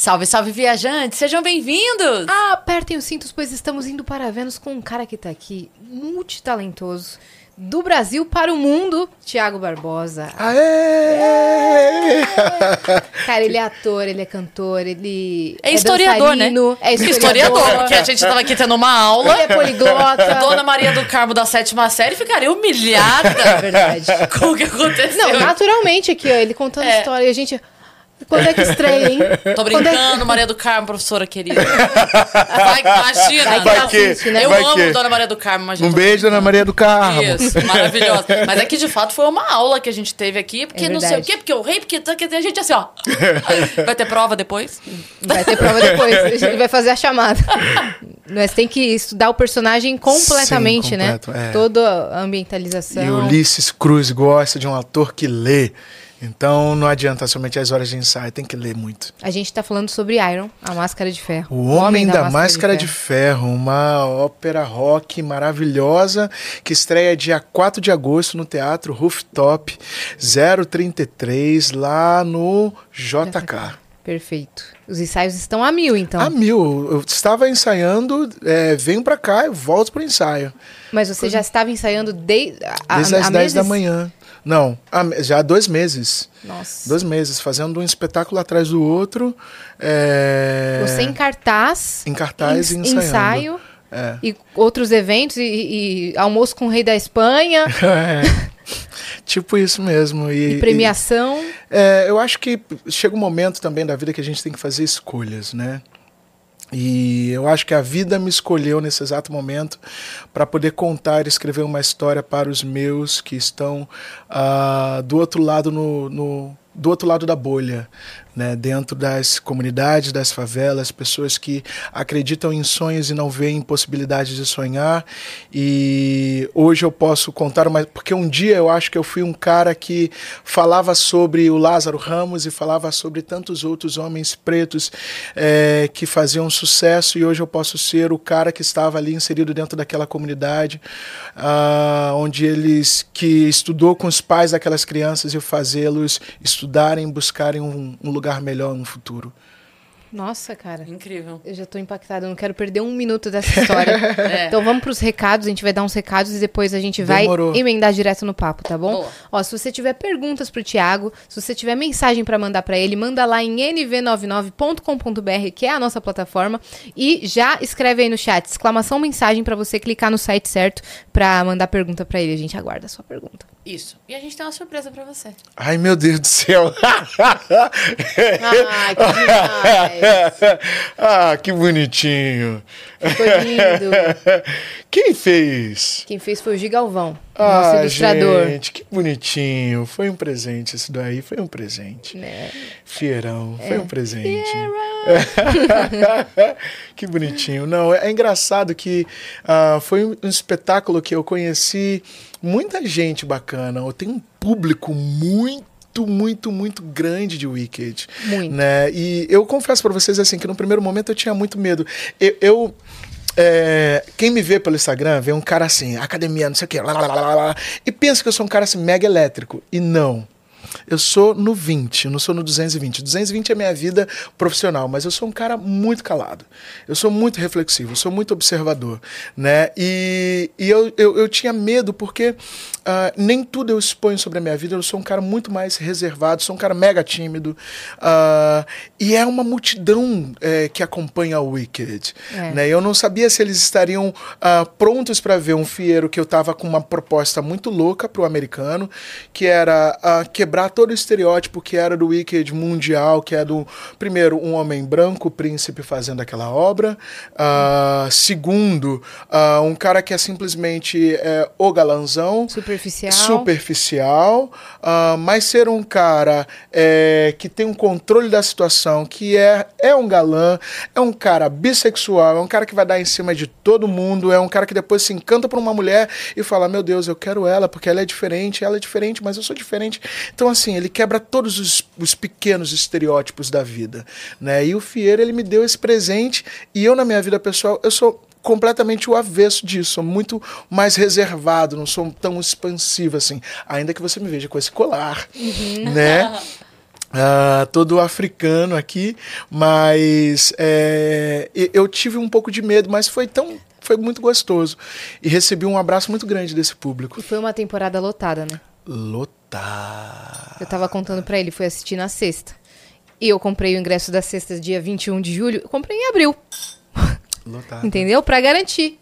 Salve, salve, viajantes! Sejam bem-vindos! Ah, apertem os cintos, pois estamos indo para Vênus com um cara que tá aqui, multitalentoso, do Brasil para o mundo, Tiago Barbosa. Aê! Cara, ele é ator, ele é cantor, ele É historiador, né? É Historiador, historiador, porque a gente tava aqui tendo uma aula. ele é poliglota. Dona Maria do Carmo da sétima série ficaria É humilhada verdade. com o que aconteceu. Não, naturalmente aqui, ó, ele contando É. história e a gente... Quando é que estreia, hein? Tô é brincando, Maria do Carmo, professora querida. Vai, imagina. Vai que Vai que- né? Eu vai amo que- Dona Maria do Carmo, imagina. Um beijo, Ana Maria do Carmo. Isso, maravilhosa. Mas é que de fato foi uma aula que a gente teve aqui, porque É não sei o quê, porque o rei, porque tá- a gente assim, ó. Vai ter prova depois? Vai ter prova depois, a gente vai fazer a chamada. Mas tem que estudar o personagem completamente, Sim, né? completo, é. Toda a ambientalização. E Ulisses Cruz gosta de um ator que lê. Então não adianta somente as horas de ensaio, tem que ler muito. A gente tá falando sobre Iron, a Máscara de Ferro. O Homem, da, Máscara de Ferro. uma ópera rock maravilhosa que estreia dia 4 de agosto no Teatro Rooftop 033, lá no JK. Perfeito. Os ensaios estão a mil, então. A mil, eu estava ensaiando, é, venho pra cá e volto pro ensaio. Mas você já estava ensaiando de, a, Desde as há 10 da meses? manhã. Não, já há dois meses. Nossa. Dois meses, fazendo um espetáculo atrás do outro. é, Você em cartaz. Em cartaz e ens- ensaiando. ensaio. É. E outros eventos, e, e almoço com o rei da Espanha, É, tipo isso mesmo. E, e premiação. e, é, eu acho que chega um momento também da vida que a gente tem que fazer escolhas, né? E eu acho que a vida me escolheu nesse exato momento para poder contar e escrever uma história para os meus que estão ah, do outro lado no, no- do outro lado da bolha, né? dentro das comunidades, das favelas, pessoas que acreditam em sonhos e não veem possibilidades de sonhar. E hoje eu posso contar uma. Porque um dia eu acho que eu fui um cara que falava sobre o Lázaro Ramos e falava sobre tantos outros homens pretos eh, que faziam sucesso, e hoje eu posso ser o cara que estava ali inserido dentro daquela comunidade, ah, onde eles que estudou com os pais daquelas crianças e fazê-los estudarem, buscarem um, um lugar melhor no futuro. Nossa, cara. Incrível. Eu já tô impactada, eu não quero perder um minuto dessa história. É. Então vamos pros recados, a gente vai dar uns recados e depois a gente vai Demorou. emendar direto no papo, tá bom? Boa. Ó, se você tiver perguntas pro Thiago, se você tiver mensagem pra mandar pra ele, manda lá em nv99.com.br, que é a nossa plataforma, e já escreve aí no chat, exclamação mensagem pra você clicar no site certo pra mandar pergunta pra ele. A gente aguarda a sua pergunta. Isso. E a gente tem uma surpresa pra você. Ai, meu Deus do céu! Ai, que demais. ah, que bonitinho! Ficou lindo. Quem fez? Quem fez foi o Gigalvão, nosso Ah, ilustrador. gente, que bonitinho. Foi um presente isso daí, foi um presente. Né? Fierão, foi É. um presente. que bonitinho. Não, é, é engraçado que ah, foi um, um espetáculo que eu conheci muita gente bacana. Eu tenho um público muito muito, muito grande de Wicked. Muito. Né? E eu confesso pra vocês assim que no primeiro momento eu tinha muito medo. Eu, eu, é, quem me vê pelo Instagram vê um cara assim, academia, não sei o quê, lá, lá, lá, lá, e pensa que eu sou um cara assim mega elétrico. E não. Eu sou no 20, eu não sou no 220. 220 é minha vida profissional, mas eu sou um cara muito calado. Eu sou muito reflexivo, eu sou muito observador, né? E, e eu, eu, eu tinha medo porque ah, nem tudo eu exponho sobre a minha vida. Eu sou um cara muito mais reservado, sou um cara mega tímido. ah, e é uma multidão eh, que acompanha o Wicked, É. né? Eu não sabia se eles estariam ah, prontos para ver um fieiro que eu tava com uma proposta muito louca pro americano, que era ah, quebrar todo o estereótipo que era do Wicked mundial, que é do, primeiro, um homem branco, príncipe, fazendo aquela obra. Ah, segundo, ah, um cara que é simplesmente eh, o galanzão. Superficial. Superficial, ah, mas ser um cara eh, que tem um controle da situação, que é, é um galã, é um cara bissexual, é um cara que vai dar em cima de todo mundo, é um cara que depois se encanta por uma mulher e fala: Meu Deus, eu quero ela porque ela é diferente, ela é diferente, mas eu sou diferente. Então, assim, ele quebra todos os, os pequenos estereótipos da vida. Né? E o Fieira, ele me deu esse presente e eu, na minha vida pessoal, eu sou completamente o avesso disso, sou muito mais reservado, não sou tão expansivo assim, ainda que você me veja com esse colar, né? Uh, todo africano aqui, mas é, eu tive um pouco de medo, mas foi tão foi muito gostoso e recebi um abraço muito grande desse público. E foi uma temporada lotada, né? Lotada. Eu tava contando para ele, foi assistir na sexta. E eu comprei o ingresso da sexta, dia 21 de julho, eu comprei em abril. Lotada. Entendeu? Para garantir.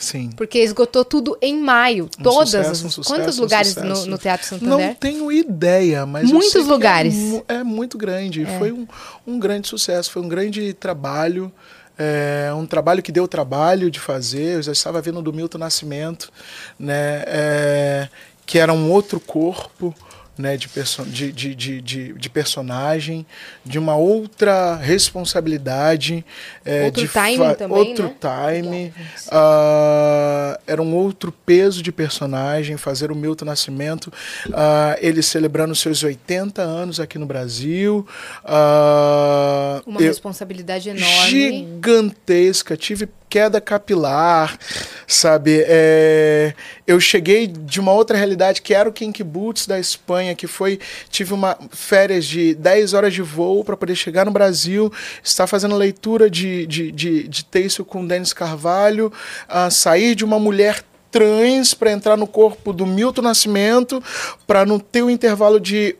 Sim. Porque esgotou tudo em maio. Um Todas sucesso, as. um sucesso, Quantos um lugares no, no Teatro Santander? Não tenho ideia, mas Muitos que lugares. É, é muito grande. Foi um, um grande sucesso, foi um grande trabalho. É, um trabalho que deu trabalho de fazer. Eu já estava vendo do Milton Nascimento, né? é, que era um outro corpo. Né, de, perso de, de, de, de, personagem, de uma outra responsabilidade. é, Outro de fa- também, Outro né? time. ah, era um outro peso de personagem, fazer o Milton Nascimento, ah, ele celebrando seus 80 anos aqui no Brasil. ah, Uma eu- responsabilidade enorme. gigantesca, tive queda capilar, sabe? É, eu cheguei de uma outra realidade que era o Kinky Boots da Espanha, que foi tive uma férias de 10 horas de voo para poder chegar no Brasil, estar fazendo leitura de, de, de, de texto com Denis Carvalho, ah, sair de uma mulher trans para entrar no corpo do Milton Nascimento, para não ter o intervalo de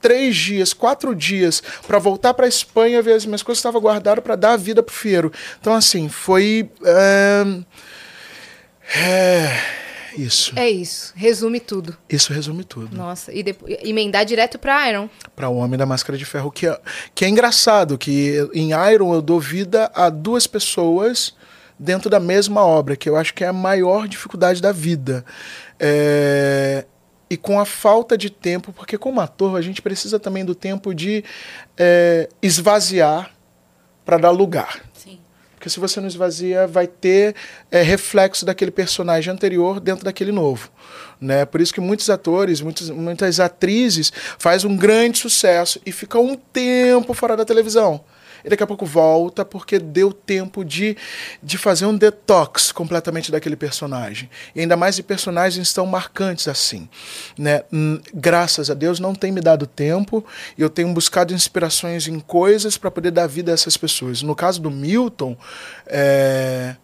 três dias, quatro dias para voltar para Espanha ver as minhas coisas que estavam guardadas para dar a vida pro Fiero. Então assim foi é, é, isso. É isso. Resume tudo. Isso resume tudo. Nossa. E depois, emendar direto pra Iron. Para o Homem da Máscara de Ferro, que é, que é engraçado, que em Iron eu dou vida a duas pessoas dentro da mesma obra, que eu acho que é a maior dificuldade da vida. É, e com a falta de tempo, porque como ator a gente precisa também do tempo de é, esvaziar para dar lugar. Sim. Porque se você não esvazia, vai ter é, reflexo daquele personagem anterior dentro daquele novo. Né? Por isso que muitos atores, muitos, muitas atrizes faz um grande sucesso e fica um tempo fora da televisão. E daqui a pouco volta porque deu tempo de, de fazer um detox completamente daquele personagem. E ainda mais de personagens tão marcantes assim. Né? Hum, Graças a Deus não tem me dado tempo e eu tenho buscado inspirações em coisas para poder dar vida a essas pessoas. No caso do Milton, é,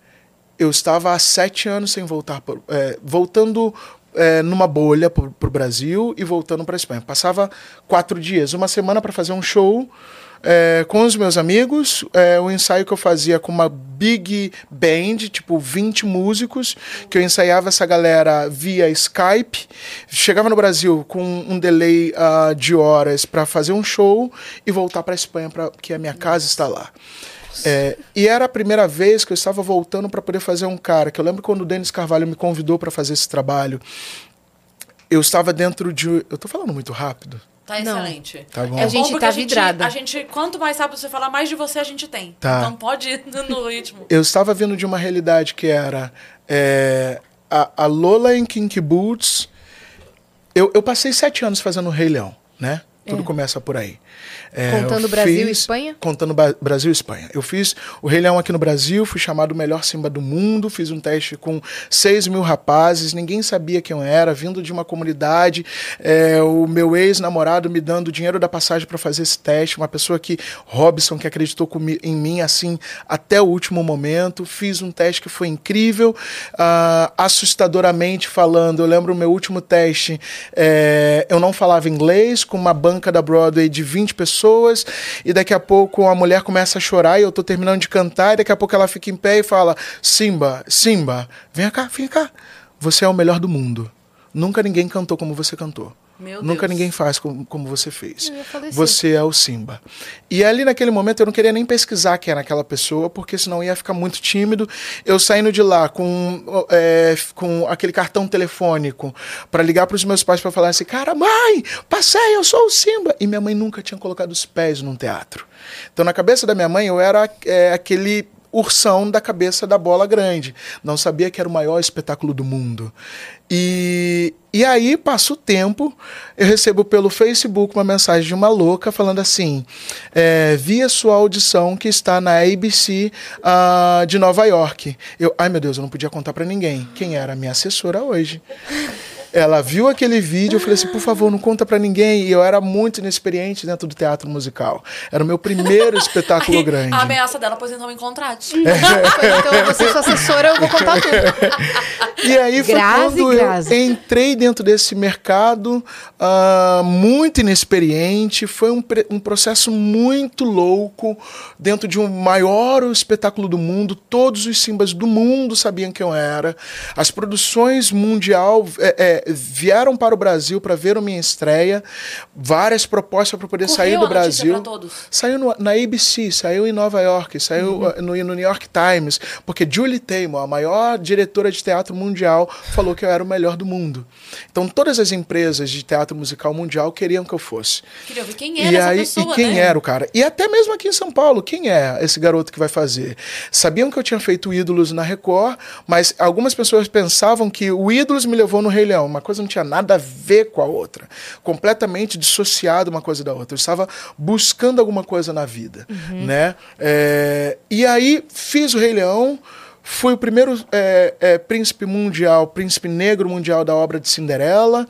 eu estava há sete anos sem voltar, é, voltando é, numa bolha para o Brasil e voltando para a Espanha. Passava quatro dias, uma semana para fazer um show é, com os meus amigos, é, o ensaio que eu fazia com uma big band, tipo 20 músicos, que eu ensaiava essa galera via Skype, chegava no Brasil com um delay ah, de horas para fazer um show e voltar para Espanha, pra, que a minha casa está lá. É, e era a primeira vez que eu estava voltando para poder fazer um cara, que eu lembro quando o Denis Carvalho me convidou para fazer esse trabalho, eu estava dentro de. Eu tô falando muito rápido. Tá Não. excelente. Tá bom. A gente porque tá a gente, vidrada. A gente, quanto mais rápido você falar, mais de você a gente tem. Tá. Então pode ir no ritmo. Eu estava vindo de uma realidade que era é, a, a Lola em Kinky Boots. Eu, eu passei sete anos fazendo o Rei Leão, né? Tudo começa por aí. É, Contando Brasil e Espanha? Contando Brasil e Espanha. Eu fiz o Rei Leão aqui no Brasil, fui chamado o melhor Simba do mundo, fiz um teste com 6 mil rapazes, ninguém sabia quem eu era, vindo de uma comunidade, é, o meu ex-namorado me dando dinheiro da passagem para fazer esse teste, uma pessoa que, Robson, que acreditou em mim assim até o último momento, fiz um teste que foi incrível, ah, assustadoramente falando, eu lembro o meu último teste, é, eu não falava inglês, com uma banca da Broadway de 20 pessoas, e daqui a pouco a mulher começa a chorar e eu tô terminando de cantar, e daqui a pouco ela fica em pé e fala: Simba, Simba, vem cá, vem cá. Você é o melhor do mundo. Nunca ninguém cantou como você cantou. Meu Nunca Deus. ninguém faz como, como você fez. Você é o Simba. E ali naquele momento eu não queria nem pesquisar quem era aquela pessoa, porque senão ia ficar muito tímido. Eu saindo de lá com, é, com aquele cartão telefônico para ligar para os meus pais para falar assim: cara, mãe, passei, eu sou o Simba. E minha mãe nunca tinha colocado os pés num teatro. Então na cabeça da minha mãe eu era é, aquele ursão da cabeça da bola grande. Não sabia que era o maior espetáculo do mundo. E, e aí, passa o tempo, eu recebo pelo Facebook uma mensagem de uma louca falando assim: é, vi a sua audição que está na ABC ah, de Nova York. Eu, ai meu Deus, eu não podia contar para ninguém. Quem era a minha assessora hoje? Ela viu aquele vídeo, eu falei assim, por favor, não conta pra ninguém. E eu era muito inexperiente dentro do teatro musical. Era o meu primeiro espetáculo grande. A ameaça dela, pois então me contrate. então eu vou ser sua assessora, eu vou contar tudo. E aí foi Grazi, quando Grazi. eu entrei dentro desse mercado ah, muito inexperiente. Foi um, pre- um processo muito louco dentro de um maior espetáculo do mundo. Todos os simbas do mundo sabiam quem eu era. As produções mundial é, é, vieram para o Brasil para ver a minha estreia. Várias propostas para poder Correu sair do Brasil. Saiu no- na ABC, saiu em Nova York, saiu uh, no, no New York Times, porque Julie Taymor, a maior diretora de teatro mundial, falou que eu era o melhor do mundo. Então todas as empresas de teatro musical mundial queriam que eu fosse. Queria ver quem era E essa aí, pessoa, e quem né? era o cara? E até mesmo aqui em São Paulo, quem é esse garoto que vai fazer? Sabiam que eu tinha feito Ídolos na Record, mas algumas pessoas pensavam que o Ídolos me levou no Rei Leão. Uma coisa não tinha nada a ver com a outra. Completamente dissociado uma coisa da outra. Eu estava buscando alguma coisa na vida, né? É, e aí fiz o Rei Leão. Fui o primeiro é, é, príncipe mundial, príncipe negro mundial da obra de Cinderela.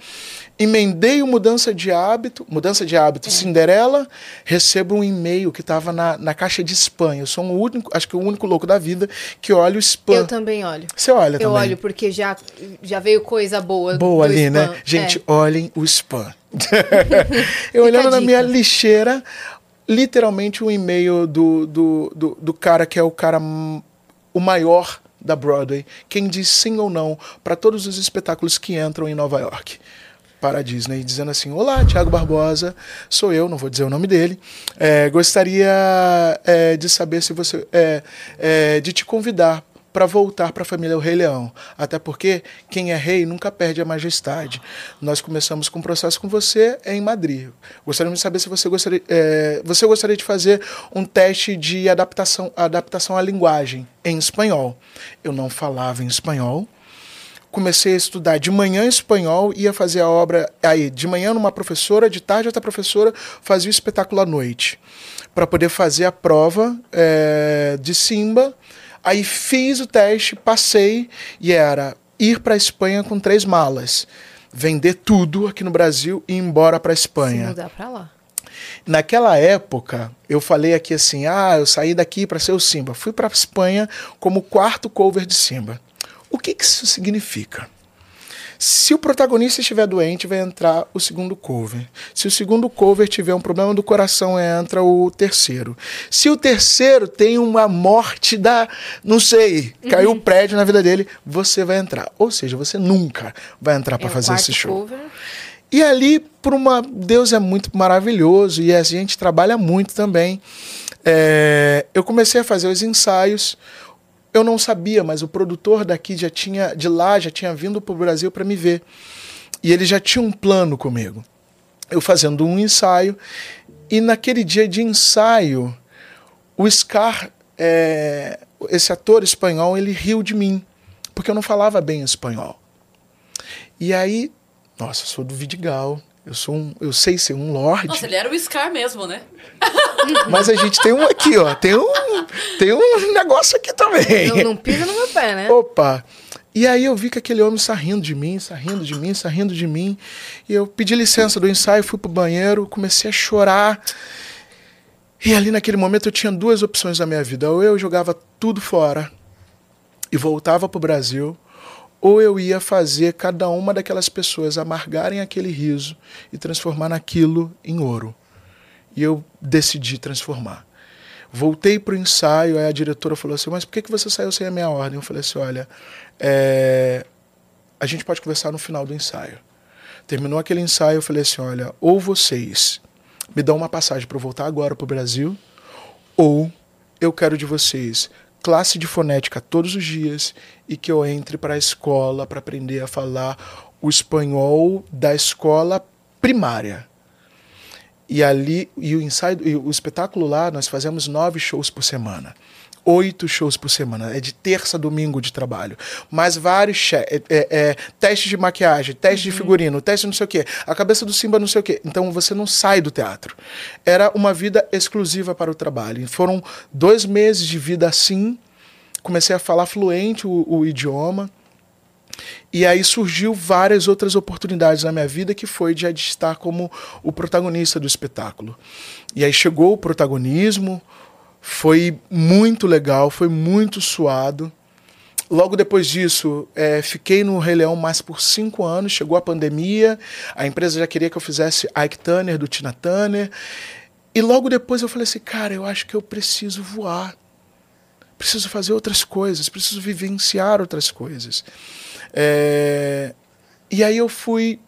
Emendei o Mudança de Hábito, Mudança de Hábito, Cinderela. Recebo um e-mail que estava na, na caixa de spam. Eu sou o único, acho que o único louco da vida que olha o spam. Eu também olho. Você olha Eu também? olho porque já, já veio coisa boa. Boa ali, spam. né? Gente, É. olhem o spam. eu olhando na minha lixeira, literalmente um e-mail do, do, do, do cara que é o cara, o maior da Broadway, quem diz sim ou não para todos os espetáculos que entram em Nova York. Para a Disney, dizendo assim: Olá, Tiago Barbosa, sou eu, não vou dizer o nome dele. É, gostaria é, de saber se você. é, é, de te convidar para voltar para a família O Rei Leão. Até porque quem é rei nunca perde a majestade. Nós começamos com um processo com você em Madrid. Gostaríamos de saber se você gostaria, é, você gostaria de fazer um teste de adaptação, adaptação à linguagem em espanhol. Eu não falava em espanhol. Comecei a estudar de manhã espanhol, ia fazer a obra aí, de manhã numa professora, de tarde outra professora, fazia o espetáculo à noite. Para poder fazer a prova é, de Simba. Aí fiz o teste, passei e era ir para a Espanha com três malas, vender tudo aqui no Brasil e ir embora para a Se Espanha. mudar pra lá. Naquela época, eu falei aqui assim: ah, eu saí daqui para ser o Simba. Fui para a Espanha como quarto cover de Simba. O que, que isso significa? Se o protagonista estiver doente, vai entrar o segundo cover. Se o segundo cover tiver um problema do coração, entra o terceiro. Se o terceiro tem uma morte da. Não sei, caiu um prédio na vida dele, você vai entrar. Ou seja, você nunca vai entrar para É fazer esse show. cover. E ali, por uma. Deus é muito maravilhoso e a gente trabalha muito também. É, eu comecei a fazer os ensaios. Eu não sabia, mas o produtor daqui já tinha, de lá, já tinha vindo para o Brasil para me ver. E ele já tinha um plano comigo. Eu fazendo um ensaio. E naquele dia de ensaio, o Scar, é, esse ator espanhol, ele riu de mim. Porque eu não falava bem espanhol. E aí, nossa, sou do Vidigal. Eu sou um, eu sei ser um lorde, Nossa, ele era o Scar mesmo, né? mas a gente tem um aqui, ó, tem um, tem um negócio aqui também. Não, não pisa no meu pé, né? Opa! E aí eu vi que aquele homem está rindo de mim, está rindo de mim, está rindo de mim. E eu pedi licença do ensaio, fui pro banheiro, comecei a chorar. E ali naquele momento eu tinha duas opções na minha vida. Ou eu jogava tudo fora e voltava pro Brasil, ou eu ia fazer cada uma daquelas pessoas amargarem aquele riso e transformar naquilo em ouro. E eu decidi transformar. Voltei para o ensaio, aí a diretora falou assim, mas por que, que você saiu sem a minha ordem? Eu falei assim, olha, é, a gente pode conversar no final do ensaio. Terminou aquele ensaio, eu falei assim, olha, ou vocês me dão uma passagem para eu voltar agora para o Brasil, ou eu quero de vocês classe de fonética todos os dias e que eu entre para a escola para aprender a falar o espanhol da escola primária. E ali, e o ensaio, e o espetáculo lá, nós fazemos nove shows por semana. Oito shows por semana. É de terça a domingo de trabalho. Mas vários é, é, é, testes de maquiagem, teste de figurino, teste não sei o quê. A cabeça do Simba não sei o quê. Então você não sai do teatro. Era uma vida exclusiva para o trabalho. E foram dois meses de vida assim. Comecei a falar fluente o, o idioma. E aí surgiu várias outras oportunidades na minha vida que foi de estar como o protagonista do espetáculo. E aí chegou o protagonismo, foi muito legal, foi muito suado. Logo depois disso, é, fiquei no Rei Leão mais por cinco anos. Chegou a pandemia, a empresa já queria que eu fizesse Ike Turner, do Tina Turner. E logo depois eu falei assim, cara, eu acho que eu preciso voar. Preciso fazer outras coisas, preciso vivenciar outras coisas. É... E aí eu fui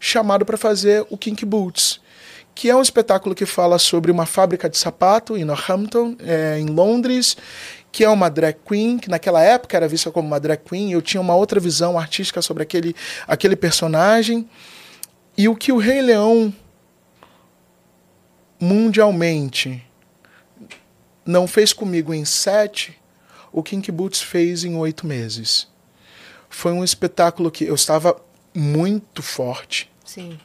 chamado para fazer o Kink Boots, que é um espetáculo que fala sobre uma fábrica de sapato em Northampton, é, em Londres, que é uma drag queen, que naquela época era vista como uma drag queen, eu tinha uma outra visão artística sobre aquele, aquele personagem. E o que o Rei Leão mundialmente não fez comigo em sete, o Kink Boots fez em oito meses. Foi um espetáculo que eu estava muito forte. Sim.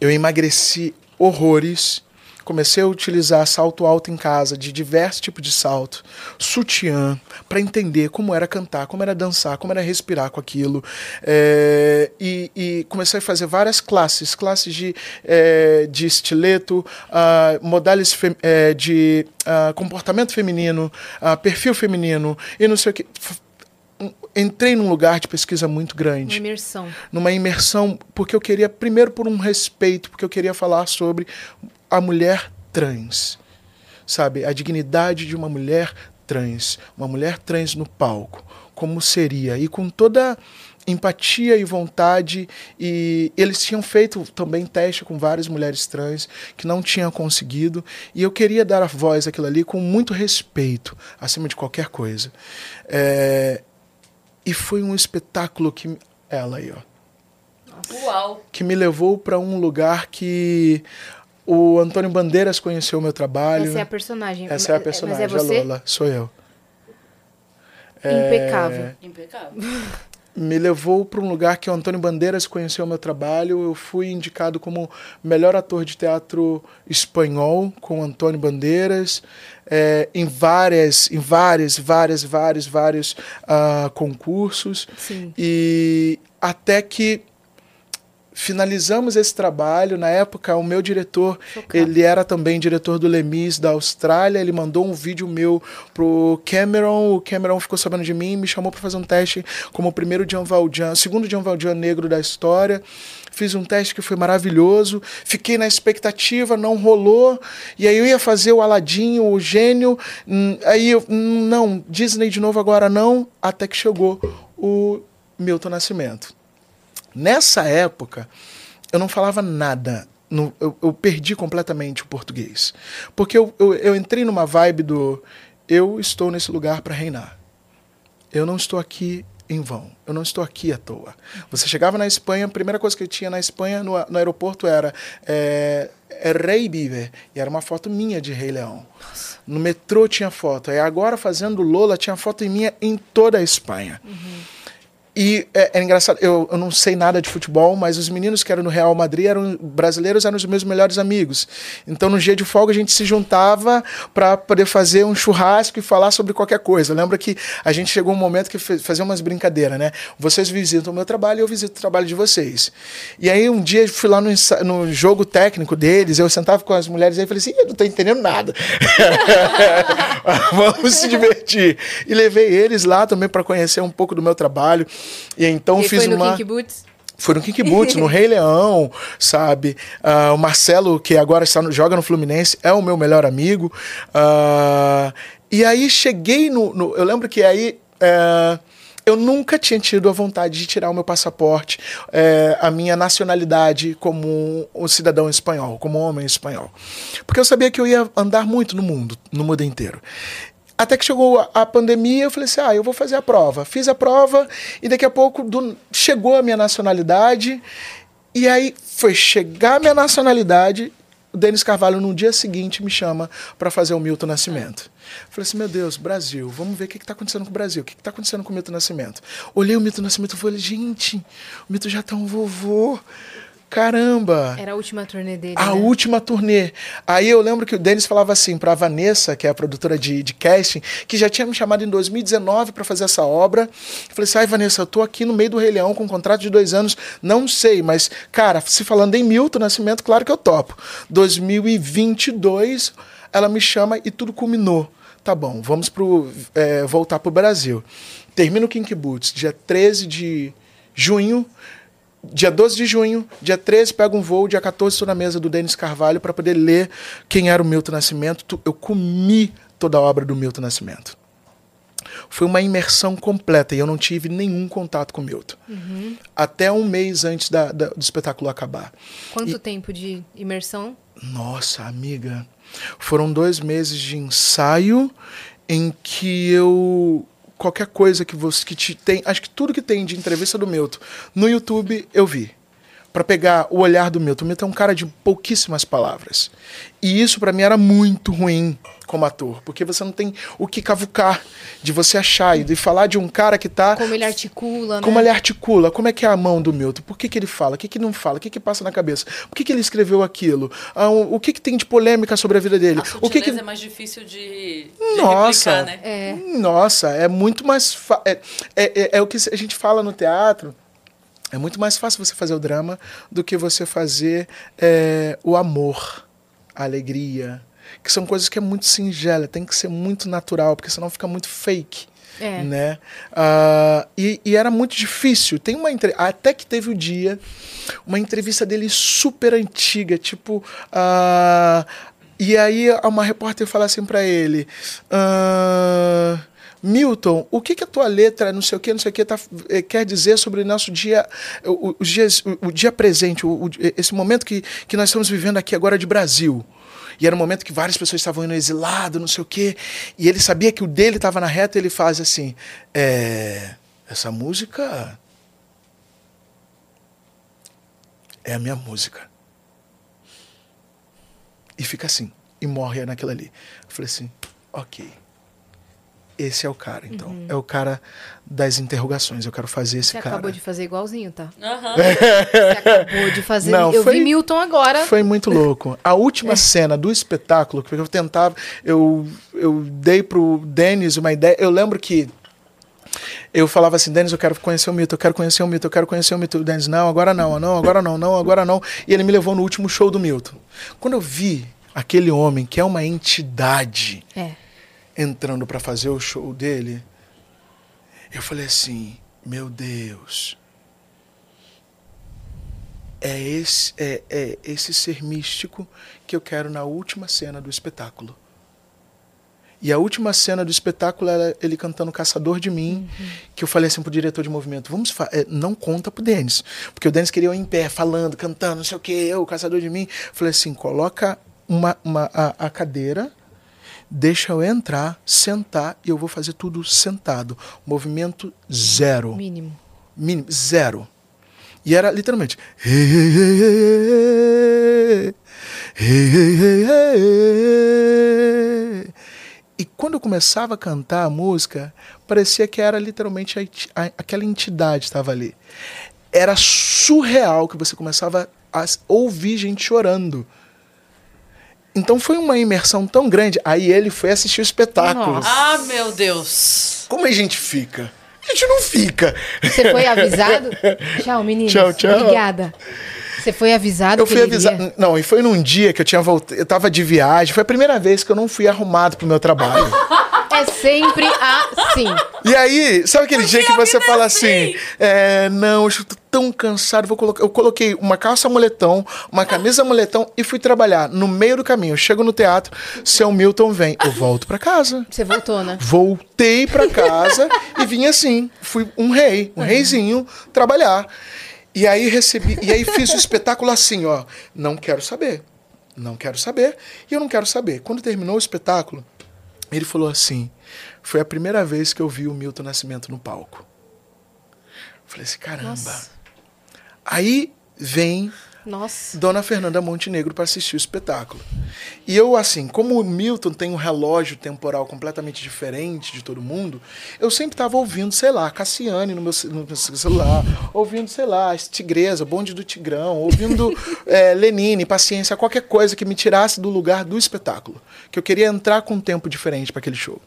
Eu emagreci horrores comecei a utilizar salto alto em casa, de diversos tipos de salto, sutiã, para entender como era cantar, como era dançar, como era respirar com aquilo. É, e, e, comecei a fazer várias classes, classes de, é, de estileto, uh, modales é, de uh, comportamento feminino, uh, perfil feminino, e não sei o que entrei num lugar de pesquisa muito grande. Uma imersão. Numa imersão, porque eu queria, primeiro por um respeito, porque eu queria falar sobre a mulher trans, sabe? A dignidade de uma mulher trans, uma mulher trans no palco, como seria? E com toda empatia e vontade e eles tinham feito também teste com várias mulheres trans que não tinham conseguido e eu queria dar a voz àquilo ali com muito respeito acima de qualquer coisa é, e foi um espetáculo que ela aí ó Uau. que me levou para um lugar que o Antônio Bandeiras conheceu o meu trabalho. Essa é a personagem. Essa é a personagem, Mas é você? a Lola. Sou eu. Impecável. É, Impecável. me levou para um lugar que o Antônio Bandeiras conheceu o meu trabalho. Eu fui indicado como melhor ator de teatro espanhol com o Antônio Bandeiras. É, em várias, em várias, várias, vários, vários uh, concursos. Sim. E até que finalizamos esse trabalho. Na época, o meu diretor, Chocado. ele era também diretor do Lemis da Austrália. Ele mandou um vídeo meu pro Cameron. O Cameron ficou sabendo de mim, me chamou para fazer um teste como o primeiro Jean Valjean, segundo Jean Valjean negro da história. Fiz um teste que foi maravilhoso. Fiquei na expectativa, não rolou. E aí eu ia fazer o Aladinho, o gênio. Hum, aí eu, hum, não, Disney de novo agora não. Até que chegou o Milton Nascimento. Nessa época, eu não falava nada. No, eu, eu, perdi completamente o português. Porque eu, eu, eu entrei numa vibe do eu estou nesse lugar para reinar. Eu não estou aqui em vão. Eu não estou aqui à toa. Você chegava na Espanha, a primeira coisa que eu tinha na Espanha, no, no aeroporto, era é, é Rei Biver. E era uma foto minha de Rei Leão. No metrô tinha foto. E agora, fazendo Lola, tinha foto minha em toda a Espanha. Uhum. E é, é engraçado, eu, eu, não sei nada de futebol, mas os meninos que eram no Real Madrid eram brasileiros, eram os meus melhores amigos. Então no dia de folga a gente se juntava para poder fazer um churrasco e falar sobre qualquer coisa. Lembra que a gente chegou um momento que fazia umas brincadeiras, né? Vocês visitam o meu trabalho e eu visito o trabalho de vocês. E aí um dia eu fui lá no, no jogo técnico deles, eu sentava com as mulheres e falei assim: eu não tô entendendo nada. Vamos se divertir. E levei eles lá também para conhecer um pouco do meu trabalho. E então e fiz foi no uma. Kink Boots? Foi no Kink Boots, no Rei Leão, sabe? Uh, o Marcelo, que agora está no, joga no Fluminense, é o meu melhor amigo. Uh, e aí cheguei no, no, Eu lembro que aí. Uh, eu nunca tinha tido a vontade de tirar o meu passaporte, é, a minha nacionalidade como um cidadão espanhol, como um homem espanhol. Porque eu sabia que eu ia andar muito no mundo, no mundo inteiro. Até que chegou a pandemia, eu falei assim: ah, eu vou fazer a prova. Fiz a prova e daqui a pouco do, chegou a minha nacionalidade. E aí foi chegar a minha nacionalidade. O Denis Carvalho, no dia seguinte, me chama para fazer o Milton Nascimento. Falei assim: meu Deus, Brasil, vamos ver o que está acontecendo com o Brasil, o que está acontecendo com o Milton Nascimento. Olhei o Milton Nascimento e falei: gente, o Milton já tá um vovô caramba. Era a última turnê dele. A né? última turnê. Aí eu lembro que o Denis falava assim pra Vanessa, que é a produtora de, de casting, que já tinha me chamado em 2019 para fazer essa obra. Eu falei assim: ai, Vanessa, eu tô aqui no meio do Rei Leão com um contrato de dois anos, não sei, mas, cara, se falando em Milton Nascimento, claro que eu topo. 2022, ela me chama e tudo culminou. Tá bom, vamos pro, é, voltar pro Brasil. Termina o Kink Boots, dia 13 de junho. Dia 12 de junho, dia 13, pego um voo, dia 14 estou na mesa do Denis Carvalho para poder ler quem era o Milton Nascimento. Eu comi toda a obra do Milton Nascimento. Foi uma imersão completa e eu não tive nenhum contato com o Milton. Até um mês antes da- da- do espetáculo acabar. Quanto tempo de imersão? Nossa, amiga. Foram dois meses de ensaio em que eu. Qualquer coisa que você que te tem. Acho que tudo que tem de entrevista do Milton no YouTube eu vi. Pra pegar o olhar do Milton. O Milton é um cara de pouquíssimas palavras. E isso pra mim era muito ruim como ator. Porque você não tem o que cavucar de você achar e de falar de um cara que tá Como ele articula, como né? ele articula, como é que é a mão do Milton, por que, que ele fala, o que, que não fala, o que, que passa na cabeça, por que, que ele escreveu aquilo, Ah, o, que, que tem de polêmica sobre a vida dele, A o que, que... é mais difícil de, de Nossa, replicar, né? É. nossa, é muito mais fa- é, é, é, é o que a gente fala no teatro. É muito mais fácil você fazer o drama do que você fazer é, o amor, a alegria, que são coisas que é muito singela, tem que ser muito natural, porque senão fica muito fake. É. Né? Ah, e, e era muito difícil. Tem uma entre... Até que teve o dia, uma entrevista dele super antiga, tipo. ah, e aí uma repórter fala assim pra ele. ah, Milton, o que, que a tua letra, não sei o que, não sei o que, tá, eh, quer dizer sobre o nosso dia, o, o- os dias, o, dia presente, o, o- esse momento que, que nós estamos vivendo aqui agora de Brasil? E era um momento que várias pessoas estavam indo exilado, não sei o quê. E ele sabia que o dele estava na reta, ele faz assim: é, essa música é a minha música. E fica assim, e morre naquilo ali. Eu falei assim: ok. Esse é o cara, então. É o cara das interrogações. Eu quero fazer esse Você cara. acabou de fazer igualzinho, tá? Aham. Você acabou de fazer. Não, eu foi- vi Milton agora. Foi muito louco. A É. última cena do espetáculo, que eu tentava, eu, eu dei pro Denis uma ideia. Eu lembro que eu falava assim, Denis, eu quero conhecer o mito, eu quero conhecer o mito, eu quero conhecer o mito. O Denis, não, agora não, não, agora não, não, agora não. E ele me levou no último show do Milton. Quando eu vi aquele homem, que é uma entidade, É. entrando para fazer o show dele, eu falei assim, meu Deus. É esse, é, é esse ser místico que eu quero na última cena do espetáculo. E a última cena do espetáculo era ele cantando Caçador de Mim, que eu falei assim pro diretor de movimento, vamos é, não conta pro Denis, porque o Denis queria eu em pé, falando, cantando, não sei o que, eu, Caçador de Mim. Falei assim, coloca uma, uma, a, a cadeira, deixa eu entrar, sentar e eu vou fazer tudo sentado. Movimento zero. Mínimo. Mínimo, zero. E era literalmente. E quando eu começava a cantar a música, parecia que era literalmente a, a, aquela entidade estava ali. Era surreal que você começava a ouvir gente chorando. Então foi uma imersão tão grande. Aí ele foi assistir o espetáculo. Nossa. Ah, meu Deus. Como a gente fica? A gente não fica. Você foi avisado? tchau, meninos. Tchau, tchau. Obrigada. Você foi avisado Eu fui iria? Não, e foi num dia que eu tinha voltado. Eu tava de viagem. Foi a primeira vez que eu não fui arrumado pro meu trabalho. É sempre assim. e aí, sabe aquele dia que você fala assim? assim: é, não, eu tô tão cansado, vou colocar. Eu coloquei uma calça moletom, uma camisa moletom e fui trabalhar. No meio do caminho, eu chego no teatro, seu Milton vem. Eu volto pra casa. Você voltou, né? Voltei pra casa e vim assim. Fui um rei, um reizinho, trabalhar. E aí recebi, e aí fiz o espetáculo assim, ó. Não quero saber. Não quero saber. E eu não quero saber. Quando terminou o espetáculo, ele falou assim: foi a primeira vez que eu vi o Milton Nascimento no palco. Falei assim, caramba. Nossa. Aí vem Nossa. Dona Fernanda Montenegro para assistir o espetáculo. E eu, assim, como o Milton tem um relógio temporal completamente diferente de todo mundo, eu sempre estava ouvindo, sei lá, Cassiane no meu, no meu celular, ouvindo, sei lá, Tigresa, Bonde do Tigrão, ouvindo é, Lenine, Paciência, qualquer coisa que me tirasse do lugar do espetáculo. Que eu queria entrar com um tempo diferente para aquele show.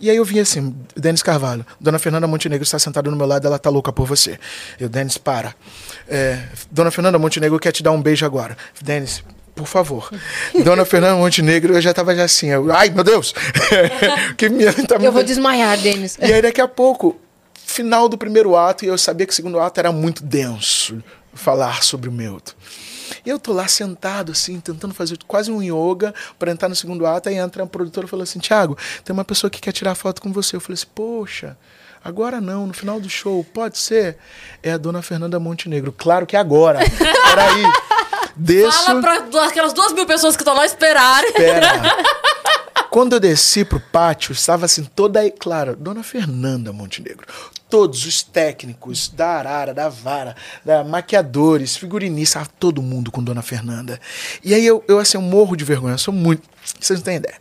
E aí eu vi assim, Denis Carvalho, Dona Fernanda Montenegro está sentada no meu lado, ela tá louca por você. Eu, Denis, para. É, Dona Fernanda Montenegro quer te dar um beijo agora. Denis, por favor. Dona Fernanda Montenegro, eu já tava já assim, eu, ai meu Deus! que minha, tá eu vou desmaiar, Denis. E aí daqui a pouco, final do primeiro ato, e eu sabia que o segundo ato era muito denso, falar sobre o Milton. E eu tô lá sentado, assim, tentando fazer quase um yoga para entrar no segundo ato, aí entra a produtora e falou assim, Tiago, tem uma pessoa que quer tirar foto com você. Eu falei assim, poxa... Agora não, no final do show, pode ser? É a dona Fernanda Montenegro. Claro que agora. Peraí. Desço. Fala para aquelas duas mil pessoas que estão lá esperar. Espera. Quando eu desci pro pátio, estava assim, toda aí, claro, Dona Fernanda Montenegro. Todos os técnicos da Arara, da Vara, da maquiadores, figurinistas, todo mundo com Dona Fernanda. E aí eu, eu assim, eu morro de vergonha, sou muito. Vocês não têm ideia.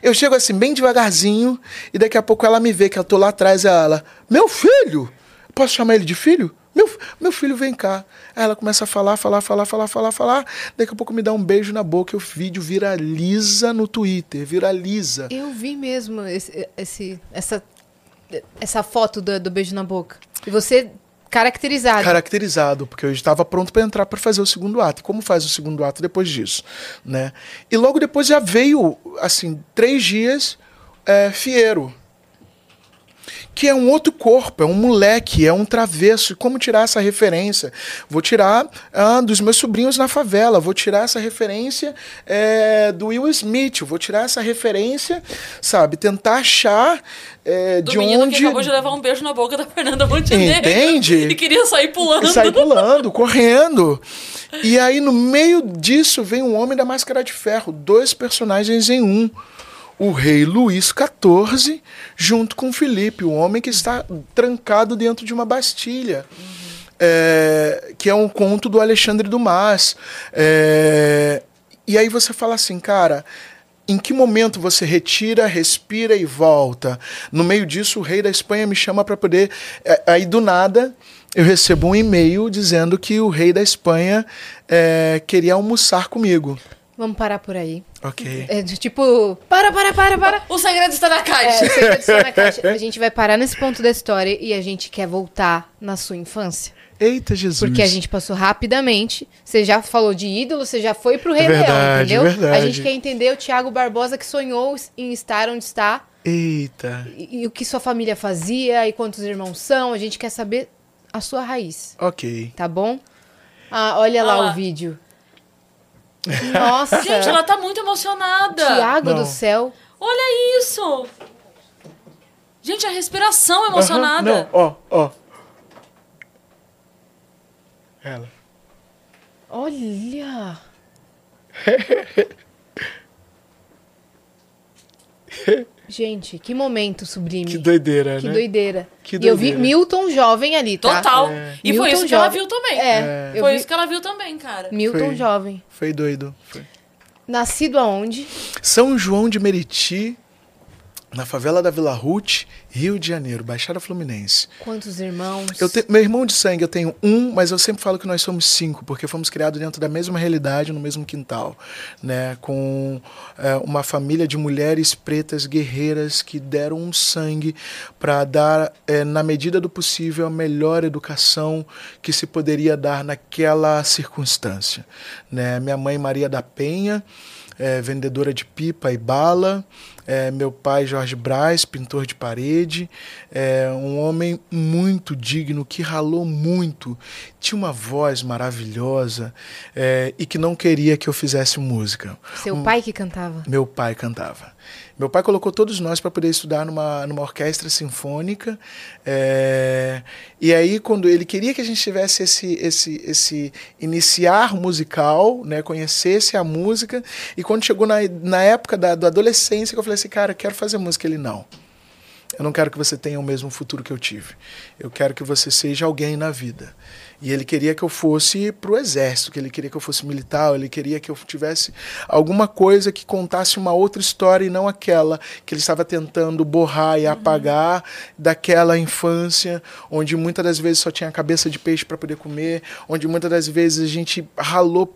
Eu chego assim, bem devagarzinho, e daqui a pouco ela me vê que eu tô lá atrás, ela, meu filho! Posso chamar ele de filho? Meu, meu filho, vem cá. Aí ela começa a falar, falar, falar, falar, falar, falar. Daqui a pouco me dá um beijo na boca e o vídeo viraliza no Twitter. Viraliza. Eu vi mesmo esse, esse essa, essa foto do, do beijo na boca. E você caracterizado. Caracterizado, porque eu estava pronto para entrar para fazer o segundo ato. Como faz o segundo ato depois disso, né? E logo depois já veio, assim, três dias, é, Fiero que é um outro corpo, é um moleque, é um travesso. E como tirar essa referência? Vou tirar ah, dos meus sobrinhos na favela, vou tirar essa referência é, do Will Smith, vou tirar essa referência, sabe? Tentar achar é, do de menino onde. que acabou de levar um beijo na boca da Fernanda Montenegro. Entende? E queria sair pulando. E sai pulando, correndo. E aí, no meio disso, vem um Homem da Máscara de Ferro, dois personagens em um o rei Luís XIV, junto com Felipe, o homem que está trancado dentro de uma bastilha. Uhum. É, que é um conto do Alexandre Dumas. É, e aí você fala assim, cara, em que momento você retira, respira e volta? No meio disso, o rei da Espanha me chama para poder. É, aí do nada, eu recebo um e-mail dizendo que o rei da Espanha é, queria almoçar comigo. Vamos parar por aí. Ok. É tipo, para, para, para, para. O segredo está na É, caixa. o segredo está na caixa. A gente vai parar nesse ponto da história e a gente quer voltar na sua infância. Eita, Jesus. Porque a gente passou rapidamente. Você já falou de ídolo, você já foi pro Rei Verdade, Leão, entendeu? verdade. A gente quer entender o Thiago Barbosa que sonhou em estar onde está Eita. e, e o que sua família fazia e quantos irmãos são. A gente quer saber a sua raiz, Ok. tá bom? Ah, olha lá Ah lá. o vídeo. Nossa, Gente, ela tá muito emocionada. Thiago Não. do céu. Olha isso. Gente, a respiração emocionada. Ó, ó. Ela. Olha. Gente, que momento sublime. Que doideira, Que né? doideira. Que E eu vi doideira. Milton jovem ali, tá? Total. É. E foi Milton isso que ela jovem. viu também. É, eu Foi vi isso que ela viu também, cara. Milton Foi. jovem. Foi doido. Foi. Nascido aonde? São João de Meriti, na favela da Vila Ruth, Rio de Janeiro, Baixada Fluminense. Quantos irmãos? Eu te- meu irmão de sangue eu tenho um, mas eu sempre falo que nós somos cinco, porque fomos criados dentro da mesma realidade, no mesmo quintal, né? Com é, uma família de mulheres pretas guerreiras que deram um sangue para dar, é, na medida do possível, a melhor educação que se poderia dar naquela circunstância, né? Minha mãe Maria da Penha, é, vendedora de pipa e bala. É, meu pai Jorge Braz, pintor de parede, é, um homem muito digno que ralou muito, tinha uma voz maravilhosa é, e que não queria que eu fizesse música. Seu pai que cantava. Meu pai cantava. Meu pai colocou todos nós para poder estudar numa, numa orquestra sinfônica. é, e aí, quando ele queria que a gente tivesse esse, esse, esse iniciar musical, né, conhecesse a música, e quando chegou na, na época da, da adolescência, que eu falei assim, cara, eu quero fazer música. Ele não. Eu não quero que você tenha o mesmo futuro que eu tive. Eu quero que você seja alguém na vida. E ele queria que eu fosse para o exército, que ele queria que eu fosse militar, ele queria que eu tivesse alguma coisa que contasse uma outra história e não aquela que ele estava tentando borrar e apagar daquela infância, onde muitas das vezes só tinha cabeça de peixe para poder comer, onde muitas das vezes a gente ralou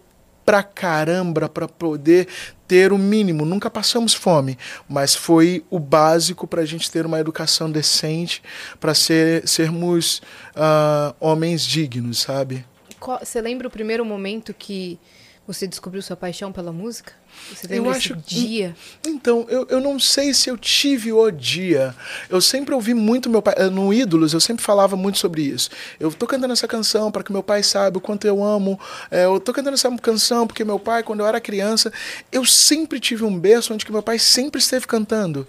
pra caramba para poder ter o mínimo. Nunca passamos fome, mas foi o básico para a gente ter uma educação decente, para ser, sermos uh, homens dignos, sabe? Você lembra o primeiro momento que você descobriu sua paixão pela música? Você eu acho dia? Então, eu, eu não sei se eu tive o dia. Eu sempre ouvi muito meu pai. Eh, no Ídolos, eu sempre falava muito sobre isso. Eu tô cantando essa canção para que meu pai saiba o quanto eu amo. É, eu tô cantando essa canção porque meu pai, quando eu era criança, eu sempre tive um berço onde que meu pai sempre esteve cantando.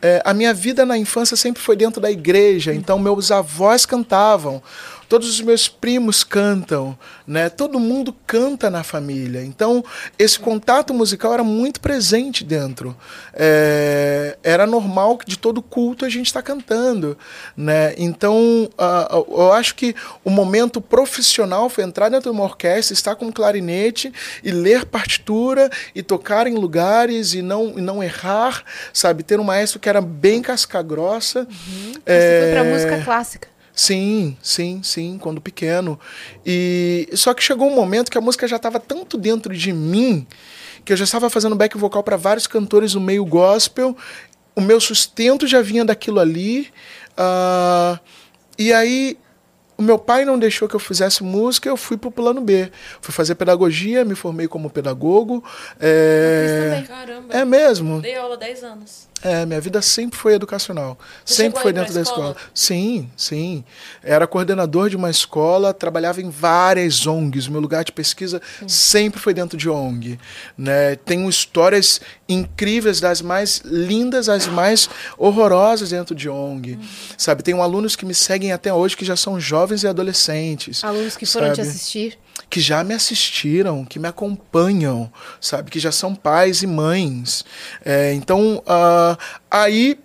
É, a minha vida na infância sempre foi dentro da igreja, então meus avós cantavam todos os meus primos cantam, né? Todo mundo canta na família. Então, esse contato musical era muito presente dentro. É, era normal que de todo culto a gente está cantando, né? Então, uh, eu acho que o momento profissional foi entrar dentro de uma orquestra, estar com um clarinete e ler partitura e tocar em lugares e não, e não errar, sabe? Ter um maestro que era bem casca-grossa. Uhum. É... Você foi para música clássica. Sim, sim, sim, quando pequeno. E só que chegou um momento que a música já estava tanto dentro de mim que eu já estava fazendo back vocal para vários cantores no meio gospel. O meu sustento já vinha daquilo ali. Uh, e aí o meu pai não deixou que eu fizesse música, eu fui pro plano B. Fui fazer pedagogia, me formei como pedagogo. É, Caramba. é mesmo. Dei aula 10 anos. É, minha vida sempre foi educacional. Você sempre foi dentro da escola? escola? Sim, sim. Era coordenador de uma escola, trabalhava em várias ONGs. Meu lugar de pesquisa sempre foi dentro de ONG. Né? Tenho histórias incríveis, das mais lindas às mais horrorosas dentro de ONG. Hum. Sabe, tenho alunos que me seguem até hoje que já são jovens e adolescentes. Alunos que foram sabe? te assistir? Que já me assistiram, que me acompanham, sabe, que já são pais e mães. É, então, uh, aí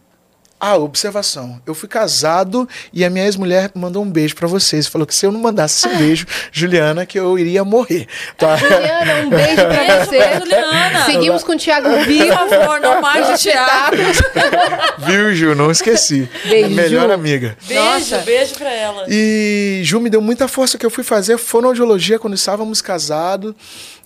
ah, observação. Eu fui casado e a minha ex-mulher mandou um beijo para vocês. Falou que se eu não mandasse esse beijo, Juliana, que eu iria morrer. Tá? Juliana, um beijo pra você. Juliana. Seguimos com o Thiago Vivo. Por favor, não mais de Thiago. Viu, Ju? Não esqueci. Beijo. Melhor amiga. Beijo, Nossa. beijo pra ela. E Ju me deu muita força que eu fui fazer fonoaudiologia quando estávamos casados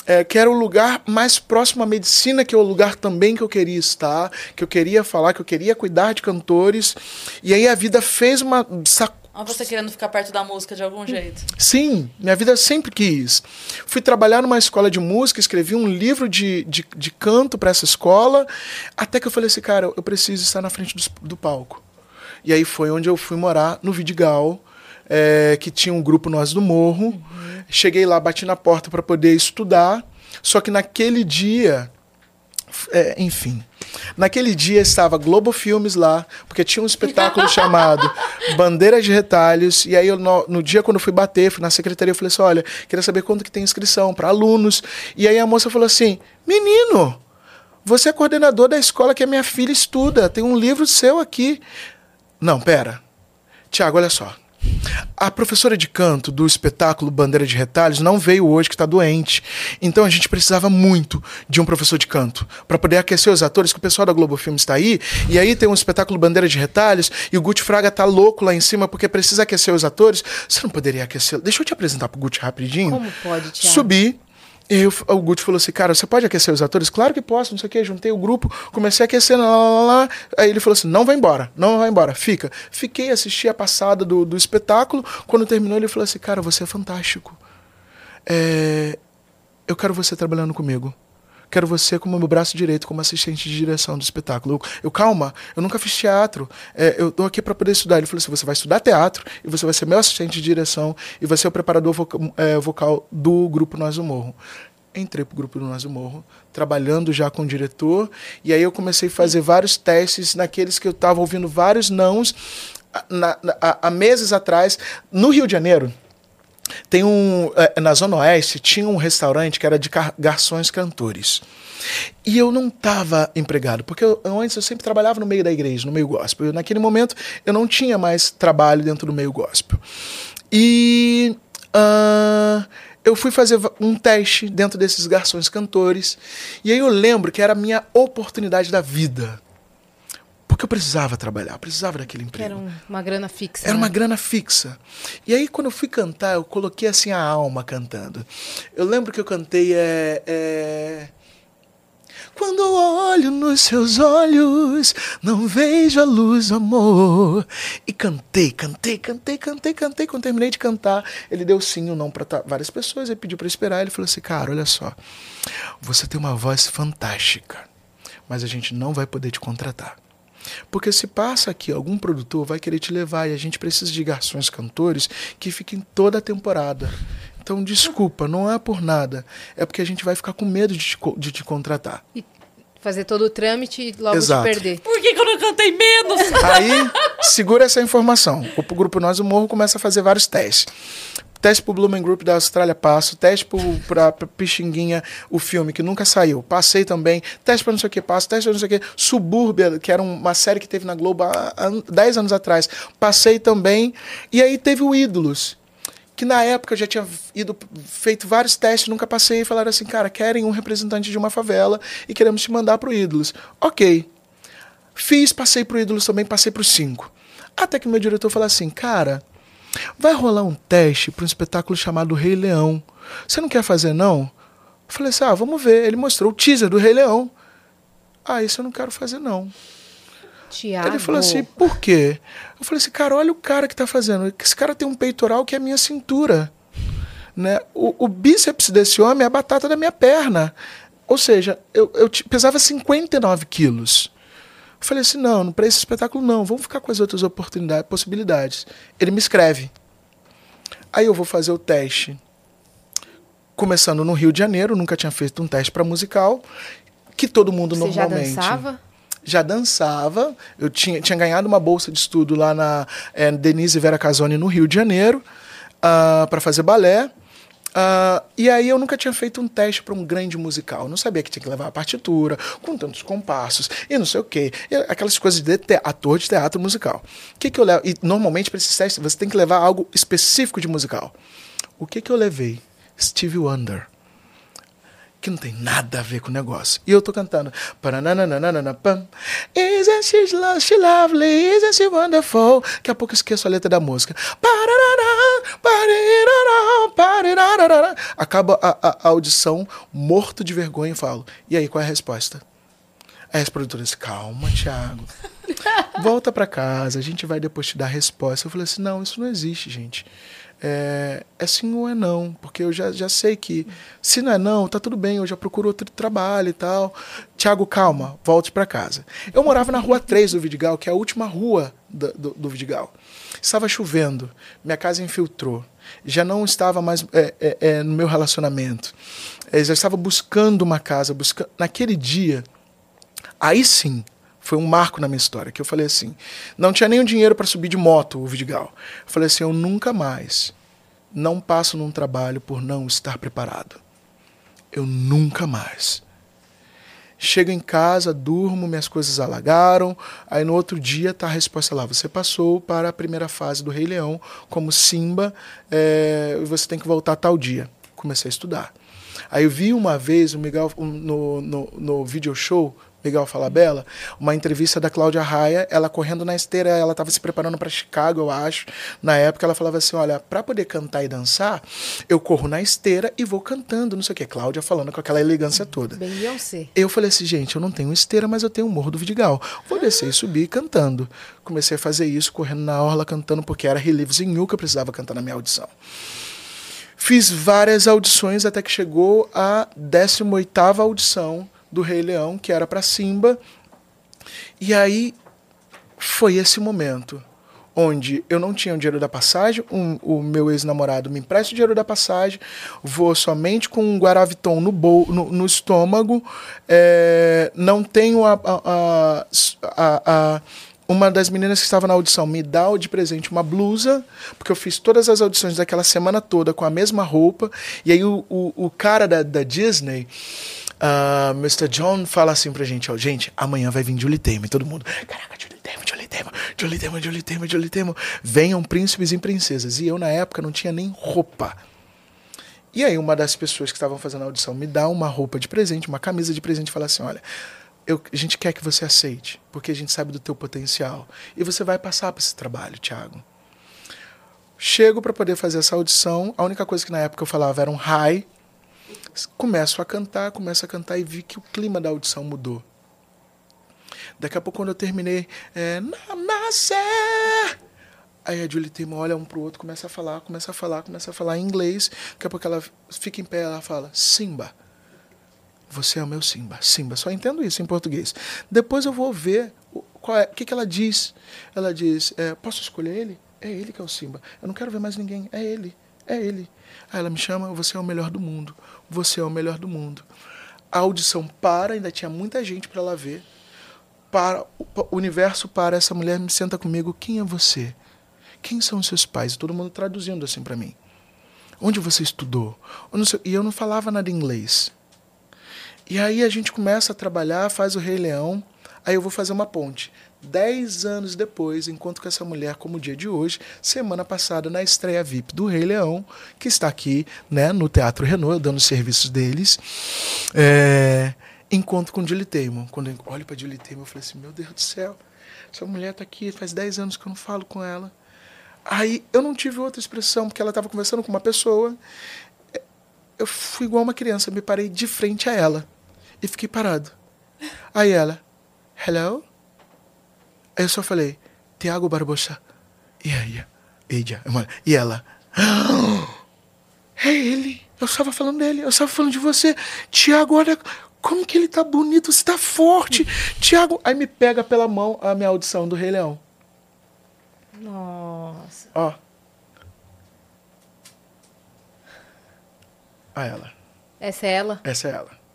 é, que era o lugar mais próximo à medicina, que é o lugar também que eu queria estar, que eu queria falar, que eu queria cuidar de cantores. E aí a vida fez uma. Ah, você querendo ficar perto da música de algum jeito? Sim, minha vida sempre quis. Fui trabalhar numa escola de música, escrevi um livro de, de, de canto para essa escola, até que eu falei assim, cara, eu preciso estar na frente do, do palco. E aí foi onde eu fui morar, no Vidigal, é, que tinha um grupo Nós do Morro. Uhum. Cheguei lá, bati na porta para poder estudar. Só que naquele dia, é, enfim, naquele dia estava Globo Filmes lá, porque tinha um espetáculo chamado Bandeira de Retalhos. E aí, eu, no, no, dia quando eu fui bater, fui na secretaria, eu falei assim: olha, queria saber quanto que tem inscrição para alunos. E aí a moça falou assim: menino, você é coordenador da escola que a minha filha estuda, tem um livro seu aqui. Não, pera. Tiago, olha só. A professora de canto do espetáculo Bandeira de Retalhos não veio hoje, que está doente. Então a gente precisava muito de um professor de canto para poder aquecer os atores, que o pessoal da Globo Filme está aí. E aí tem um espetáculo Bandeira de Retalhos e o Guti Fraga tá louco lá em cima porque precisa aquecer os atores. Você não poderia aquecer? Deixa eu te apresentar pro Guti rapidinho. Como pode, Thiago? Subi, e o Guti falou assim, cara, você pode aquecer os atores? Claro que posso, não sei o quê. Juntei o grupo, comecei a aquecer, lá, lá, lá. Aí ele falou assim, não vai embora, não vai embora, fica. Fiquei, assisti a passada do, do espetáculo. Quando terminou, ele falou assim, cara, você é fantástico. É, eu quero você trabalhando comigo quero você como meu braço direito, como assistente de direção do espetáculo. Eu, eu calma, eu nunca fiz teatro, é, eu estou aqui para poder estudar. Ele falou assim: você vai estudar teatro e você vai ser meu assistente de direção e vai ser o preparador vocal, é, vocal do grupo Nós do Morro entrei para o grupo do Nós do Morro, trabalhando já com o diretor, e aí eu comecei a fazer vários testes naqueles que eu estava ouvindo vários nãos há meses atrás, no Rio de Janeiro tem um. é, Na Zona Oeste tinha um restaurante que era de gar- garçons cantores. E eu não estava empregado, porque eu, antes eu sempre trabalhava no meio da igreja, no meio gospel. Eu, naquele momento eu não tinha mais trabalho dentro do meio gospel. E ah, eu fui fazer um teste dentro desses garçons cantores. E aí eu lembro que era a minha oportunidade da vida. Porque eu precisava trabalhar, eu precisava daquele Que emprego. era um- uma grana fixa. Era né? uma grana fixa. E aí, quando eu fui cantar, eu coloquei assim a alma cantando. Eu lembro que eu cantei é. é... Quando olho nos seus olhos, não vejo a luz amor. E cantei, cantei, cantei, cantei, cantei. Quando terminei de cantar, ele deu sim ou não para várias pessoas. Ele pediu para esperar. Ele falou assim: Cara, olha só, você tem uma voz fantástica, mas a gente não vai poder te contratar. Porque se passa aqui, algum produtor vai querer te levar e a gente precisa de garçons cantores que fiquem toda a temporada. Então, desculpa, não é por nada. É porque a gente vai ficar com medo de te, de te contratar. E fazer todo o trâmite e logo Exato. te perder. Por que, que eu não cantei menos? Aí, segura essa informação. O grupo Nós do Morro começa a fazer vários testes. Teste pro Blumen Group da Austrália, passo. Teste pro, pra, pra Pixinguinha, o filme, que nunca saiu. Passei também. Teste pra não sei o que, passo. Teste pra não sei o que. Subúrbia, que era uma série que teve na Globo há, há 10 anos atrás. Passei também. E aí teve o Ídolos. Que na época eu já tinha ido, feito vários testes, nunca passei. E falaram assim, cara, querem um representante de uma favela e queremos te mandar pro Ídolos. Ok. Fiz, passei pro Ídolos também, passei pro 5. Até que meu diretor falou assim, cara, vai rolar um teste para um espetáculo chamado Rei Leão. Você não quer fazer, não? Eu falei assim, ah, vamos ver. Ele mostrou o teaser do Rei Leão. Ah, isso eu não quero fazer, não. Tiago. Ele falou assim, por quê? Eu falei assim, cara, olha o cara que tá fazendo. Esse cara tem um peitoral que é a minha cintura. Né? O, o bíceps desse homem é a batata da minha perna. Ou seja, eu, eu pesava 59 quilos. Eu falei assim, não, para esse espetáculo não, vamos ficar com as outras oportunidades, possibilidades. Ele me escreve. Aí eu vou fazer o teste. Começando no Rio de Janeiro, nunca tinha feito um teste para musical, que todo mundo Você já normalmente dançava? já dançava. Eu tinha, tinha ganhado uma bolsa de estudo lá na eh, Denise Vera Casoni, no Rio de Janeiro, para fazer balé. Ah, e aí eu nunca tinha feito um teste para um grande musical. Não sabia que tinha que levar a partitura, com tantos compassos, e não sei o quê. Aquelas coisas de te- ator de teatro musical. O que, que eu levo? E normalmente para esses testes você tem que levar algo específico de musical. O que, que eu levei? Stevie Wonder que não tem nada a ver com o negócio. E eu tô cantando. Pam. Isn't she, she lovely? Isn't she wonderful? Daqui a pouco eu esqueço a letra da música. Acaba a, a- a audição, morto de vergonha, e falo. E aí, qual é a resposta? Aí as produtoras, calma, Thiago. Volta pra casa, a gente vai depois te dar a resposta. Eu falei assim, não, isso não existe, gente. É, é sim ou é não, porque eu já, já sei que se não é não, tá tudo bem, eu já procuro outro trabalho e tal. Tiago, calma, volte pra casa. Eu morava na rua 3 do Vidigal, que é a última rua do, do, do Vidigal. Estava chovendo, minha casa infiltrou. Já não estava mais é, é, é, no meu relacionamento. Eu já estava buscando uma casa, buscando. Naquele dia, Aí sim, foi um marco na minha história, que eu falei assim, não tinha o dinheiro para subir de moto o Vidigal. Eu falei assim, eu nunca mais não passo num trabalho por não estar preparado. Eu nunca mais. Chego em casa, durmo, minhas coisas alagaram. Aí no outro dia tá a resposta lá. Você passou para a primeira fase do Rei Leão como Simba é, você tem que voltar tal dia. Comecei a estudar. Aí eu vi uma vez o Miguel no, no, no video show, Miguel Falabella, uma entrevista da Cláudia Raia, ela correndo na esteira, ela estava se preparando para Chicago, eu acho. Na época ela falava assim: olha, para poder cantar e dançar, eu corro na esteira e vou cantando, não sei o que. Cláudia falando com aquela elegância toda. Bem Beyoncé. Eu falei assim, gente, eu não tenho esteira, mas eu tenho o Morro do Vidigal. Vou descer e subir cantando. Comecei a fazer isso, correndo na orla, cantando, porque era He Lives in You que eu precisava cantar na minha audição. Fiz várias audições até que chegou a 18ª audição do Rei Leão, que era para Simba. E aí foi esse momento onde eu não tinha o dinheiro da passagem, um, o meu ex-namorado me empresta o dinheiro da passagem, vou somente com um Guaraviton no, bol, no, no estômago, é, não tenho a, a, a, a, uma das meninas que estava na audição me dá de presente uma blusa, porque eu fiz todas as audições daquela semana toda com a mesma roupa. E aí o, o, o cara da, da Disney, uh, Mr. John, fala assim pra gente, ó, gente, amanhã vai vir Julie Taymor. Todo mundo, caraca, Julie Taymor, Julie Taymor, Julie Julie Julie. Venham príncipes e princesas. E eu, na época, não tinha nem roupa. E aí uma das pessoas que estavam fazendo a audição me dá uma roupa de presente, uma camisa de presente e fala assim, olha eu, a gente quer que você aceite, porque a gente sabe do teu potencial. E você vai passar para esse trabalho, Thiago. Chego para poder fazer essa audição. A única coisa que na época eu falava era um hi. Começo a cantar, começo a cantar e vi que o clima da audição mudou. Daqui a pouco, quando eu terminei, é, nascer. Aí a Julie Taymor olha um pro outro, começa a falar, começa a falar, começa a falar em inglês. Daqui a pouco ela fica em pé, ela fala, Simba. Você é o meu Simba. Simba. Só entendo isso em português. Depois eu vou ver o é, que, que ela diz. Ela diz: é, Posso escolher ele? É ele que é o Simba. Eu não quero ver mais ninguém. É ele. É ele. Aí ela me chama: Você é o melhor do mundo. Você é o melhor do mundo. A audição para, ainda tinha muita gente para ela ver. Para, o universo para, essa mulher me senta comigo: Quem é você? Quem são seus pais? Todo mundo traduzindo assim para mim. Onde você estudou? E eu não falava nada inglês. E aí a gente começa a trabalhar, faz o Rei Leão, aí eu vou fazer uma ponte. Dez anos depois, encontro com essa mulher como o dia de hoje, semana passada, na estreia VIP do Rei Leão, que está aqui né, no Teatro Renault, dando os serviços deles. É, encontro com Julie Taymor. Quando eu olho para Julie Taymor, eu falei assim, meu Deus do céu, essa mulher está aqui, faz dez anos que eu não falo com ela. Aí eu não tive outra expressão, porque ela estava conversando com uma pessoa. Eu fui igual uma criança, me parei de frente a ela e fiquei parado. Aí ela, hello? Aí eu só falei, Tiago Barbosa. E aí, e ela, é ele. Eu estava falando dele, eu estava falando de você. Tiago, olha como que ele tá bonito, você tá forte. Tiago, aí me pega pela mão a minha audição do Rei Leão. Nossa. Ó. A ela. Essa é ela? Essa é ela.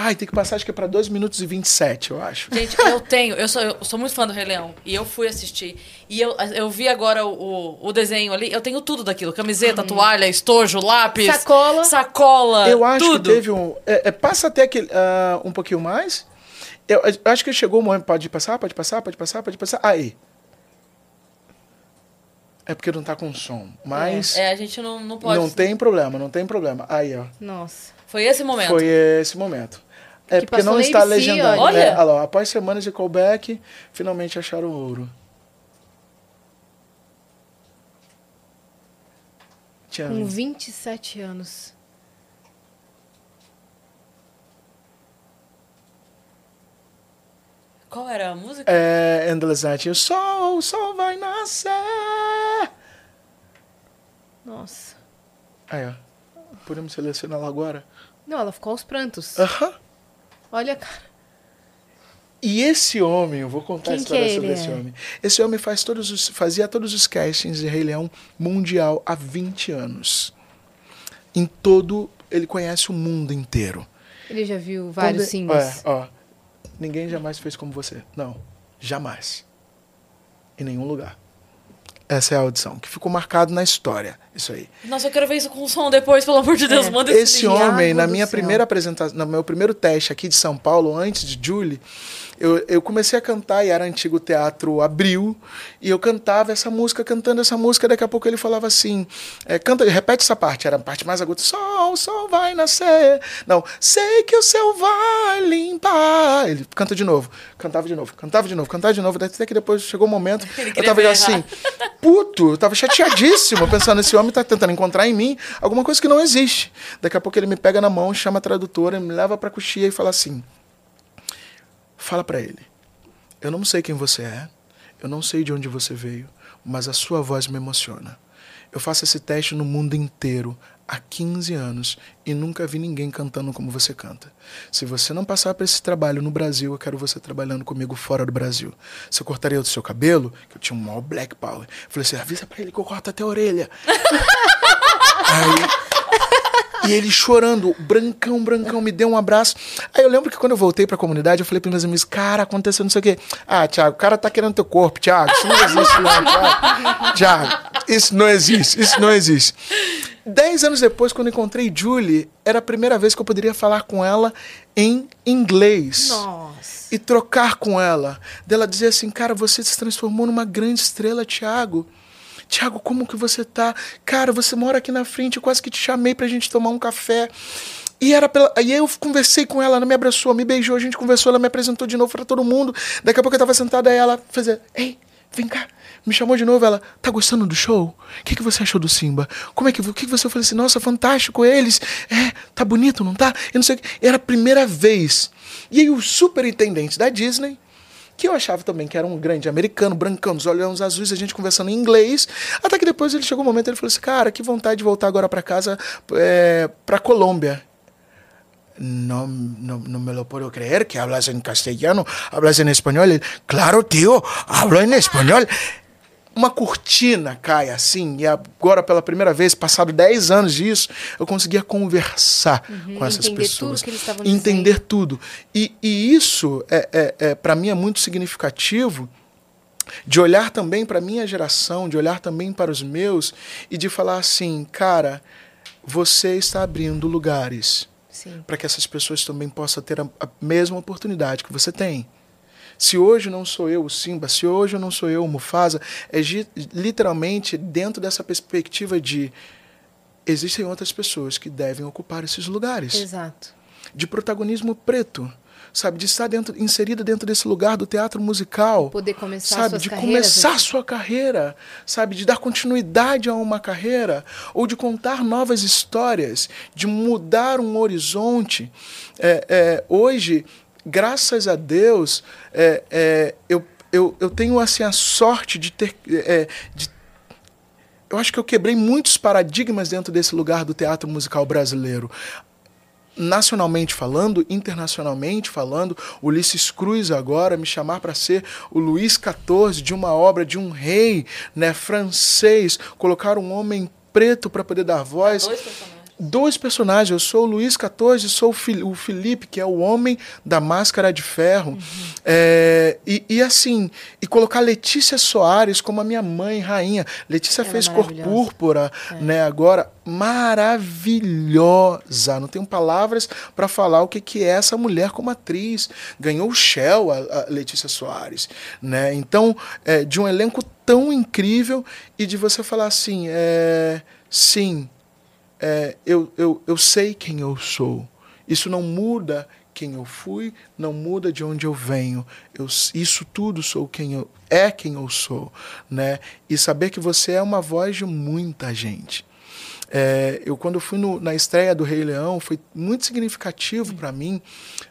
Ai, tem que passar, acho que é pra 2 minutos e 27, eu acho. Gente, eu tenho, eu sou, eu sou muito fã do Rei Leão. E eu fui assistir. E eu, eu vi agora o, o, desenho ali, eu tenho tudo daquilo: camiseta, toalha, estojo, lápis. Sacola. Sacola. Eu acho tudo. que teve um. É, é, passa até aquele, uh, um pouquinho mais. Eu, eu, acho que chegou o momento. Pode passar, pode passar, pode passar, pode passar. Aí. É porque não tá com som. Mas. É, é a gente não, não pode. Não tem problema, não tem problema. Aí, ó. Nossa. Foi esse momento. Foi esse momento. É, que porque não está ABC, legendado. olha. É, olha lá, após semanas de callback, finalmente acharam ouro. Tinha Com 27 anos. Qual era a música? É, Endless Night. O sol, o sol vai nascer. Nossa. Aí, ó. Podemos selecionar ela agora? Não, ela ficou aos prantos. Aham. Olha, cara. E esse homem, eu vou contar Quem a história é sobre esse homem. Esse homem faz todos os, fazia todos os castings de Rei Leão mundial há 20 anos. Em todo, ele conhece o mundo inteiro. Ele já viu vários Quando- Simbas. É, ó, ninguém jamais fez como você. Não, jamais. Em nenhum lugar. Essa é a audição, que ficou marcado na história. Isso aí. Nossa, eu quero ver isso com som depois, pelo amor de Deus. É. Manda Esse link. homem, na minha céu. primeira apresentação, no meu primeiro teste aqui de São Paulo, antes de Julie, eu, eu comecei a cantar e era antigo teatro Abril, e eu cantava essa música, cantando essa música, daqui a pouco ele falava assim, é, canta, repete essa parte, era a parte mais aguda, sol, sol vai nascer, não, sei que o céu vai limpar, ele canta de novo, cantava de novo, cantava de novo, cantava de novo, até que depois chegou o momento, Ele eu tava assim, puto, eu tava chateadíssimo, pensando, esse homem tá tentando encontrar em mim alguma coisa que não existe. Daqui a pouco ele me pega na mão, chama a tradutora, me leva pra coxia e fala assim: Fala pra ele. Eu não sei quem você é, eu não sei de onde você veio, mas a sua voz me emociona. Eu faço esse teste no mundo inteiro há 15 anos e nunca vi ninguém cantando como você canta. Se você não passar por esse trabalho no Brasil, eu quero você trabalhando comigo fora do Brasil. Eu cortaria o seu cabelo, que eu tinha um maior black power, falei assim: avisa pra ele que eu corto até a orelha. Aí, E ele chorando, brancão, brancão, me deu um abraço. Aí eu lembro que quando eu voltei pra comunidade, eu falei para meus amigos, cara, aconteceu não sei o quê. Ah, Thiago, o cara tá querendo teu corpo, Thiago. Isso não existe, não, Thiago. Thiago, isso não existe, isso não existe. Dez anos depois, quando encontrei Julie, era a primeira vez que eu poderia falar com ela em inglês. Nossa. E trocar com ela. Dela dizer assim, cara, você se transformou numa grande estrela, Thiago. Tiago, como que você tá? Cara, você mora aqui na frente, eu quase que te chamei pra gente tomar um café. E era pela. Aí eu conversei com ela, ela me abraçou, me beijou, a gente conversou, ela me apresentou de novo para todo mundo. Daqui a pouco eu tava sentada, aí ela fazia, ei, vem cá. Me chamou de novo, ela, tá gostando do show? O que, que você achou do Simba? Como é que, o que, que você falou assim? Nossa, fantástico eles. É, tá bonito, não tá? Eu não sei o que. Era a primeira vez. E aí o superintendente da Disney que eu achava também que era um grande americano, brancão, os olhos azuis, a gente conversando em inglês. Até que depois ele chegou um momento ele falou assim: Cara, que vontade de voltar agora para casa, é, para Colômbia. No, no, no, me lo puedo creer que hablas en castellano, hablas en español. Claro, tío, hablo en español uma cortina cai assim, e agora pela primeira vez, passado 10 anos disso, eu conseguia conversar uhum, com essas entender pessoas. Tudo que eles estavam entender dizendo. tudo. E, e isso, é, é, é para mim, é muito significativo de olhar também para a minha geração, de olhar também para os meus e de falar assim, cara, você está abrindo lugares para que essas pessoas também possam ter a, a mesma oportunidade que você tem. Se hoje não sou eu o Simba, se hoje não sou eu o Mufasa, é literalmente dentro dessa perspectiva de existem outras pessoas que devem ocupar esses lugares. Exato. De protagonismo preto sabe, de estar dentro, inserida dentro desse lugar do teatro musical, poder começar sabe, de começar assim. sua carreira, sabe, de dar continuidade a uma carreira ou de contar novas histórias, de mudar um horizonte. É, é, hoje graças a Deus, é, é, eu, eu, eu tenho assim, a sorte de ter. É, de, eu acho que eu quebrei muitos paradigmas dentro desse lugar do teatro musical brasileiro nacionalmente falando, internacionalmente falando, Ulisses Cruz agora me chamar para ser o Luís XIV de uma obra de um rei, né, francês, colocar um homem preto para poder dar voz. Dois personagens dois personagens. Eu sou o Luiz XIV, sou o Felipe, que é o homem da máscara de ferro. Uhum. É, e, e, assim, e colocar Letícia Soares como a minha mãe, rainha. Letícia Ela é fez Cor Púrpura, é. né? Agora, maravilhosa. Não tenho palavras para falar o que, que é essa mulher como atriz. Ganhou o Shell, a, a Letícia Soares. Né? Então, é, de um elenco tão incrível e de você falar assim, é, sim, é, eu, eu, eu sei quem eu sou. Isso não muda quem eu fui, não muda de onde eu venho. Eu, isso tudo sou quem eu é quem eu sou, né? E saber que você é uma voz de muita gente. É, eu quando fui no, na estreia do Rei Leão foi muito significativo para mim,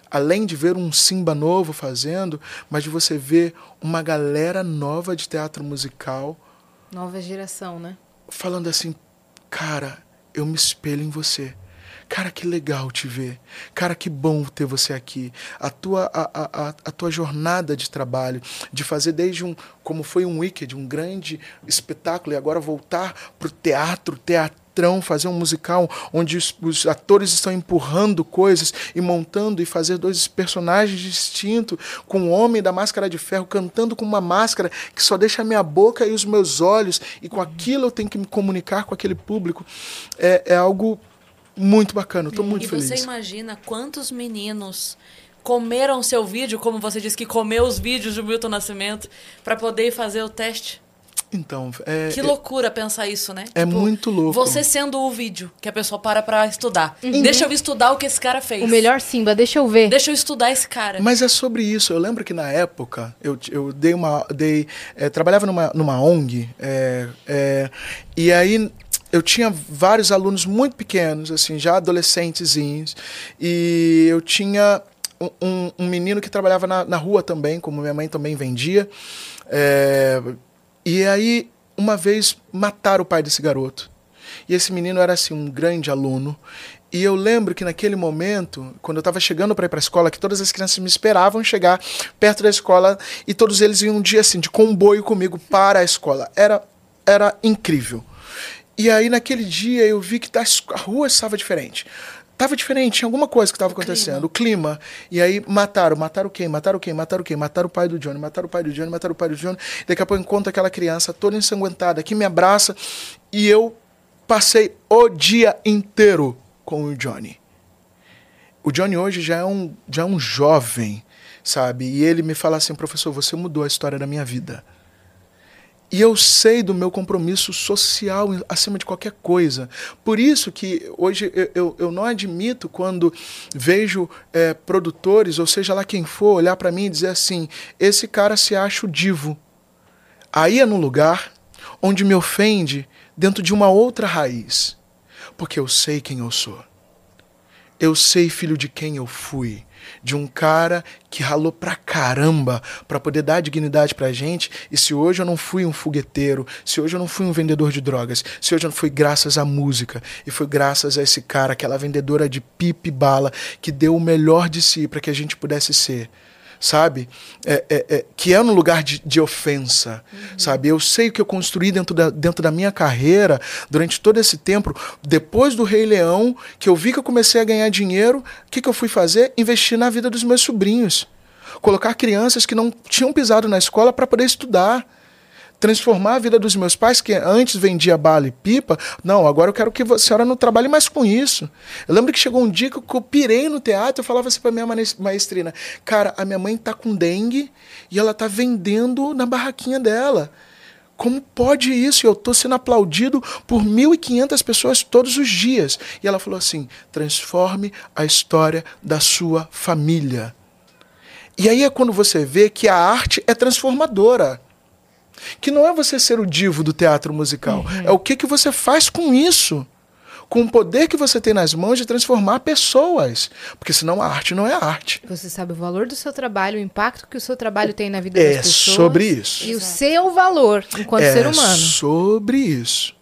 além de ver um Simba novo fazendo, mas de você ver uma galera nova de teatro musical, nova geração, né? Falando assim, cara, eu me espelho em você. Cara, que legal te ver. Cara, que bom ter você aqui. A tua, a, a, a tua jornada de trabalho, de fazer desde um, como foi um Wicked, um grande espetáculo, e agora voltar para o teatro, teatrão, fazer um musical onde os, os, atores estão empurrando coisas e montando e fazer dois personagens distintos, com o homem da máscara de ferro cantando com uma máscara que só deixa a minha boca e os meus olhos, e com aquilo eu tenho que me comunicar com aquele público. É, é algo muito bacana, estou muito e feliz. E você imagina quantos meninos comeram seu vídeo, como você disse que comeu os vídeos do Milton Nascimento, para poder fazer o teste? Então, é, que loucura pensar isso, né? É tipo, muito louco. Você sendo o vídeo que a pessoa para pra estudar. Uhum. Deixa eu estudar o que esse cara fez. O melhor Simba, deixa eu ver. Deixa eu estudar esse cara. Mas é sobre isso. Eu lembro que na época eu, eu dei uma. Dei, é, trabalhava numa, numa ONG, é, é, e aí eu tinha vários alunos muito pequenos, assim, já adolescentezinhos, e eu tinha um, um menino que trabalhava na, na, rua também, como minha mãe também vendia. É, e aí, uma vez, mataram o pai desse garoto. E esse menino era assim um grande aluno. E eu lembro que naquele momento, quando eu estava chegando para ir para a escola, que todas as crianças me esperavam chegar perto da escola e todos eles iam um dia assim de comboio comigo para a escola. Era era incrível. E aí naquele dia eu vi que a rua estava diferente. Tava diferente, tinha alguma coisa que estava acontecendo, o clima. E aí mataram, mataram quem? Mataram quem? Mataram quem? Mataram o pai do Johnny, mataram o pai do Johnny, mataram o pai do Johnny. Daqui a pouco encontro aquela criança toda ensanguentada que me abraça e eu passei o dia inteiro com o Johnny. O Johnny hoje já é um, já é um jovem, sabe? E ele me fala assim, professor, você mudou a história da minha vida. E eu sei do meu compromisso social acima de qualquer coisa. Por isso que hoje eu, eu, eu não admito quando vejo é, produtores, ou seja lá quem for, olhar para mim e dizer assim: esse cara se acha o divo. Aí é num lugar onde me ofende dentro de uma outra raiz. Porque eu sei quem eu sou. Eu sei, filho, de quem eu fui de um cara que ralou pra caramba para poder dar dignidade pra gente. E se hoje eu não fui um fogueteiro, se hoje eu não fui um vendedor de drogas, se hoje eu não fui graças à música e foi graças a esse cara, aquela vendedora de pipe bala que deu o melhor de si para que a gente pudesse ser sabe? É, é, é, que é no lugar de, de ofensa, uhum. sabe? Eu sei o que eu construí dentro da, dentro da minha carreira durante todo esse tempo. Depois do Rei Leão, que eu vi que eu comecei a ganhar dinheiro, o que, que eu fui fazer? Investir na vida dos meus sobrinhos. Colocar crianças que não tinham pisado na escola para poder estudar transformar a vida dos meus pais, que antes vendia bala e pipa. Não, agora eu quero que a senhora não trabalhe mais com isso. Eu lembro que chegou um dia que eu pirei no teatro, eu falava assim para minha maestrina, cara, a minha mãe tá com dengue e ela tá vendendo na barraquinha dela. Como pode isso? Eu estou sendo aplaudido por 1.500 pessoas todos os dias. E ela falou assim: transforme a história da sua família. E aí é quando você vê que a arte é transformadora. Que não é você ser o divo do teatro musical. Uhum. É o que, que você faz com isso. Com o poder que você tem nas mãos de transformar pessoas. Porque senão a arte não é arte. Você sabe o valor do seu trabalho, o impacto que o seu trabalho tem na vida é das pessoas. É sobre isso. E Exato. o seu valor enquanto é ser humano. É sobre isso.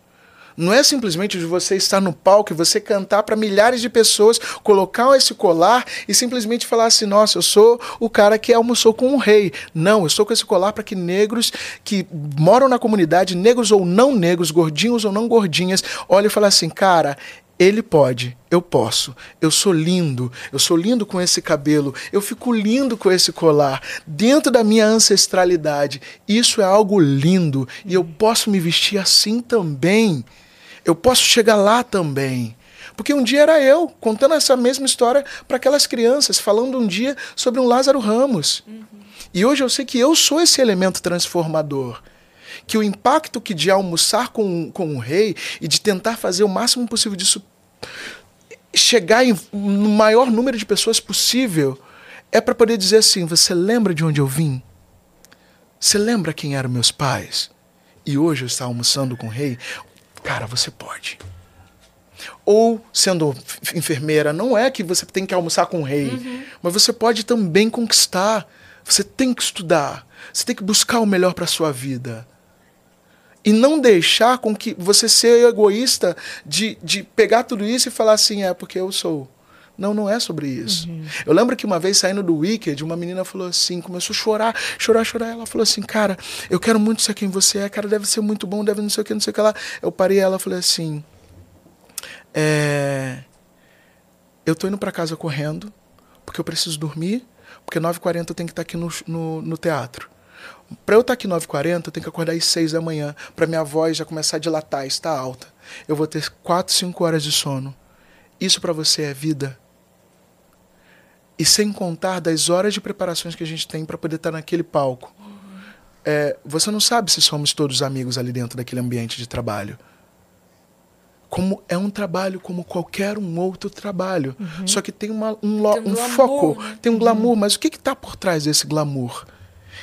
Não é simplesmente de você estar no palco e você cantar para milhares de pessoas, colocar esse colar e simplesmente falar assim: nossa, eu sou o cara que almoçou com um rei. Não, eu estou com esse colar para que negros que moram na comunidade, negros ou não negros, gordinhos ou não gordinhas, olhem e falem assim: cara, ele pode, eu posso. Eu sou lindo, eu sou lindo com esse cabelo, eu fico lindo com esse colar, dentro da minha ancestralidade. Isso é algo lindo e eu posso me vestir assim também. Eu posso chegar lá também. Porque um dia era eu contando essa mesma história para aquelas crianças, falando um dia sobre um Lázaro Ramos. Uhum. E hoje eu sei que eu sou esse elemento transformador. Que o impacto que de almoçar com, com um rei e de tentar fazer o máximo possível disso chegar em, no maior número de pessoas possível é para poder dizer assim: você lembra de onde eu vim? Você lembra quem eram meus pais? E hoje eu estou almoçando com o rei. Cara, você pode. Ou, sendo enfermeira, não é que você tem que almoçar com o rei, uhum. mas você pode também conquistar. Você tem que estudar. Você tem que buscar o melhor para sua vida. E não deixar com que você seja egoísta de, de pegar tudo isso e falar assim, é porque eu sou. Não, não é sobre isso. Uhum. Eu lembro que uma vez saindo do Wicked, uma menina falou assim, começou a chorar, chorar, chorar. Ela falou assim, cara, eu quero muito ser quem você é, cara, deve ser muito bom, deve não sei o que, não sei o que lá. Eu parei ela e falei assim, é... eu tô indo para casa correndo, porque eu preciso dormir, porque 9h40 eu tenho que estar aqui no, no, no teatro. Para eu estar aqui 9h40, eu tenho que acordar às 6 da manhã, para minha voz já começar a dilatar, está alta. Eu vou ter 4, 5 horas de sono. Isso para você é vida? E sem contar das horas de preparações que a gente tem para poder estar tá naquele palco. É, você não sabe se somos todos amigos ali dentro daquele ambiente de trabalho. Como é um trabalho como qualquer um outro trabalho. Uhum. Só que tem, uma, um, tem um, um glamour, foco, né? tem um glamour. Uhum. Mas o que está por trás desse glamour?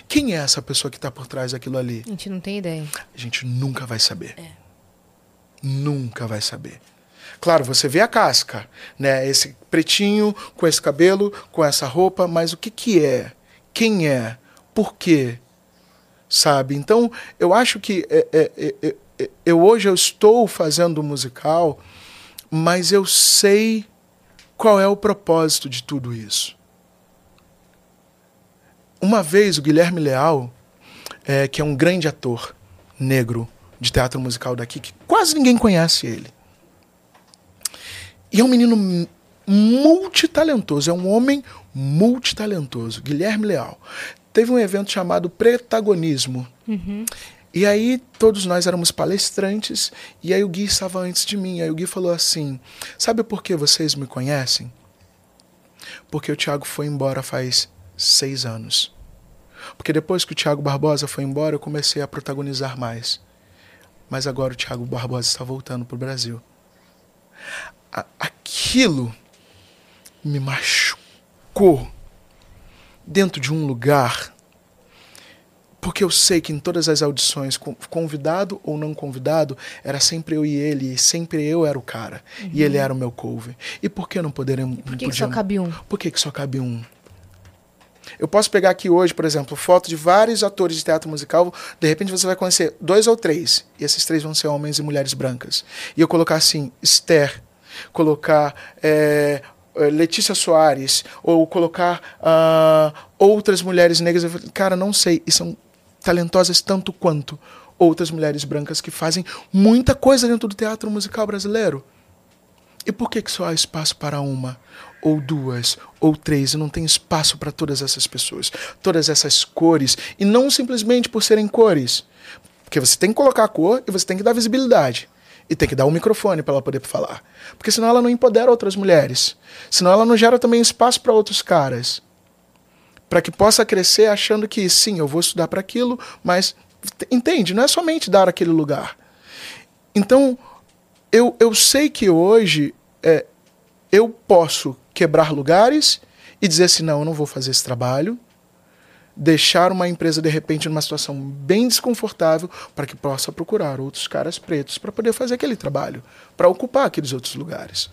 Quem é essa pessoa que está por trás daquilo ali? A gente não tem ideia. A gente nunca vai saber. É. Nunca vai saber. Claro, você vê a casca, né? Esse pretinho com esse cabelo, com essa roupa, mas o que que é? Quem é? Por quê? Sabe? Então, eu acho que é, é, é, é eu hoje eu estou fazendo musical, mas eu sei qual é o propósito de tudo isso. Uma vez o Guilherme Leal, é, que é um grande ator negro, de teatro musical daqui que quase ninguém conhece ele. E é um menino multitalentoso, é um homem multitalentoso, Guilherme Leal. Teve um evento chamado Pretagonismo. Uhum. E aí todos nós éramos palestrantes, e aí o Gui estava antes de mim. Aí o Gui falou assim: Sabe por que vocês me conhecem? Porque o Tiago foi embora faz seis anos. Porque depois que o Tiago Barbosa foi embora, eu comecei a protagonizar mais. Mas agora o Tiago Barbosa está voltando para o Brasil. Aquilo me machucou dentro de um lugar porque eu sei que em todas as audições, convidado ou não convidado, era sempre eu e ele, e sempre eu era o cara. Uhum. E ele era o meu cover. E por que não poderemos. Por que, que só cabe um? Por que, que só cabe um? Eu posso pegar aqui hoje, por exemplo, foto de vários atores de teatro musical. De repente você vai conhecer dois ou três. E esses três vão ser homens e mulheres brancas. E eu colocar assim, Esther, colocar é, Letícia Soares, ou colocar uh, outras mulheres negras. Cara, não sei. E são talentosas tanto quanto outras mulheres brancas que fazem muita coisa dentro do teatro musical brasileiro. E por que, que só há espaço para uma, ou duas, ou três, e não tem espaço para todas essas pessoas, todas essas cores, e não simplesmente por serem cores? Porque você tem que colocar a cor e você tem que dar visibilidade. E tem que dar um microfone para ela poder falar. Porque senão ela não empodera outras mulheres. Senão ela não gera também espaço para outros caras para que possa crescer achando que sim, eu vou estudar para aquilo, mas entende, não é somente dar aquele lugar. Então, eu, eu sei que hoje é, eu posso quebrar lugares e dizer assim: não, eu não vou fazer esse trabalho, deixar uma empresa de repente numa situação bem desconfortável para que possa procurar outros caras pretos para poder fazer aquele trabalho, para ocupar aqueles outros lugares.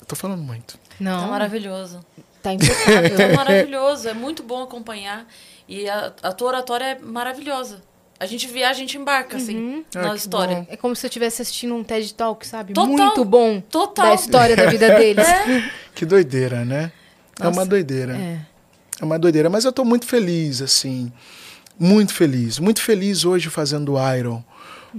Estou falando muito. Não. Tá maravilhoso. Tá impecável. é maravilhoso, é muito bom acompanhar. E a, a tua oratória é maravilhosa. A gente viaja, a gente embarca, assim, uhum. na ah, história. Bom. É como se eu estivesse assistindo um TED Talk, sabe? Total, muito bom. Total. Da história da vida deles. É. Que doideira, né? Nossa, é uma doideira. É. é uma doideira. Mas eu tô muito feliz, assim. Muito feliz. Muito feliz hoje fazendo Iron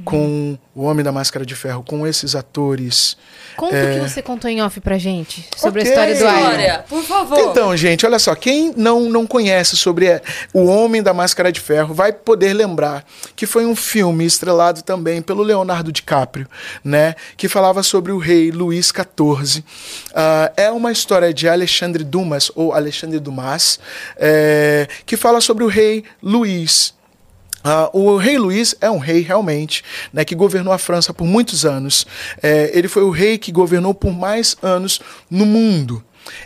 com o Homem da Máscara de Ferro, com esses atores. Conta é... o que você contou em off pra gente sobre okay. a história do Iron. Por favor. Então, gente, olha só, quem não, não conhece sobre o Homem da Máscara de Ferro vai poder lembrar que foi um filme estrelado também pelo Leonardo DiCaprio, né, que falava sobre o rei Luís XIV. Uh, é uma história de Alexandre Dumas ou Alexandre Dumas, é, que fala sobre o rei Luís Uh, o rei Luís é um rei realmente, né, que governou a França por muitos anos. É, ele foi o rei que governou por mais anos no mundo.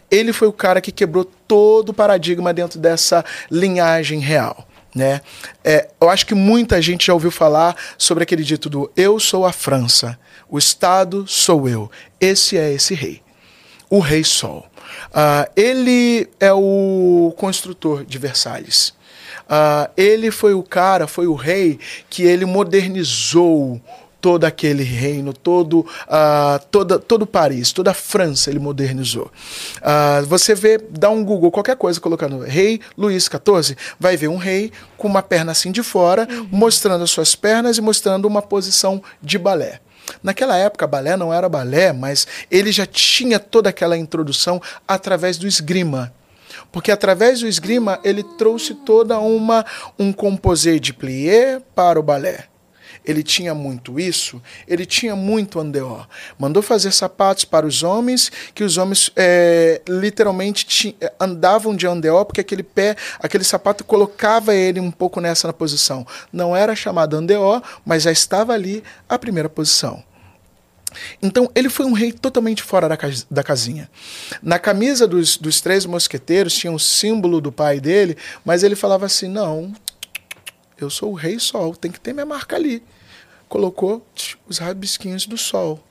Ele foi o cara que quebrou todo o paradigma dentro dessa linhagem real. Né? É, eu acho que muita gente já ouviu falar sobre aquele dito do eu sou a França, o Estado sou eu. Esse é esse rei, o Rei Sol. Uh, ele é o construtor de Versalhes. Uh, ele foi o cara, foi o rei que ele modernizou todo aquele reino, todo, uh, toda, todo Paris, toda a França ele modernizou. Uh, você vê, dá um Google, qualquer coisa, colocando rei Luís XIV, vai ver um rei com uma perna assim de fora, uhum. mostrando as suas pernas e mostrando uma posição de balé. Naquela época, balé não era balé, mas ele já tinha toda aquela introdução através do esgrima. Porque através do esgrima ele trouxe toda uma um composé de plié para o balé. Ele tinha muito isso, ele tinha muito andeó. Mandou fazer sapatos para os homens, que os homens é, literalmente andavam de andeó, porque aquele pé, aquele sapato colocava ele um pouco nessa posição. Não era chamado andeó, mas já estava ali a primeira posição. Então, ele foi um rei totalmente fora da, da casinha. Na camisa dos, dos três mosqueteiros tinha o um símbolo do pai dele, mas ele falava assim: não, eu sou o rei sol, tem que ter minha marca ali. Colocou os rabisquinhos do sol.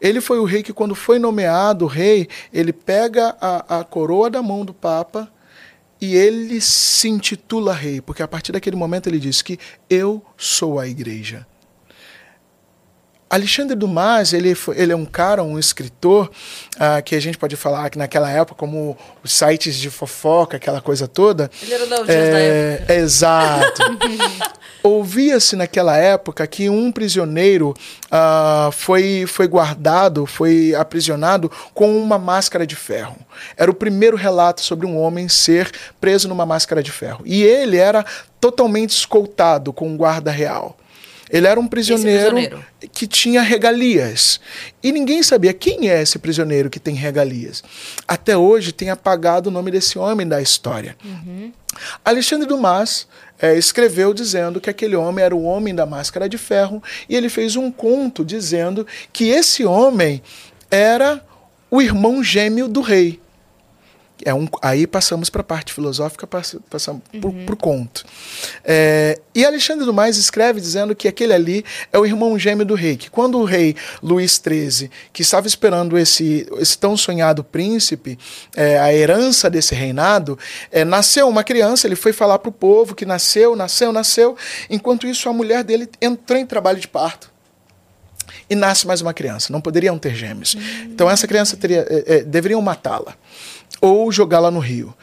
Ele foi o rei que, quando foi nomeado rei, ele pega a, a coroa da mão do Papa e ele se intitula rei, porque a partir daquele momento ele diz que eu sou a igreja Alexandre Dumas, ele, ele é um cara, um escritor, uh, que a gente pode falar que naquela época, como os sites de fofoca, aquela coisa toda. Ele era Dias é, da época. exato. Ouvia-se naquela época que um prisioneiro uh, foi, foi guardado, foi aprisionado com uma máscara de ferro. Era o primeiro relato sobre um homem ser preso numa máscara de ferro. E ele era totalmente escoltado com um guarda real. Ele era um prisioneiro, prisioneiro, que tinha regalias. E ninguém sabia quem é esse prisioneiro que tem regalias. Até hoje tem apagado o nome desse homem da história. Uhum. Alexandre Dumas é, escreveu dizendo que aquele homem era o homem da máscara de ferro e ele fez um conto dizendo que esse homem era o irmão gêmeo do rei. É um, aí passamos para a parte filosófica, passamos uhum. para o conto. É, e Alexandre Dumas escreve dizendo que aquele ali é o irmão gêmeo do rei, que quando o rei Luís XIII, que estava esperando esse, esse tão sonhado príncipe, é, a herança desse reinado, é, nasceu uma criança, ele foi falar para o povo que nasceu, nasceu, nasceu. Enquanto isso, a mulher dele entrou em trabalho de parto e nasce mais uma criança. Não poderiam ter gêmeos. Uhum. Então essa criança teria, é, é, deveriam matá-la ou jogá-la no rio.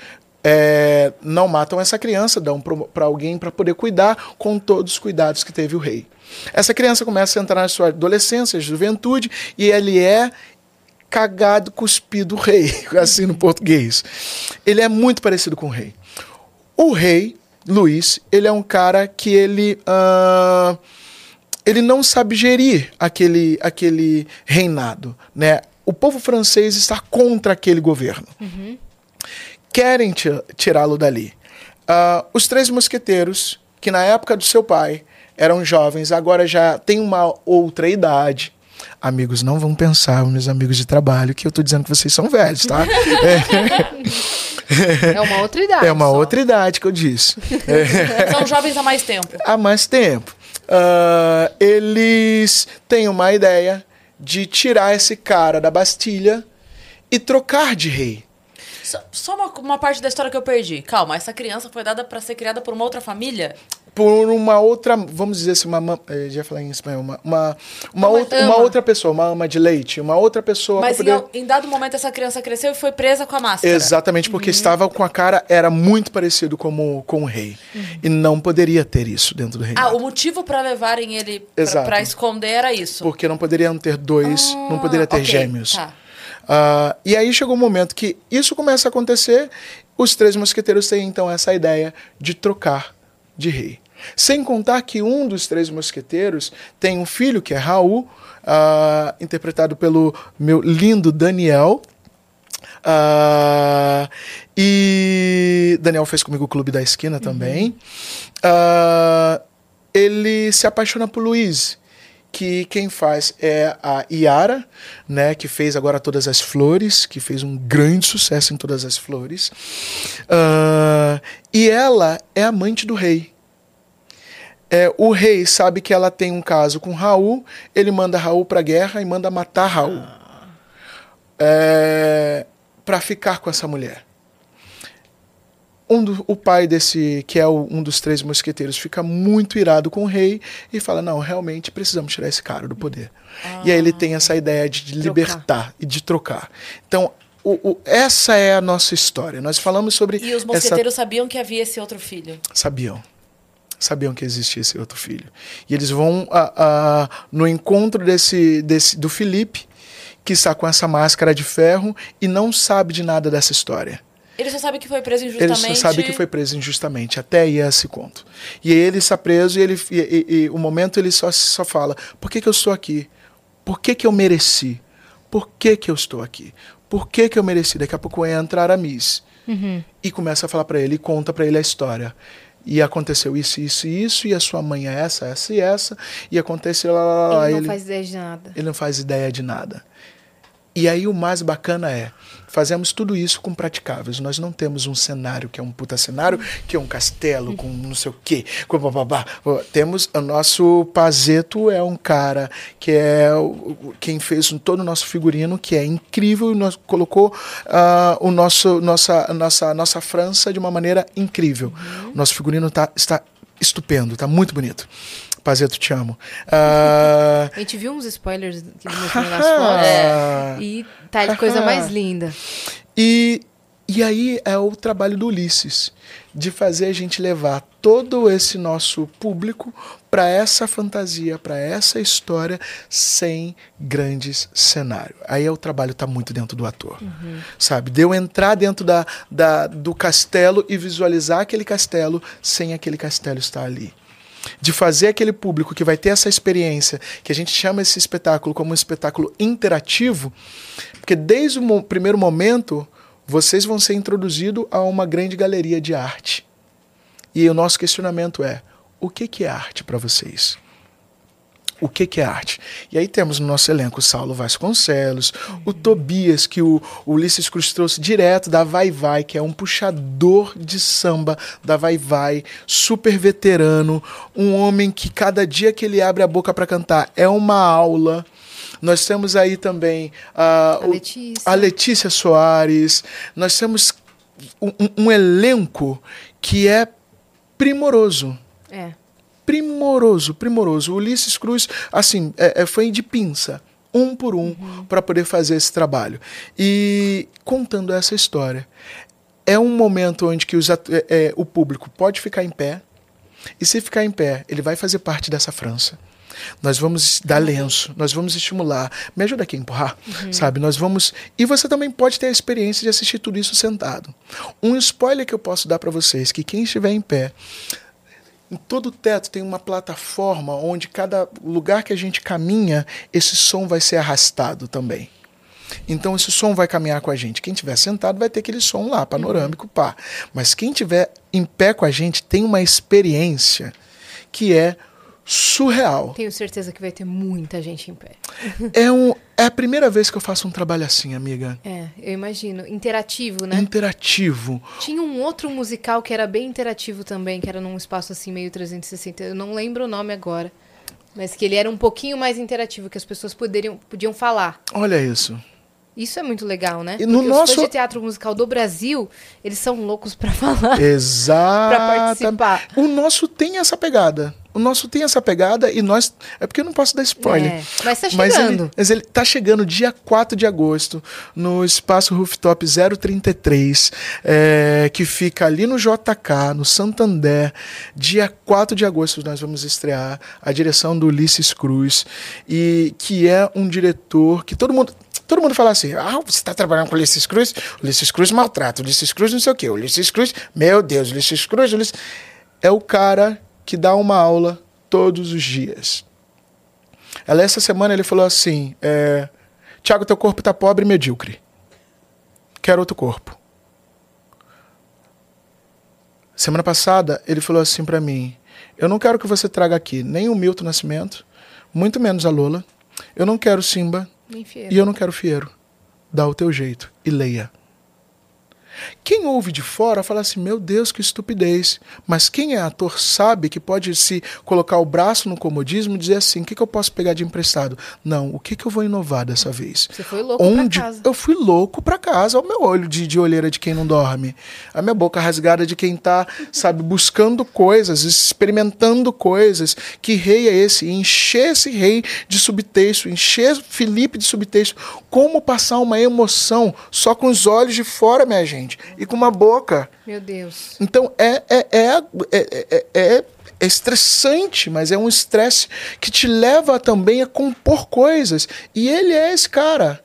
É, não matam essa criança, dão para alguém para poder cuidar com todos os cuidados que teve o rei. Essa criança começa a entrar na sua adolescência, juventude, e ele é cagado, cuspido rei, assim no português. Ele é muito parecido com o rei. O rei, Luís, ele é um cara que ele. Uh, ele não sabe gerir aquele, aquele reinado, né? O povo francês está contra aquele governo. Uhum. Querem tirá-lo dali. Uh, os três mosqueteiros, que na época do seu pai eram jovens, agora já têm uma outra idade. Amigos, não vão pensar, meus amigos de trabalho, que eu estou dizendo que vocês são velhos, tá? é. é uma outra idade. É uma só. outra idade que eu disse. São jovens há mais tempo. Há mais tempo. Uh, eles têm uma ideia de tirar esse cara da Bastilha e trocar de rei. Só, só uma, uma, parte da história que eu perdi. Calma, essa criança foi dada para ser criada por uma outra família? Por uma outra, vamos dizer assim, uma. Eh, já falei em espanhol, uma, uma, uma, uma, outra, uma outra pessoa, uma ama de leite, uma outra pessoa. Mas poder... em, em, dado momento essa criança cresceu e foi presa com a máscara. Exatamente, porque uhum. estava com a cara, era muito parecido como, com o rei. Uhum. E não poderia ter isso dentro do rei. Ah, o motivo para levarem ele para esconder era isso. Porque não poderiam ter dois, ah, não poderia ter okay, gêmeos. Tá. Uh, e aí chegou um momento que isso começa a acontecer. Os três mosqueteiros têm então essa ideia de trocar de rei. Sem contar que um dos três mosqueteiros tem um filho que é Raul, uh, interpretado pelo meu lindo Daniel. Uh, e Daniel fez comigo o Clube da Esquina também. Uhum. ele se apaixona por Luiz que quem faz é a Iara, né, que fez agora Todas as Flores, que fez um grande sucesso em Todas as Flores. Uh, e ela é amante do rei. É, o rei sabe que ela tem um caso com Raul, ele manda Raul para a guerra e manda matar Raul. É, para ficar com essa mulher um do, o pai desse, que é o, um dos três mosqueteiros, fica muito irado com o rei e fala: Não, realmente precisamos tirar esse cara do poder. Ah, e aí ele tem essa ideia de, de libertar e de trocar. Então, o, o, essa é a nossa história. Nós falamos sobre. E os mosqueteiros essa... sabiam que havia esse outro filho? Sabiam. Sabiam que existia esse outro filho. E eles vão a, a, no encontro desse, desse do Felipe, que está com essa máscara de ferro e não sabe de nada dessa história. Ele só sabe que foi preso injustamente. Ele só sabe que foi preso injustamente, até aí é esse conto. E ele está preso e, ele, e, e, e o momento ele só, só fala: por que, que eu estou aqui? Por que, que eu mereci? Por que, que eu estou aqui? Por que, que eu mereci? Daqui a pouco vai entrar a Miss. Uhum. E começa a falar para ele, e conta para ele a história. E aconteceu isso, isso e isso, e a sua mãe é essa, essa e essa, e aconteceu lá, lá, lá. Ele não ele, faz ideia de nada. Ele não faz ideia de nada. E aí o mais bacana é, fazemos tudo isso com praticáveis. Nós não temos um cenário que é um puta cenário, que é um castelo com não sei o quê. Com bababá. Temos o nosso Pazeto é um cara que é quem fez todo o nosso figurino, que é incrível, e colocou uh, o nosso nossa nossa nossa França de uma maneira incrível. Uhum. Nosso figurino tá, está estupendo, tá muito bonito. Pazeto, te amo. Ah, A gente viu uns spoilers que ele mostrou nas fotos. E tá de coisa mais linda. E, e aí é o trabalho do Ulisses, de fazer a gente levar todo esse nosso público para essa fantasia, para essa história, sem grandes cenários. Aí é o trabalho tá muito dentro do ator, sabe? De eu entrar dentro da, da, do castelo e visualizar aquele castelo sem aquele castelo estar ali de fazer aquele público que vai ter essa experiência, que a gente chama esse espetáculo como um espetáculo interativo, porque desde o mo- primeiro momento vocês vão ser introduzidos a uma grande galeria de arte. E o nosso questionamento é: o que, que é arte para vocês? O que, que é arte? E aí temos no nosso elenco o Saulo Vasconcelos, o Tobias, que o, o Ulisses Cruz trouxe direto da Vai Vai, que é um puxador de samba da Vai Vai, super veterano, um homem que cada dia que ele abre a boca para cantar é uma aula. Nós temos aí também ah, A Letícia. a Letícia Soares, nós temos um- um elenco que é primoroso É. primoroso, primoroso. Ulisses Cruz, assim, é- é, foi de pinça, um por um, para poder fazer esse trabalho. E contando essa história. É um momento onde que os é, é, o público pode ficar em pé, e se ficar em pé, ele vai fazer parte dessa França. Nós vamos dar lenço, nós vamos estimular. Me ajuda aqui a empurrar, sabe? Nós vamos. E você também pode ter a experiência de assistir tudo isso sentado. Um spoiler que eu posso dar para vocês: que quem estiver em pé, em todo o teto tem uma plataforma onde cada lugar que a gente caminha, esse som vai ser arrastado também. Então esse som vai caminhar com a gente. Quem estiver sentado vai ter aquele som lá, panorâmico, pá. Mas quem estiver em pé com a gente tem uma experiência que é surreal. Tenho certeza que vai ter muita gente em pé. É, um, é a primeira vez que eu faço um trabalho assim, amiga. É, eu imagino. Interativo, né? Interativo. Tinha um outro musical que era bem interativo também, que era num espaço assim meio 360. Eu não lembro o nome agora. Mas que ele era um pouquinho mais interativo, que as pessoas poderiam, podiam falar. Olha isso. Isso é muito legal, né? E no Porque os nosso- fãs de teatro musical do Brasil, eles são loucos pra falar. Exato. Pra participar. O nosso tem essa pegada. O nosso tem essa pegada e nós. É porque eu não posso dar spoiler. É, mas tá Mas chegando. ele, mas ele tá chegando dia 4 de agosto no espaço Rooftop 033, é, que fica ali no JK, no Santander. Dia 4 de agosto nós vamos estrear a direção do Ulisses Cruz, e que é um diretor que todo mundo. Todo mundo fala assim, ah, você está trabalhando com o Ulisses Cruz? Ulisses Cruz maltrata, Ulisses Cruz não sei o quê, Ulisses Cruz, meu Deus, Ulisses Cruz, Ulisses... É o cara que dá uma aula todos os dias. Ela, essa semana ele falou assim: é, Tiago, teu corpo tá pobre e medíocre. Quero outro corpo. Semana passada ele falou assim pra mim: Eu não quero que você traga aqui nem o Milton Nascimento, muito menos a Lola. Eu não quero Simba E eu não quero Fiero. Dá o teu jeito e leia. Quem ouve de fora fala assim: meu Deus, que estupidez. Mas quem é ator sabe que pode se colocar o braço no comodismo e dizer assim: o que, que eu posso pegar de emprestado? Não, o que, que eu vou inovar dessa vez? Você foi louco Onde pra casa. eu fui louco pra casa, o meu olho de, de olheira de quem não dorme, a minha boca rasgada de quem tá, sabe, buscando coisas, experimentando coisas. Que rei é esse? E encher esse rei de subtexto, encher Felipe de subtexto. Como passar uma emoção só com os olhos de fora, minha gente, e com uma boca. Meu Deus. Então é, é, é, é, é, é- é estressante, mas é um estresse que te leva também a compor coisas. E ele é esse cara.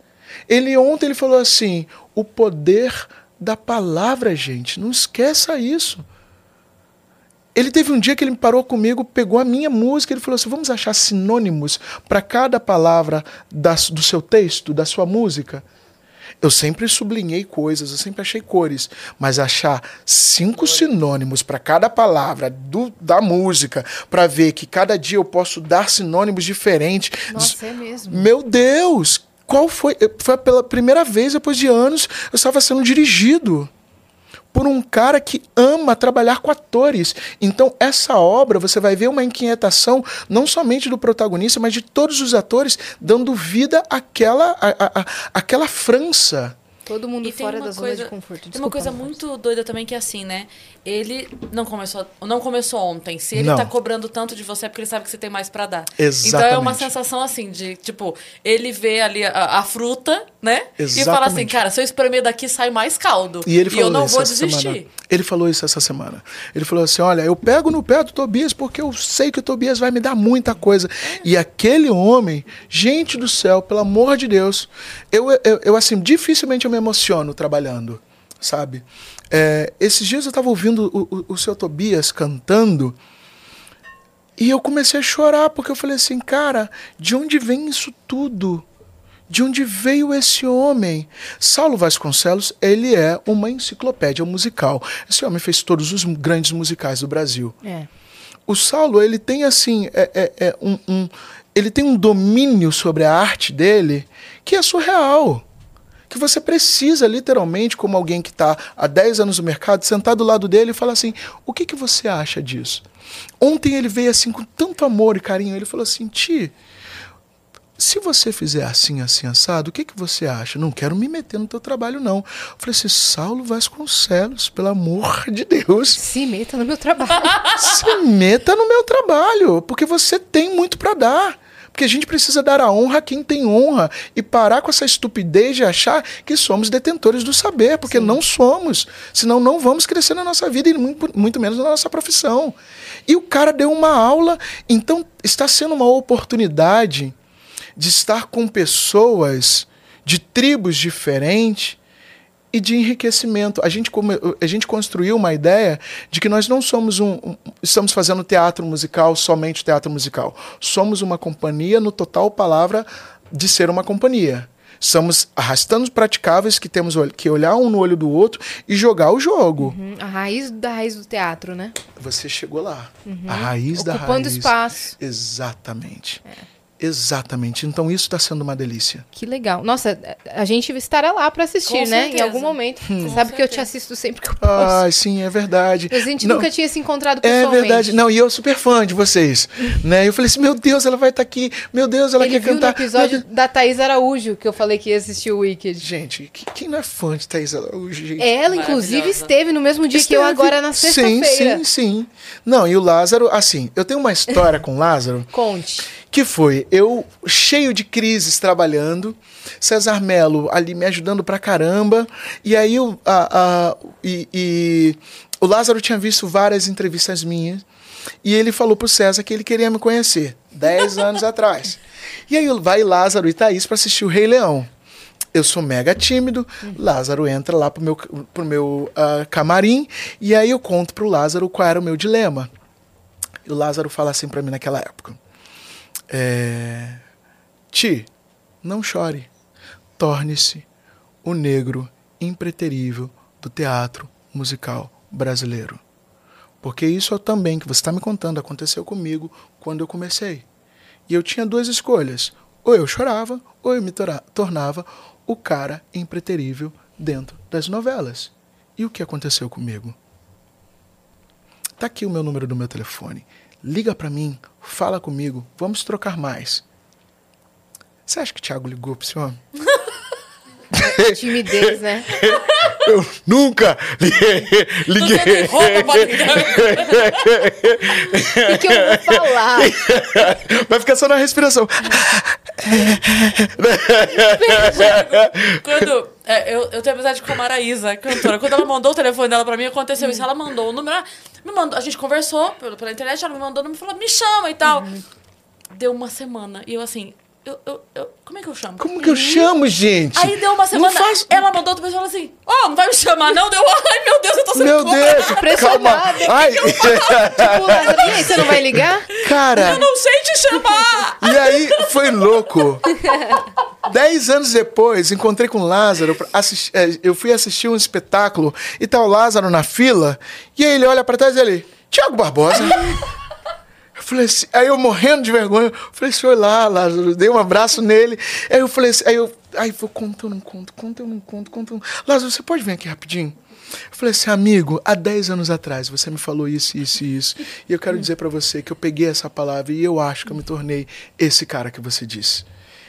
Ele ontem ele falou assim: o poder da palavra, gente. Não esqueça isso. Ele teve um dia que ele parou comigo, pegou a minha música, ele falou assim: vamos achar sinônimos para cada palavra da- do seu texto, da sua música. Eu sempre sublinhei coisas, eu sempre achei cores, mas achar cinco sinônimos para cada palavra do, da música, para ver que cada dia eu posso dar sinônimos diferentes. Nossa, é mesmo. Meu Deus! Qual foi? Foi pela primeira vez, depois de anos, eu estava sendo dirigido por um cara que ama trabalhar com atores. Então, essa obra, você vai ver uma inquietação não somente do protagonista, mas de todos os atores, dando vida àquela, à, à- àquela França. Todo mundo E tem fora uma da zona coisa- de conforto. Tem uma Desculpa, coisa muito doida também que é assim, né? Ele não começou, não começou ontem. Se ele Não. tá cobrando tanto de você é porque ele sabe que você tem mais pra dar. Exatamente. Então é uma sensação assim de, tipo, ele vê ali a, a fruta, né? E fala assim, Exatamente. cara, se eu espremer daqui sai mais caldo. E ele falou eu não isso vou essa desistir. semana. Ele falou isso essa semana. Ele falou assim: olha, eu pego no pé do Tobias porque eu sei que o Tobias vai me dar muita coisa. E aquele homem, gente do céu, pelo amor de Deus, eu, eu, eu, assim, dificilmente eu me emociono trabalhando, sabe? É, esses dias eu estava ouvindo o, o, o seu Tobias cantando. E eu comecei a chorar, porque eu falei assim, cara, de onde vem isso tudo? De onde veio esse homem? Saulo Vasconcelos, ele é uma enciclopédia musical. Esse homem fez todos os grandes musicais do Brasil. É. O Saulo, ele tem assim, é, é- é um, um- ele tem um domínio sobre a arte dele que é surreal. Que você precisa, literalmente, como alguém que está há 10 anos no mercado, sentar do lado dele e falar assim: o que, que você acha disso? Ontem ele veio assim com tanto amor e carinho, ele falou assim: Ti, se você fizer assim, assim, assado, o que, que você acha? Não quero me meter no teu trabalho, não. Eu falei assim, Saulo Vasconcelos, pelo amor de Deus, Se meta no meu trabalho. se meta no meu trabalho, porque você tem muito para dar. Porque a gente precisa dar a honra a quem tem honra e parar com essa estupidez de achar que somos detentores do saber, porque não somos. Senão não vamos crescer na nossa vida e muito, muito menos na nossa profissão. E o cara deu uma aula, então está sendo uma oportunidade de estar com pessoas de tribos diferentes e de enriquecimento. A gente, come- a gente construiu uma ideia de que nós não somos um, um- estamos fazendo teatro musical, somente teatro musical. Somos uma companhia no total palavra de ser uma companhia. Somos arrastando os praticáveis que temos que olhar um no olho do outro e jogar o jogo. Hum, A raiz da raiz do teatro, né? Você chegou lá. A raiz da raiz. Ocupando espaço. Exatamente. Exatamente. Então isso está sendo uma delícia. Que legal. Nossa, a gente estará lá pra assistir, Com né? Em certeza. algum momento. Você Com sabe que eu te certeza. assisto sempre que eu posso. Ai, sim, é verdade. Mas a gente Não, nunca tinha se encontrado É pessoalmente. verdade. Não, e eu super fã de vocês. né? Eu falei assim, meu Deus, ela vai estar aqui. Meu Deus, ela Ele quer viu cantar. no episódio da Thaís Araújo, que eu falei que ia assistir o Wicked. Gente, que- quem não é fã de Thaís Araújo, gente? Ela, inclusive, esteve no mesmo dia que eu, Esteve. agora na sexta-feira. Sim, sim, sim. Não, e o Lázaro, assim, eu tenho uma história com o Lázaro Conte. que foi eu cheio de crises trabalhando, César Melo ali me ajudando pra caramba, e aí o, a, a- e, e o Lázaro tinha visto várias entrevistas minhas, e ele falou pro César que ele queria me conhecer, 10 anos atrás. E aí vai Lázaro e Thaís pra assistir o Rei Leão. Eu sou mega tímido, Lázaro entra lá pro meu, pro meu ah, camarim, e aí eu conto pro Lázaro qual era o meu dilema. E o Lázaro fala assim pra mim naquela época. É... Ti, não chore. Torne-se o negro impreterível do teatro musical brasileiro. Porque isso também que você está me contando aconteceu comigo quando eu comecei. E eu tinha duas escolhas. Ou eu chorava, ou eu me tornava o cara impreterível dentro das novelas. E o que aconteceu comigo? Tá aqui o meu número do meu telefone. Liga pra mim, fala comigo, vamos trocar mais. Você acha que o Thiago ligou pra esse homem? Timidez, né? Eu nunca liguei. Não tem liguei. roupa pra ligar. O que eu vou falar? Vai ficar só na respiração. Quando. É, eu, eu tenho amizade com a Maraísa, cantora. Quando ela mandou o telefone dela pra mim, aconteceu isso. Ela mandou o número. Me mandou, a gente conversou pela, pela internet, ela me mandou o número e falou: me chama e tal. Deu uma semana. E eu assim. Eu, eu, eu- como é que eu chamo? Como que eu chamo, gente? Aí deu uma semana. Faz... Ela mandou outra pessoa e falou assim: Ó, não vai me chamar, não? Deu. Ai, meu Deus, eu tô sendo Meu cobrada. Deus. Pressionada. Ai, Tipo, Lázaro, e aí, você não vai ligar? cara. Eu não sei te chamar! E aí foi louco. Dez anos depois, encontrei com o Lázaro. pra assistir- eh, eu fui assistir um espetáculo e tá o Lázaro na fila. E aí ele olha pra trás e ele, Tiago Barbosa. Eu falei assim, aí eu morrendo de vergonha, eu falei assim, oi lá, Lázaro, dei um abraço nele. Aí eu falei assim, aí eu, aí vou conto, eu não conto, conto, eu não conto, conto. eu Lázaro, você pode vir aqui rapidinho? Eu falei assim, amigo, há 10 anos atrás você me falou isso, isso e isso. E eu quero dizer pra você que eu peguei essa palavra e eu acho que eu me tornei esse cara que você disse.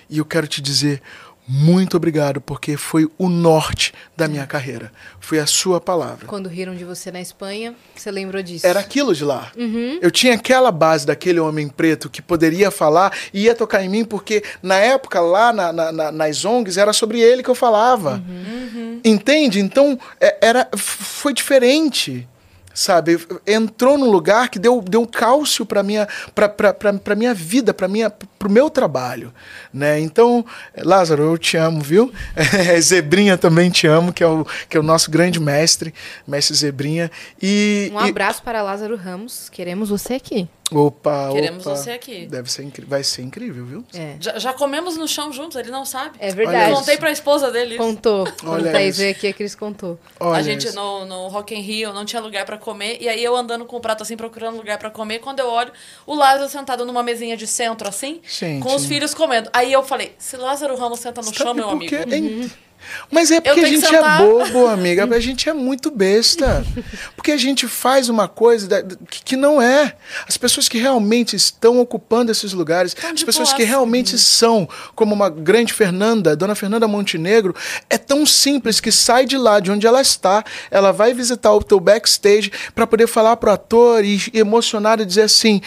E eu quero te dizer muito obrigado, porque foi o norte da minha carreira. Foi a sua palavra. Quando riram de você na Espanha, você lembrou disso? Era aquilo de lá. Uhum. Eu tinha aquela base daquele homem preto que poderia falar e ia tocar em mim, porque na época, lá na, na, na, nas ONGs, era sobre ele que eu falava. Uhum. Entende? Então, é, era, foi diferente sabe? Entrou num lugar que deu, deu cálcio para minha para minha vida, para minha pro meu trabalho, né? Então, Lázaro, eu te amo, viu? Zebrinha também te amo, que é o que é o nosso grande mestre, mestre Zebrinha. E um abraço e... para Lázaro Ramos, queremos você aqui. Opa, Queremos opa. você aqui. Deve ser vai ser incrível, viu? É. Já, já, comemos no chão juntos, ele não sabe. É verdade. Eu contei pra esposa dele. Contou. Quando Olha Thaís veio aqui, a Cris contou. Olha a gente no, no Rock in Rio não tinha lugar para comer, e aí eu andando com o prato assim, procurando lugar para comer, quando eu olho, o Lázaro sentado numa mesinha de centro assim, Gente. com os filhos comendo. Aí eu falei, se Lázaro Ramos senta no Sabe chão, meu amigo. Uhum. Mas é porque a gente é bobo, amiga. A gente é muito besta. Porque a gente faz uma coisa que não é. As pessoas que realmente estão ocupando esses lugares, as pessoas que realmente são, como uma grande Fernanda, Dona Fernanda Montenegro, é tão simples que sai de lá, de onde ela está, ela vai visitar o teu backstage para poder falar pro ator e emocionar e dizer assim: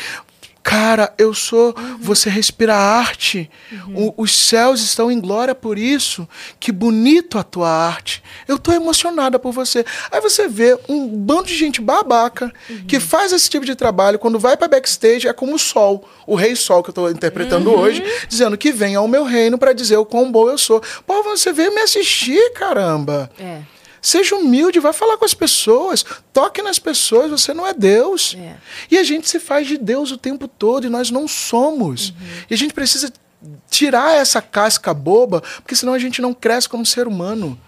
Cara, eu sou. Uhum. Você respira arte. Uhum. O, os céus estão em glória por isso. Que bonito a tua arte. Eu tô emocionada por você. Aí você vê um bando de gente babaca uhum. que faz esse tipo de trabalho. Quando vai para backstage, é como o sol, o rei sol que eu tô interpretando uhum. hoje, dizendo que vem ao meu reino para dizer o quão bom eu sou. Pô, você veio me assistir, caramba. É. Seja humilde, vai falar com as pessoas, toque nas pessoas, você não é Deus. É. E a gente se faz de Deus o tempo todo e nós não somos. Uhum. E a gente precisa tirar essa casca boba, porque senão a gente não cresce como ser humano.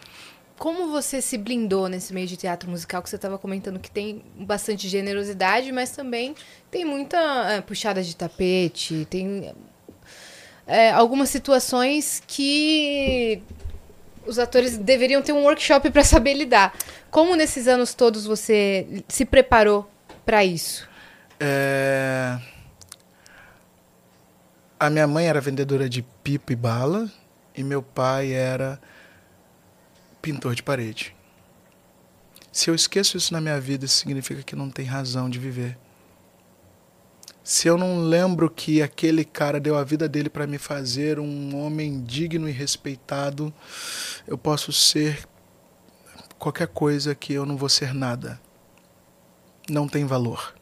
Como você se blindou nesse meio de teatro musical que você estava comentando que tem bastante generosidade, mas também tem muita é, puxada de tapete, tem é, algumas situações que os atores deveriam ter um workshop para saber lidar. Como nesses anos todos você se preparou para isso? É... A minha mãe era vendedora de pipa e bala e meu pai era pintor de parede. Se eu esqueço isso na minha vida, isso significa que não tem razão de viver se eu não lembro que aquele cara deu a vida dele para me fazer um homem digno e respeitado, eu posso ser qualquer coisa que eu não vou ser nada. Não tem valor.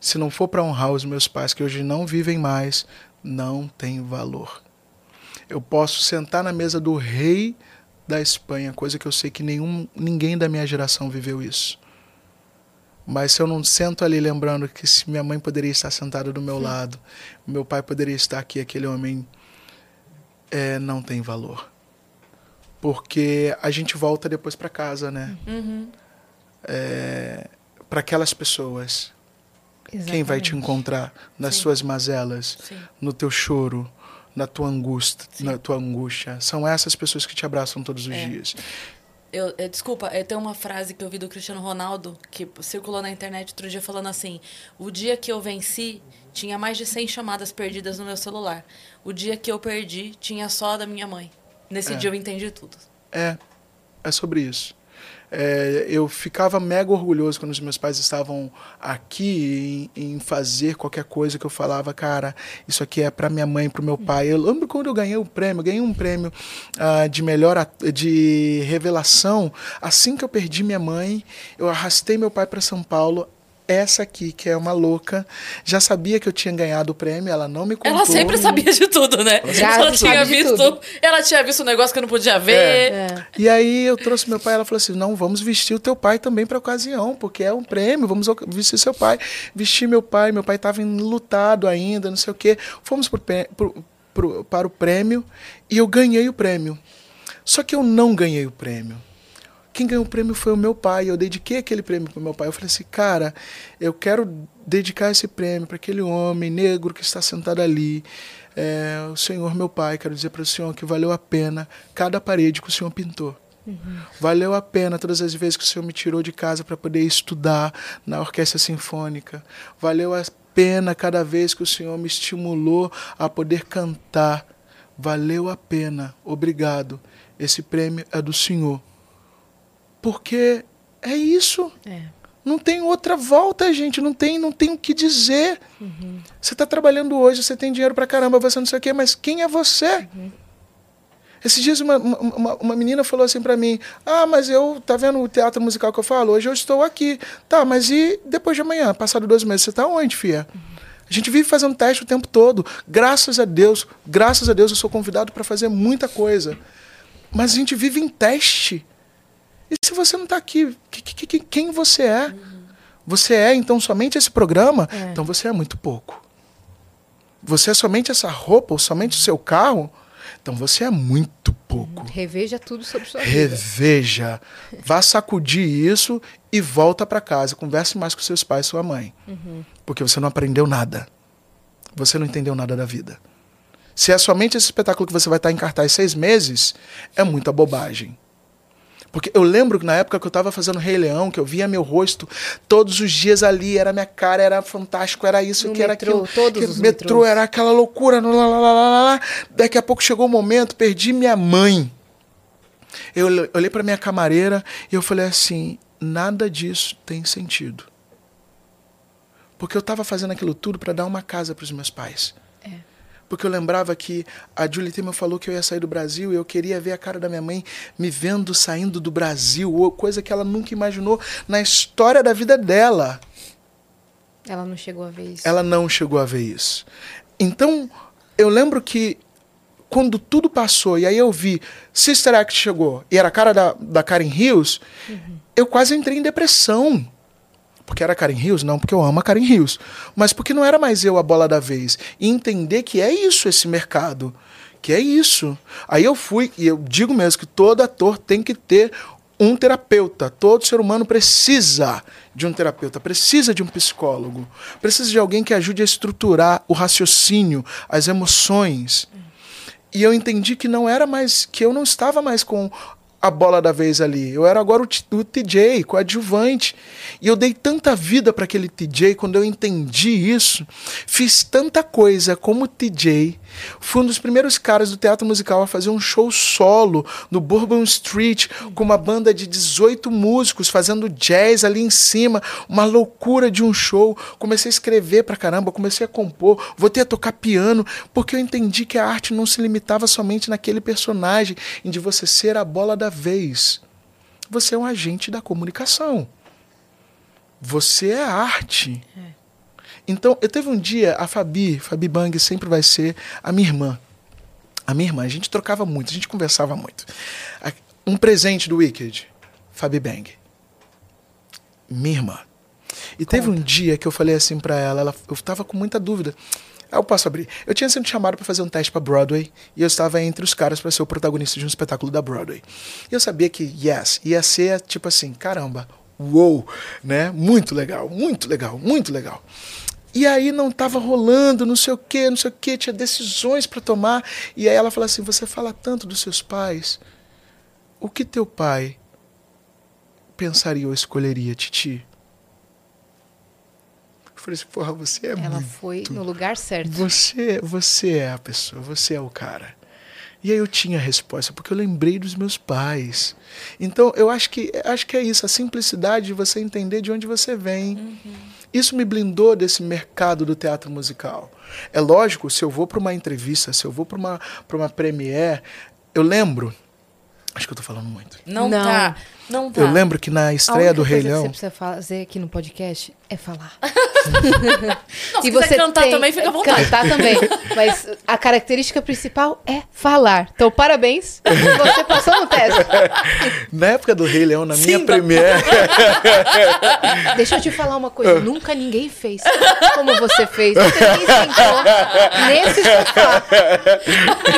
Se não for para honrar os meus pais que hoje não vivem mais, não tem valor. Eu posso sentar na mesa do rei da Espanha, coisa que eu sei que nenhum, ninguém da minha geração viveu isso. Mas se eu não sento ali lembrando que se minha mãe poderia estar sentada do meu Sim. lado, meu pai poderia estar aqui, aquele homem é, não tem valor. Porque a gente volta depois para casa, né? Uhum. É, para aquelas pessoas. Exatamente. Quem vai te encontrar nas Sim. suas mazelas, Sim. no teu choro, na tua angústia, na tua angústia. São essas pessoas que te abraçam todos os é. dias. Eu, eu, desculpa, eu tenho uma frase que eu vi do Cristiano Ronaldo, que circulou na internet outro dia, falando assim: O dia que eu venci, tinha mais de 100 chamadas perdidas no meu celular. O dia que eu perdi, tinha só da minha mãe. Nesse é. dia eu entendi tudo. É, é sobre isso. É, eu ficava mega orgulhoso quando os meus pais estavam aqui em, em, fazer qualquer coisa que eu falava, cara, isso aqui é para minha mãe, para o meu pai. Eu lembro quando eu ganhei o um prêmio, ganhei um prêmio uh, de melhor de revelação. Assim que eu perdi minha mãe, eu arrastei meu pai para São Paulo essa aqui, que é uma louca, já sabia que eu tinha ganhado o prêmio, ela não me contou. Ela sempre sabia de tudo, né? Já ela tinha visto, tudo. ela tinha visto um negócio que eu não podia ver. É. É. E aí eu trouxe meu pai, ela falou assim: "Não, vamos vestir o teu pai também para a ocasião, porque é um prêmio, vamos vestir seu pai". Vesti meu pai, meu pai estava enlutado ainda, não sei o quê. Fomos pro, pro, pro, para o prêmio e eu ganhei o prêmio. Só que eu não ganhei o prêmio. Quem ganhou o prêmio foi o meu pai. Eu dediquei aquele prêmio para o meu pai. Eu falei assim, cara, eu quero dedicar esse prêmio para aquele homem negro que está sentado ali. É, o Senhor, meu pai, quero dizer para o Senhor que valeu a pena cada parede que o Senhor pintou. Uhum. Valeu a pena todas as vezes que o Senhor me tirou de casa para poder estudar na orquestra sinfônica. Valeu a pena cada vez que o Senhor me estimulou a poder cantar valeu a pena, obrigado. Esse prêmio é do Senhor. Porque é isso. É. Não tem outra volta, gente. Não tem, não tem o que dizer. Você está trabalhando hoje, você tem dinheiro pra caramba, você não sei o quê, mas quem é você? Esses dias uma, uma, uma menina falou assim pra mim: Ah, mas eu, tá vendo o teatro musical que eu falo? Hoje eu estou aqui. Tá, mas e depois de amanhã? Passado dois meses, você tá onde, fia? A gente vive fazendo teste o tempo todo. Graças a Deus, graças a Deus eu sou convidado para fazer muita coisa. Mas a gente vive em teste. E se você não está aqui, que- que- que- quem você é? Você é, então, somente esse programa? É. Então você é muito pouco. Você é somente essa roupa ou somente o seu carro? Então você é muito pouco. Reveja tudo sobre sua vida. Reveja. Vá sacudir isso e volta para casa. Converse mais com seus pais e sua mãe. Porque você não aprendeu nada. Você não entendeu nada da vida. Se é somente esse espetáculo que você vai estar em cartaz seis meses, é muita bobagem. Porque eu lembro que na época que eu estava fazendo Rei Leão, que eu via meu rosto todos os dias ali, era minha cara, era fantástico, era isso, No que era metrô, aquilo. todos que os metrô metrôs. era aquela loucura. lá, lá, lá, lá, lá, lá. Daqui a pouco chegou o momento, perdi minha mãe. Eu olhei- olhei para minha camareira e eu falei assim: nada disso tem sentido. Porque eu estava fazendo aquilo tudo para dar uma casa para os meus pais. Porque eu lembrava que a Julie Temer falou que eu ia sair do Brasil e eu queria ver a cara da minha mãe me vendo saindo do Brasil, coisa que ela nunca imaginou na história da vida dela. Ela não chegou a ver isso. Ela não chegou a ver isso. Então, eu lembro que quando tudo passou e aí eu vi Sister Act chegou e era a cara da, da Karen Hills, eu quase entrei em depressão. Porque era Karen Hills? Não, porque eu amo a Karen Hills. Mas porque não era mais eu a bola da vez. E entender que é isso esse mercado. Que é isso. Aí eu fui, e eu digo mesmo que todo ator tem que ter um terapeuta. Todo ser humano precisa de um terapeuta, precisa de um psicólogo, precisa de alguém que ajude a estruturar o raciocínio, as emoções. E eu entendi que não era mais, que eu não estava mais com a bola da vez ali. Eu era agora o, o TJ, coadjuvante. E eu dei tanta vida para aquele TJ quando eu entendi isso. Fiz tanta coisa como TJ. Fui um dos primeiros caras do teatro musical a fazer um show solo no Bourbon Street com uma banda de 18 músicos fazendo jazz ali em cima, uma loucura de um show. Comecei a escrever pra caramba, comecei a compor, voltei a tocar piano, porque eu entendi que a arte não se limitava somente naquele personagem, em de você ser a bola da vez. Você é um agente da comunicação. Você é arte. Então, eu teve um dia, a Fabi, Fabi Bang sempre vai ser a minha irmã. A minha irmã, a gente trocava muito, a gente conversava muito. Um presente do Wicked, Fabi Bang. Minha irmã. E teve um dia que eu falei assim pra ela, ela eu tava com muita dúvida. Eu posso abrir. Eu tinha sido chamado pra fazer um teste pra Broadway e eu estava entre os caras pra ser o protagonista de um espetáculo da Broadway. E eu sabia que, yes, ia ser tipo assim, caramba, uou, né? Muito legal, muito legal, muito legal. E aí não tava rolando, não sei o que, não sei o que, tinha decisões pra tomar. E aí ela falou assim: você fala tanto dos seus pais. O que teu pai pensaria ou escolheria, Titi? Eu falei assim, porra, você é Ela muito foi no lugar certo. você, você é a pessoa, você é o cara. E aí eu tinha a resposta, porque eu lembrei dos meus pais. Então, eu acho que acho que é isso, a simplicidade de você entender de onde você vem. Isso me blindou desse mercado do teatro musical. É lógico, se eu vou para uma entrevista, se eu vou para uma para uma premiere, eu lembro Acho que eu tô falando muito. Não, Não. tá. Não tá. Eu lembro que na A estreia única do Rei coisa que Leão. você precisa fazer aqui no podcast é falar. Não, se quiser cantar também, fica à vontade. Cantar também. Mas a característica principal é falar. Então, parabéns. Você passou no teste. Na época do Rei Leão, na minha Simba. premiere. Deixa eu te falar uma coisa. Nunca ninguém fez como você fez. Você me sentou nesse sofá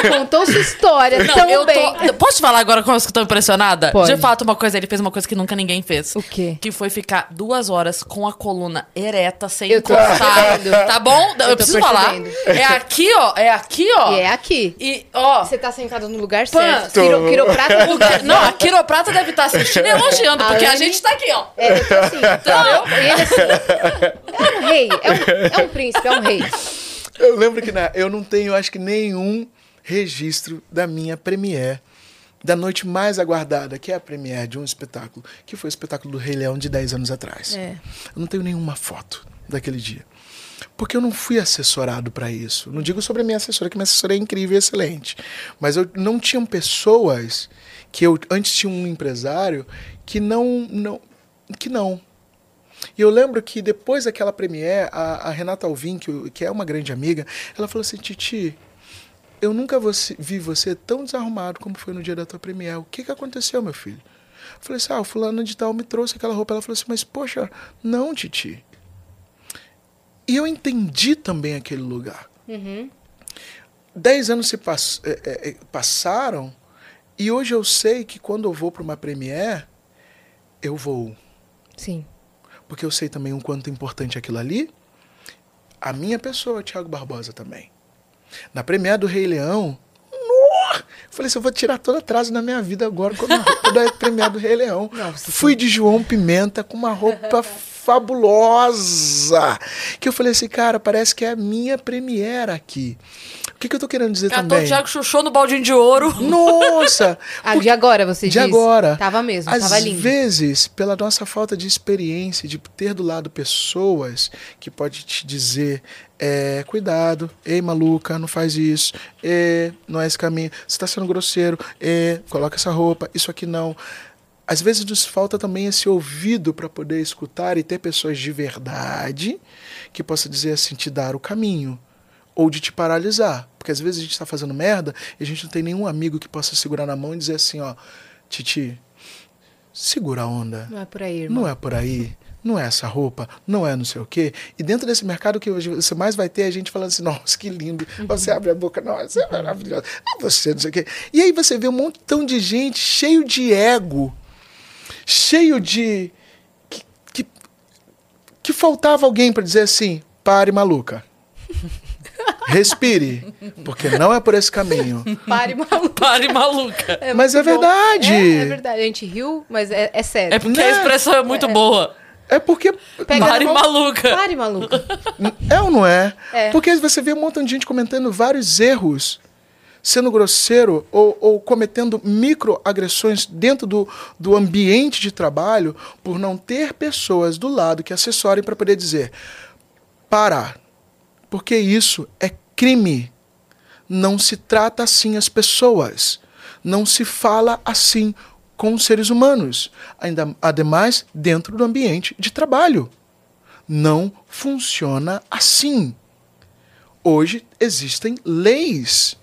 e contou sua história Não, tão eu bem. tô. Posso te falar agora como eu tô impressionada? Pode. De fato, uma coisa, ele fez uma coisa que nunca ninguém fez. O quê? Que foi ficar duas horas com a coluna ereta, sem Eu encostar. Tá bom? Eu, tô preciso falar. percebendo. É aqui, ó. É aqui, ó. E é aqui. E, ó. Você tá sentado no lugar Pã. certo. Quiro, quiroprata no lugar Não, a quiroprata deve estar assistindo e elogiando, A porque a Anne- gente tá aqui, ó. É, eu tô assim. Entendeu? E ele assim. É um rei. É um, é um príncipe, é um rei. Eu lembro que na, eu não tenho, acho que nenhum registro da minha premiere, da noite mais aguardada, que é a premiere de um espetáculo, que foi o espetáculo do Rei Leão de 10 anos atrás. É. Eu não tenho nenhuma foto daquele dia. Porque eu não fui assessorado para isso. Não digo sobre a minha assessora, que minha assessora é incrível e excelente. Mas eu não tinham pessoas que eu antes tinha um empresário que não não que não. E eu lembro que depois daquela premiere, a, a Renata Alvim, que, que é uma grande amiga, ela falou assim: Titi, eu nunca vi você tão desarrumado como foi no dia da tua premiere. O que, que aconteceu, meu filho? Eu falei assim: ah, o fulano de tal me trouxe aquela roupa. Ela falou assim: mas poxa, não, Titi. E eu entendi também aquele lugar. Uhum. Dez anos se pass é, é, passaram e hoje eu sei que quando eu vou para uma premiere, eu vou. Sim. Porque eu sei também o quanto é importante aquilo ali. A minha pessoa, Thiago Barbosa, também. Na premiere do Rei Leão, eu falei assim, eu vou tirar todo atraso na minha vida agora com a roupa da premiere do Rei Leão. Nossa, Fui de João Pimenta com uma roupa fabulosa. Que eu falei assim, cara, parece que é a minha premiere aqui. O que, que eu tô querendo dizer Catou também? o Thiago Chuchou no baldinho de ouro. Nossa! Ah, de agora, você de diz? agora. Tava mesmo, Às tava lindo. vezes, pela nossa falta de experiência, de ter do lado pessoas que pode te dizer, é, cuidado, ei maluca, não faz isso, é, não é esse caminho, você está sendo grosseiro, é, coloca essa roupa, isso aqui não. Às vezes nos falta também esse ouvido para poder escutar e ter pessoas de verdade que possa dizer assim, te dar o caminho ou de te paralisar. Porque às vezes a gente está fazendo merda e a gente não tem nenhum amigo que possa segurar na mão e dizer assim, ó, Titi, segura a onda. Não é por aí, irmão. Não é por aí. Não é essa roupa, não é não sei o quê. E dentro desse mercado que você mais vai ter é gente falando assim, nossa, que lindo. Você abre a boca, nossa, é maravilhoso. Ah, você, não sei o quê. E aí você vê um montão de gente cheio de ego, cheio de. que, que, que faltava alguém para dizer assim, pare, maluca. Respire, porque não é por esse caminho. Pare, maluco. Pare maluca. É Mas é bom. verdade. É, é verdade. A gente riu, mas é, é sério. É porque Né? a expressão é muito boa. É porque. Pega Pare mão- maluca. Pare, maluco. É ou não é? É. Porque você vê um montão de gente comentando vários erros, sendo grosseiro ou, ou cometendo microagressões dentro do, do ambiente de trabalho por não ter pessoas do lado que assessorem para poder dizer parar. Porque isso é crime. Não se trata assim as pessoas. Não se fala assim com os seres humanos. Ainda, ademais, dentro do ambiente de trabalho. Não funciona assim. Hoje existem leis.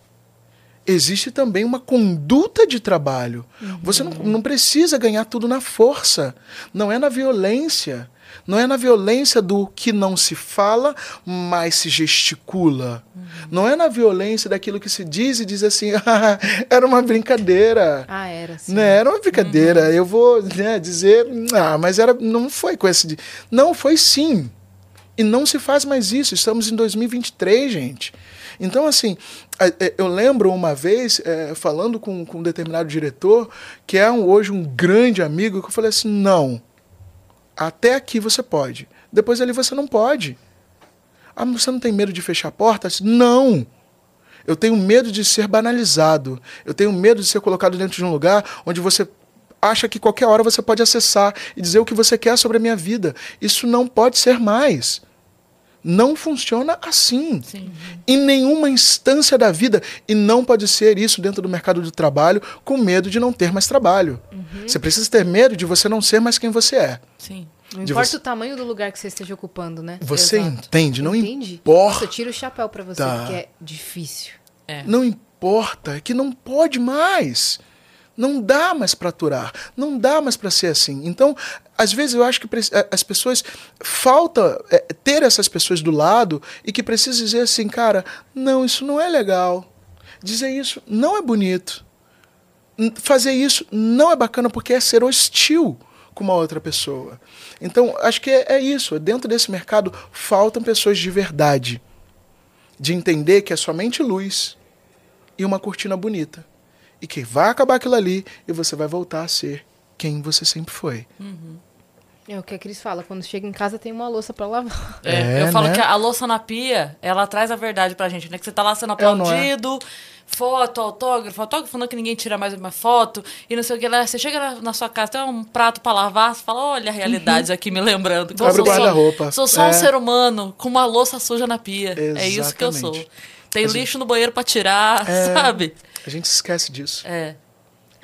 Existe também uma conduta de trabalho. Você não, não precisa ganhar tudo na força. Não é na violência. Não é na violência do que não se fala, mas se gesticula. Não é na violência daquilo que se diz e diz assim, "Ah, era uma brincadeira. Ah, era sim. Né, era uma brincadeira. Eu vou né, dizer, ah, mas era, não foi com esse. di-". Não, foi sim. E não se faz mais isso. Estamos em 2023, gente. Então, assim, eu lembro uma vez, é, falando com, com um determinado diretor, que é um- hoje um grande amigo, que eu falei assim: não, até aqui você pode. Depois ali você não pode. Ah, você não tem medo de fechar portas? Não! Eu tenho medo de ser banalizado. Eu tenho medo de ser colocado dentro de um lugar onde você acha que qualquer hora você pode acessar e dizer o que você quer sobre a minha vida. Isso não pode ser mais. Não funciona assim. Sim. Em nenhuma instância da vida. E não pode ser isso dentro do mercado de trabalho com medo de não ter mais trabalho. Você precisa ter medo de você não ser mais quem você é. Sim. Não importa você- o tamanho do lugar que você esteja ocupando, né? Você Exato. entende? Não Entendi. importa. Eu tiro o chapéu pra você, Tá. porque é difícil. É. Não importa, é que não pode mais. Não dá mais para aturar, não dá mais para ser assim. Então, às vezes eu acho que as pessoas falta eh, ter essas pessoas do lado e que precisam dizer assim, cara, não, isso não é legal. Dizer isso não é bonito. Fazer isso não é bacana porque é ser hostil com uma outra pessoa. Então, acho que é, é isso. Dentro desse mercado faltam pessoas de verdade de entender que é somente luz e uma cortina bonita. E que vai acabar aquilo ali e você vai voltar a ser quem você sempre foi. É o que a Cris fala, quando chega em casa tem uma louça pra lavar. É, É, eu falo né? que a louça na pia, ela traz a verdade pra gente, né? Que você tá lá sendo É não é? aplaudido, foto, autógrafo, autógrafo falando que ninguém tira mais uma foto, e não sei o que lá. Você chega na, na sua casa, tem um prato pra lavar, você fala, olha a realidade aqui me lembrando. que Abre o sou só- guarda-roupa. Sou só um É. ser humano com uma louça suja na pia. É isso que eu sou. Exatamente. Tem lixo no banheiro pra tirar, sabe? A gente esquece disso. É.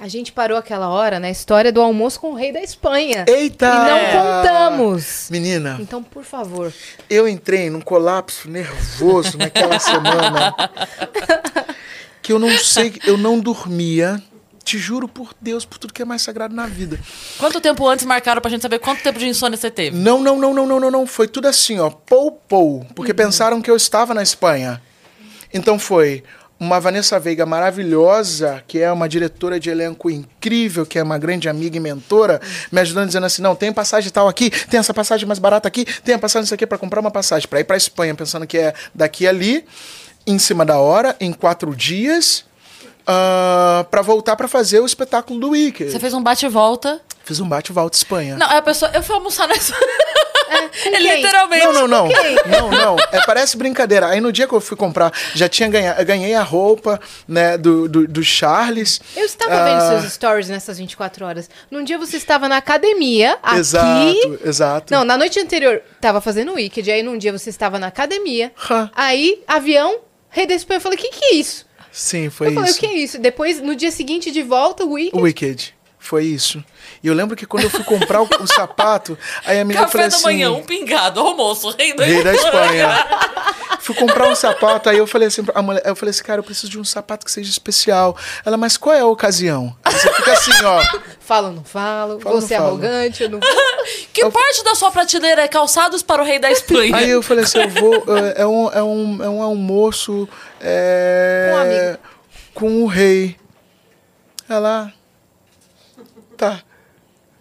A gente parou aquela hora na história do almoço com o rei da Espanha. Eita! E não contamos. Menina, Então, por favor. eu entrei num colapso nervoso naquela semana que eu não sei, eu não dormia. Te juro por Deus, por tudo que é mais sagrado na vida. Quanto tempo antes marcaram pra gente saber quanto tempo de insônia você teve? Não, não, não, não, não, não, não. Foi tudo assim, ó. Pou, pou. Porque pensaram que eu estava na Espanha. Então foi uma Vanessa Veiga maravilhosa, que é uma diretora de elenco incrível, que é uma grande amiga e mentora, me ajudando dizendo assim: não, tem passagem tal aqui, tem essa passagem mais barata aqui, tem a passagem isso aqui para comprar uma passagem para ir para Espanha, pensando que é daqui ali, em cima da hora, em quatro dias. para voltar para fazer o espetáculo do Wicked. Você fez um bate e volta. Fiz um bate-volta Espanha. Não, a pessoa. Eu fui almoçar nessa. com É, quem? literalmente. Não, não, não. Não, não. É, parece brincadeira. Aí no dia que eu fui comprar, já tinha ganhado, ganhei a roupa, né, do, do, do Charles. Eu estava Ah, vendo seus stories nessas 24 horas. Num dia você estava na academia, aqui. Exato, exato. Não, na noite anterior tava fazendo o Wicked. Aí num dia você estava na academia. Hã. Aí, avião, rei da Espanha. Eu falei, o que que é isso? Sim, foi eu falei, isso. o que é isso? Depois, no dia seguinte, de volta, o Wicked. O Wicked. Foi isso. E eu lembro que quando eu fui comprar o, o sapato, aí a menina Café falou da assim... manhã, um pingado, almoço, rei da Rei da Espanha. Fui comprar um sapato, aí eu falei assim, pra- a mulher, eu falei assim, cara, eu preciso de um sapato que seja especial. Ela, mas qual é a ocasião? Aí você fica assim, ó. Falo ou não falo? Falo, você é não falo. arrogante? Eu não... Que parte da sua prateleira é calçados para o rei da Espanha? Aí eu falei assim, eu vou. É, é um, é, um, é um almoço. É, Com um amigo. com o rei. Ela. Tá.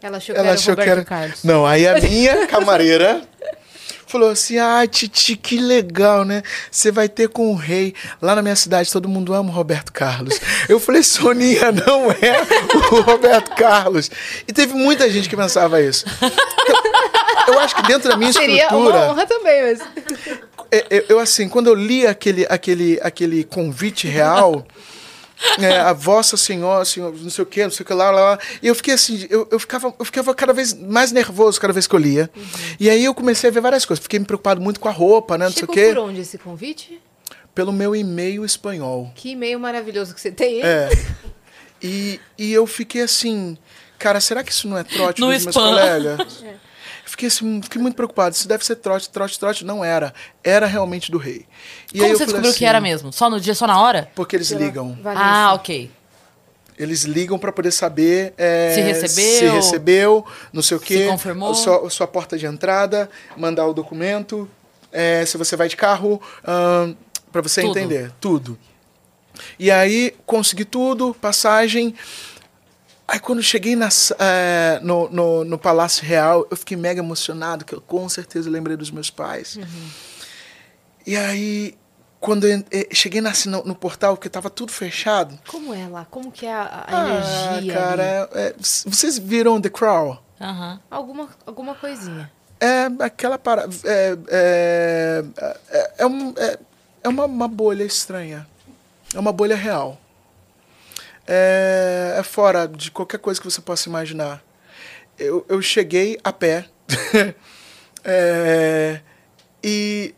Ela achou que Ela era achou Roberto que era. Carlos. Não, aí a minha camareira falou assim: ah, Titi, que legal, né? Você vai ter com o rei. Lá na minha cidade todo mundo ama o Roberto Carlos. Eu falei, Soninha, não é o Roberto Carlos. E teve muita gente que pensava isso. Então, eu acho que dentro da minha Seria estrutura. uma honra também, mas... É, eu, eu, assim, quando eu li aquele, aquele, aquele convite real, é, a Vossa Senhora, senhor, não sei o que, não sei o que lá, lá, lá, e eu fiquei assim, eu, eu, ficava, eu ficava cada vez mais nervoso cada vez que eu lia. E aí eu comecei a ver várias coisas. Fiquei me preocupado muito com a roupa, né, não Chegou sei o por quê. onde esse convite? Pelo meu e-mail espanhol. Que e-mail maravilhoso que você tem, hein? É. E, e eu fiquei assim, cara, será que isso não é trote No dos meus colegas? Fiquei, assim, fiquei muito preocupado. Isso deve ser trote, trote, trote. Não era. Era realmente do rei. E Como você descobriu que assim, era mesmo? Só no dia, só na hora? Porque eles ligam. Vanessa. Ah, ok. Eles ligam para poder saber é, Se recebeu. se recebeu, não sei o quê. confirmou. a Sua, sua porta de entrada, mandar o documento, é, se você vai de carro, para você Tudo. entender. Tudo. E aí, consegui tudo, passagem. Aí quando eu cheguei é, no, no, no Palácio Real, eu fiquei mega emocionado, que eu com certeza lembrei dos meus pais. E aí, quando eu eh, cheguei na, no, no portal, que tava tudo fechado, Como é lá? Como que é a, a ah, energia cara, ali? é- é- vocês viram The Crow? Aham. Alguma, alguma coisinha. É aquela para é, é, é, é, um- é- é uma, uma bolha estranha. É uma bolha real. É, é fora de qualquer coisa que você possa imaginar. Eu, eu cheguei a pé. É, e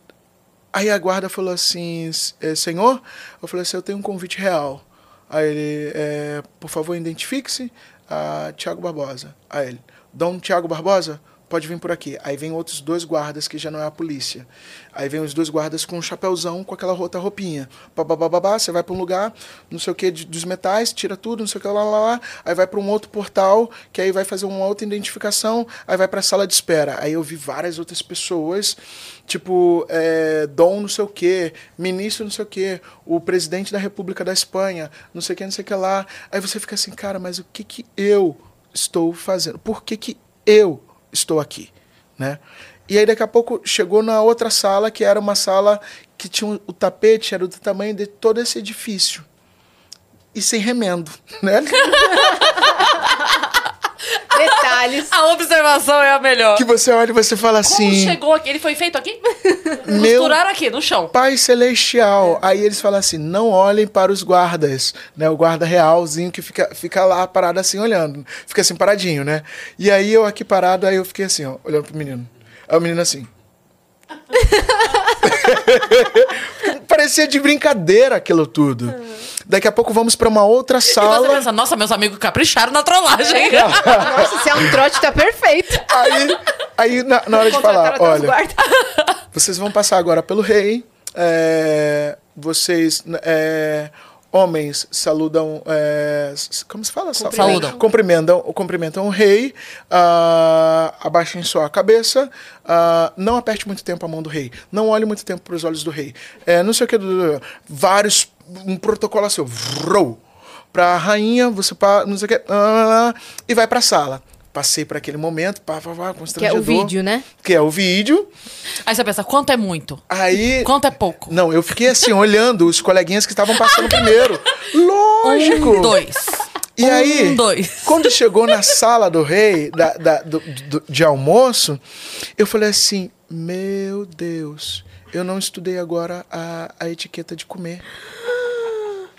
aí a guarda falou assim, "Eh, senhor? Eu falei assim, eu tenho um convite real. Aí ele, é, por favor, identifique-se a Tiago Barbosa. Aí ele, Dom Tiago Barbosa, pode vir por aqui. Aí vem outros dois guardas, que já não é a polícia. Aí vem os dois guardas com um chapéuzão, com aquela outra roupinha. Babá, você vai para um lugar, não sei o que, dos metais, tira tudo, não sei o que, lá, lá, lá. Aí vai para um outro portal, que aí vai fazer uma outra identificação, aí vai para a sala de espera. Aí eu vi várias outras pessoas, tipo, é, Dom não sei o que, ministro não sei o que, o presidente da República da Espanha, não sei o que, não sei o que lá. Aí você fica assim, cara, mas o que que eu estou fazendo? Por que que eu estou aqui, né? E aí daqui a pouco chegou na outra sala, que era uma sala que tinha o tapete era do tamanho de todo esse edifício. E sem remendo, né? Detalhes. A observação é a melhor. Que você olha e você fala Como assim, chegou aqui? Ele foi feito aqui? meu Costuraram aqui, no chão. Pai Celestial. Aí eles falam assim, não olhem para os guardas, né? O guarda realzinho que fica, fica lá parado assim, olhando. Fica assim, paradinho, né? E aí eu aqui parado, aí eu fiquei assim, ó, olhando pro menino. Aí o menino assim... Parecia de brincadeira aquilo tudo. Daqui a pouco vamos para uma outra E sala. pensa, nossa, meus amigos capricharam na trollagem. Nossa, se é um trote, tá perfeito. Aí, aí na, na hora de falar, olha, vocês vão passar agora pelo rei. é, vocês, é, homens, saludam. é, como se fala? Saúdam. Cumprimentam, cumprimentam o rei. ah, abaixem sua cabeça. ah, não aperte muito tempo a mão do rei. Não olhe muito tempo para os olhos do rei. É, não sei o que. Vários. Um protocolo assim. Vrou, pra rainha, você pá, não sei o que. ah, e vai pra sala. Passei por aquele momento, pá, pá, pá, Que é constrangedor. o vídeo, né? Que é o vídeo. Aí você pensa, quanto é muito? Aí. Quanto é pouco? Não, eu fiquei assim, olhando os coleguinhas que estavam passando primeiro. Lógico! Um, dois. E aí, Um, dois. quando chegou na sala do rei, da, da- do- do- de almoço, eu falei assim: Meu Deus, eu não estudei agora a, a etiqueta de comer.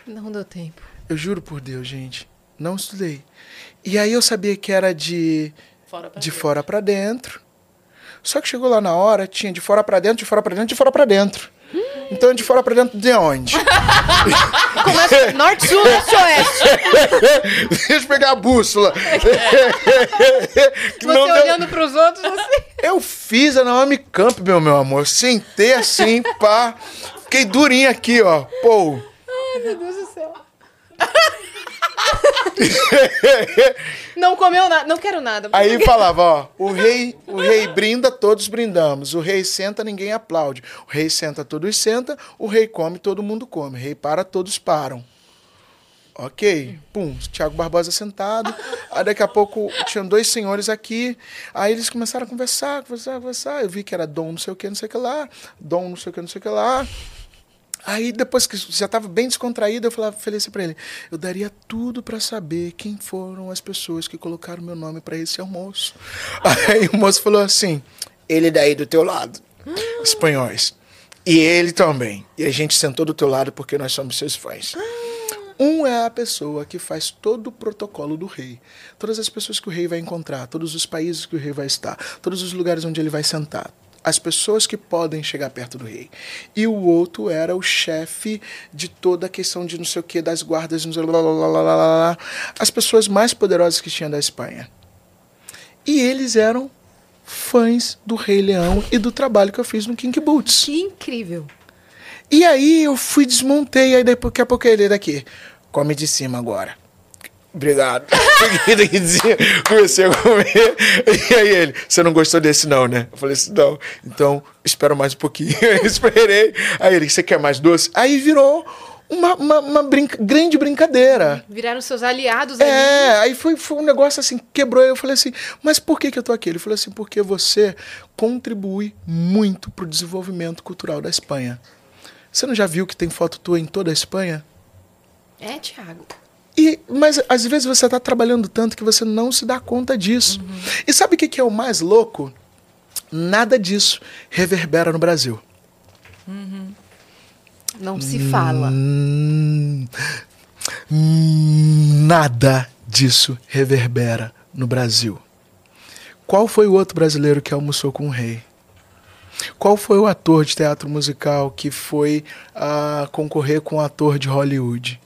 Não deu tempo. Eu juro por Deus, gente. Não estudei. E aí eu sabia que era de, Fora pra de dentro. fora pra dentro. Só que chegou lá na hora, tinha de fora pra dentro, de fora pra dentro, de fora pra dentro. Então, de fora pra dentro de onde? Começa norte, sul, leste, oeste. Deixa eu pegar a bússola. Você não deu- olhando pros outros, assim. Eu fiz a Naomi Camp, meu, meu amor. Sentei assim, pá. Fiquei durinho aqui, ó. Pô. Meu Deus do céu. Não comeu nada, não quero nada. Aí falava, ó, o rei, o rei brinda, todos brindamos. O rei senta, ninguém aplaude. O rei senta, todos sentam. O rei come, todo mundo come. O rei para, todos param. Ok, pum, Tiago Barbosa sentado. Aí daqui a pouco tinham dois senhores aqui. Aí eles começaram a conversar, conversar, conversar. Eu vi que era Dom não sei o que, não sei o que lá. Dom não sei o que, não sei o que lá. Aí depois que já estava bem descontraído, eu falava, falei assim pra ele: eu daria tudo pra saber quem foram as pessoas que colocaram meu nome pra esse almoço. Aí o moço falou assim: ele daí do teu lado, espanhóis. E ele também. E a gente sentou do teu lado porque nós somos seus fãs. Um é a pessoa que faz todo o protocolo do rei. Todas as pessoas que o rei vai encontrar, todos os países que o rei vai estar, todos os lugares onde ele vai sentar. As pessoas que podem chegar perto do rei. E o outro era o chefe de toda a questão de não sei o que, das guardas, não sei, lá, lá, lá, lá, lá, as pessoas mais poderosas que tinha da Espanha. E eles eram fãs do Rei Leão e do trabalho que eu fiz no King Boots. Que incrível. E aí eu fui, desmontei, aí daqui a pouco ele daqui. Come de cima agora. Obrigado. Comecei a comer. E aí ele, você não gostou desse não, né? Eu falei assim, não. Então, espero mais um pouquinho. Eu esperei. Aí ele, você quer mais doce? Aí virou uma, uma, uma brinca- grande brincadeira. Viraram seus aliados ali. É, aí foi, foi um negócio assim, quebrou. Eu falei assim, mas por que, que eu tô aqui? Ele falou assim, porque você contribui muito pro desenvolvimento cultural da Espanha. Você não já viu que tem foto tua em toda a Espanha? É, Thiago. E, mas às vezes você está trabalhando tanto que você não se dá conta disso. E sabe o que, que é o mais louco? Nada disso reverbera no Brasil. Não se fala. Hum, nada disso reverbera no Brasil. Qual foi o outro brasileiro que almoçou com o rei? Qual foi o ator de teatro musical que foi ah, concorrer com o ator de Hollywood?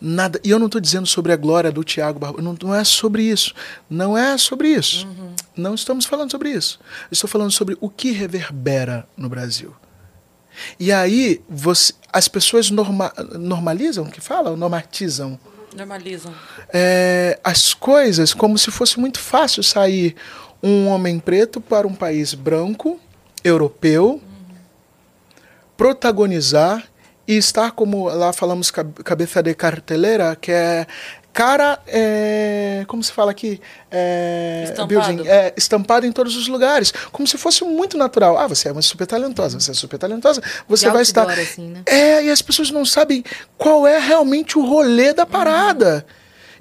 Nada. E eu não estou dizendo sobre a glória do Tiago Barbosa. Não, não é sobre isso. Não é sobre isso. Não estamos falando sobre isso. Eu estou falando sobre o que reverbera no Brasil. E aí você, as pessoas norma, normalizam, que falam, normatizam Normalizam. é, as coisas como se fosse muito fácil sair um homem preto para um país branco, europeu, protagonizar e estar como lá falamos cab- cabeça de carteleira, que é cara, é, como se fala aqui, é, Estampado. building, é, estampado em todos os lugares, como se fosse muito natural. Ah, você é uma super talentosa, você é super talentosa, você De vai estar. assim, né? É, e as pessoas não sabem qual é realmente o rolê da parada.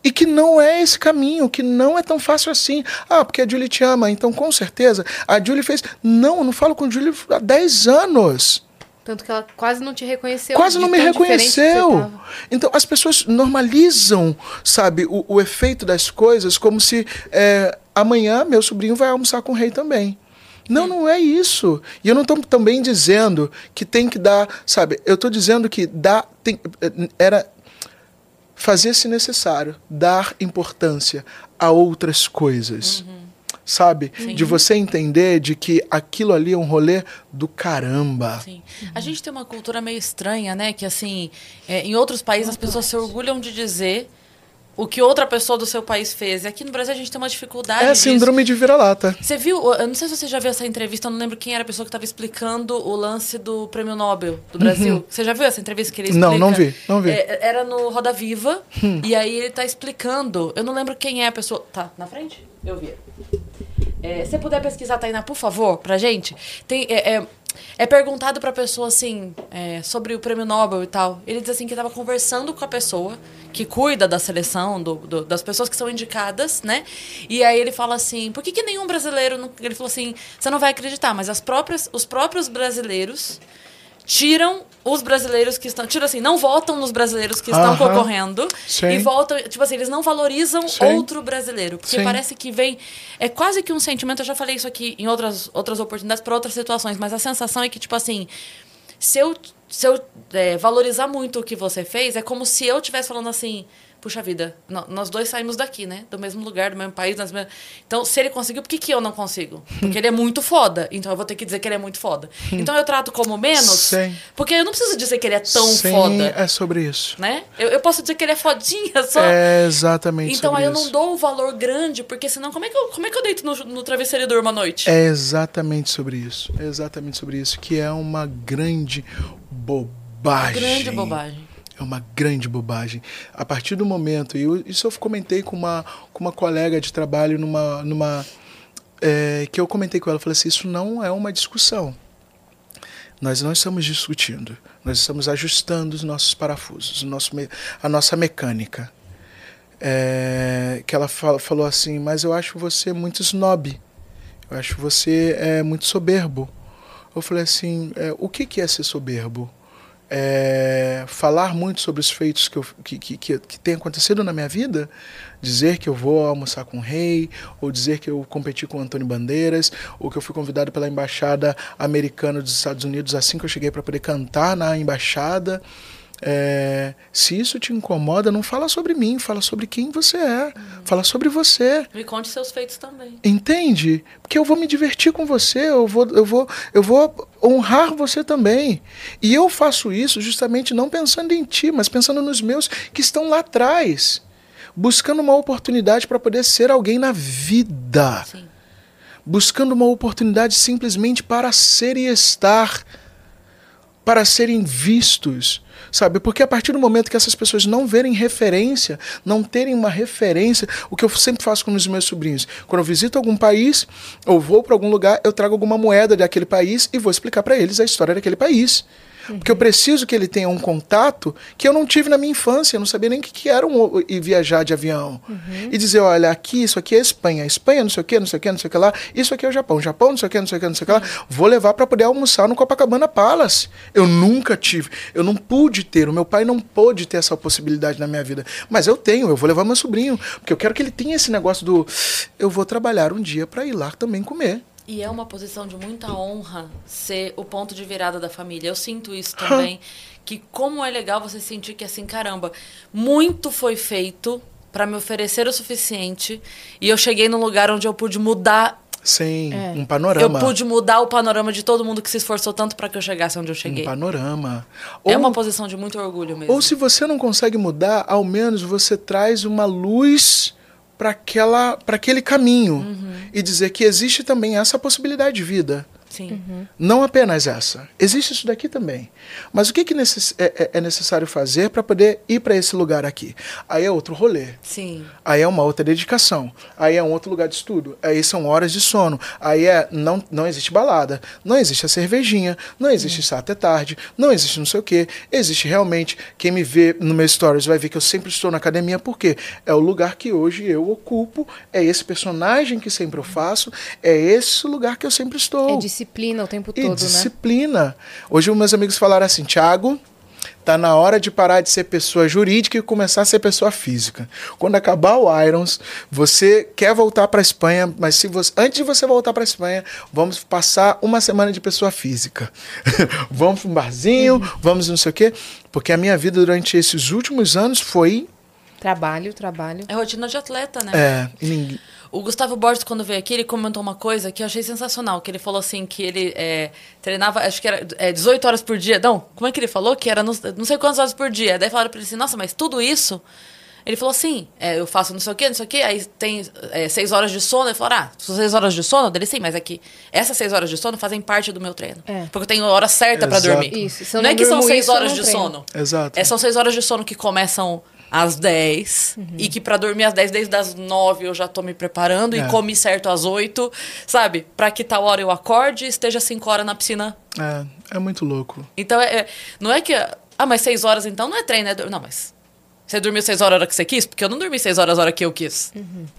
E que não é esse caminho, que não é tão fácil assim. Ah, porque a Julie te ama, então com certeza a Julie fez. Não, eu não falo com a Julie há 10 anos. Tanto que ela quase não te reconheceu. Quase não me reconheceu. Então as pessoas normalizam, sabe, o, o efeito das coisas como se é, amanhã meu sobrinho vai almoçar com o rei também. Não, não é isso. E eu não estou também dizendo que tem que dar, sabe? Eu estou dizendo que dá, tem, era fazer-se necessário dar importância a outras coisas. Sabe? De você entender de que aquilo ali é um rolê do caramba. Sim. A gente tem uma cultura meio estranha, né? Que assim, é, em outros países as pessoas se orgulham de dizer o que outra pessoa do seu país fez. E aqui no Brasil a gente tem uma dificuldade É disso. síndrome de vira-lata. Você viu, eu não sei se você já viu essa entrevista, eu não lembro quem era a pessoa que estava explicando o lance do prêmio Nobel do Brasil. Você já viu essa entrevista que ele explica? Uhum. Não, não vi, não vi. Hum. É, era no Roda Viva, e aí ele tá explicando, eu não lembro quem é a pessoa. Tá, na frente? Eu vi. É, se puder pesquisar, Tainá, por favor, pra gente. Tem, é, é, é perguntado pra pessoa, assim, é, sobre o prêmio Nobel e tal. Ele diz assim que tava conversando com a pessoa que cuida da seleção, do, do- das pessoas que são indicadas, né? E aí ele fala assim, por que, que nenhum brasileiro... Não... Ele falou assim, você não vai acreditar, mas as próprias, os próprios brasileiros tiram os brasileiros que estão... Tiram assim, não votam nos brasileiros que estão Aham. concorrendo Sim. e votam... Tipo assim, eles não valorizam Sim. outro brasileiro. Porque Sim. parece que vem... É quase que um sentimento... Eu já falei isso aqui em outras, outras oportunidades, para outras situações, mas a sensação é que, tipo assim... Se eu, se eu é, valorizar muito o que você fez, é como se eu estivesse falando assim... Puxa vida, nó- nós dois saímos daqui, né? Do mesmo lugar, do mesmo país. Das mesmas... Então, se ele conseguiu, por que, que eu não consigo? Porque ele é muito foda. Então, eu vou ter que dizer que ele é muito foda. Então, eu trato como menos... Sim. Porque eu não preciso dizer que ele é tão Sim, foda é sobre isso. né? Eu, eu posso dizer que ele é fodinha só. É exatamente então aí eu isso. não dou o valor grande, porque senão como é que eu, como é que eu deito no, no travesseiro e durmo à noite? É exatamente sobre isso. É exatamente sobre isso. Que é uma grande bobagem. Grande bobagem. É uma grande bobagem. A partir do momento, e eu- isso eu comentei com uma, com uma colega de trabalho numa. numa é, que eu comentei com ela, falei assim, isso não é uma discussão. Nós não estamos discutindo, nós estamos ajustando os nossos parafusos, o nosso, a nossa mecânica. É, que ela fala- falou assim, mas eu acho você muito snob, eu acho você é, muito soberbo. Eu falei assim, é, o que, que é ser soberbo? É, falar muito sobre os feitos que, eu, que, que, que, tem acontecido na minha vida, dizer que eu vou almoçar com o rei, ou dizer que eu competi com o Antônio Bandeiras, ou que eu fui convidado pela embaixada americana dos Estados Unidos assim que eu cheguei para poder cantar na embaixada. É, se isso te incomoda, não fala sobre mim, fala sobre quem você é, fala sobre você. Me conte seus feitos também. Entende? Porque eu vou me divertir com você, eu vou, eu vou, eu vou honrar você também. E eu faço isso justamente não pensando em ti, mas pensando nos meus que estão lá atrás, buscando uma oportunidade para poder ser alguém na vida, Sim. buscando uma oportunidade simplesmente para ser e estar, para serem vistos. Sabe? Porque a partir do momento que essas pessoas não verem referência, não terem uma referência, o que eu sempre faço com os meus sobrinhos, quando eu visito algum país ou vou para algum lugar, eu trago alguma moeda daquele país e vou explicar para eles a história daquele país. Porque eu preciso que ele tenha um contato que eu não tive na minha infância, eu não sabia nem o que, que era um, e viajar de avião. E dizer, olha, aqui, isso aqui é Espanha, Espanha não sei o que, não sei o que, não sei o que lá, isso aqui é o Japão, Japão não sei o que, não sei o que, não sei o que lá. Vou levar para poder almoçar no Copacabana Palace. Eu nunca tive, eu não pude ter, o meu pai não pôde ter essa possibilidade na minha vida. Mas eu tenho, eu vou levar meu sobrinho, porque eu quero que ele tenha esse negócio do eu vou trabalhar um dia para ir lá também comer. E é uma posição de muita honra ser o ponto de virada da família. Eu sinto isso também. que como é legal você sentir que assim, caramba, muito foi feito para me oferecer o suficiente. E eu cheguei num lugar onde eu pude mudar. Sem É. um panorama. Eu pude mudar o panorama de todo mundo que se esforçou tanto para que eu chegasse onde eu um cheguei. panorama. É Ou- uma posição de muito orgulho mesmo. Ou se você não consegue mudar, ao menos você traz uma luz para aquela para aquele caminho Uhum. e dizer que existe também essa possibilidade de vida. Sim. Não apenas essa. Existe isso daqui também. Mas o que, que necess- é, é- é necessário fazer para poder ir para esse lugar aqui? Aí é outro rolê. Sim. Aí é uma outra dedicação. Aí é um outro lugar de estudo. Aí são horas de sono. Aí é não, não existe balada, não existe a cervejinha, não existe estar até tarde, não existe não sei o quê. Existe realmente quem me vê no meu stories vai ver que eu sempre estou na academia porque é o lugar que hoje eu ocupo, é esse personagem que sempre eu faço, é esse lugar que eu sempre estou. É disciplina o tempo E todo, né? disciplina. Hoje meus amigos falaram assim, Thiago, tá na hora de parar de ser pessoa jurídica e começar a ser pessoa física. Quando acabar o Irons, você quer voltar para Espanha, mas se você, antes de você voltar para Espanha, vamos passar uma semana de pessoa física. vamos para um barzinho, vamos não sei o quê, porque a minha vida durante esses últimos anos foi Trabalho, trabalho. É rotina de atleta, né? é, e ninguém- O Gustavo Borges, quando veio aqui, ele comentou uma coisa que eu achei sensacional. Que ele falou assim, que ele é, treinava, acho que era é, 18 horas por dia. Não, como é que ele falou? Que era não, não sei quantas horas por dia. Daí falaram pra ele assim, nossa, mas tudo isso... Ele falou assim, é, eu faço não sei o quê, não sei o quê, aí tem é, seis horas de sono. Ele falou, ah, são seis horas de sono? Dele, sim, mas é que essas seis horas de sono fazem parte do meu treino. É. Porque eu tenho hora certa pra Exato. dormir. Isso, eu não, é não que são seis horas não de treino. sono. Exato. É, são seis horas de sono que começam às 10 e que pra dormir às 10, desde as 9 eu já tô me preparando É. e comi certo às 8, sabe? Pra que tal hora eu acorde e esteja 5 horas na piscina. é, é muito louco. Então, é, é- não é que... Ah, mas 6 horas então não é treino, é... Não, mas... Você dormiu 6 horas a hora que você quis? Porque eu não dormi 6 horas a hora que eu quis.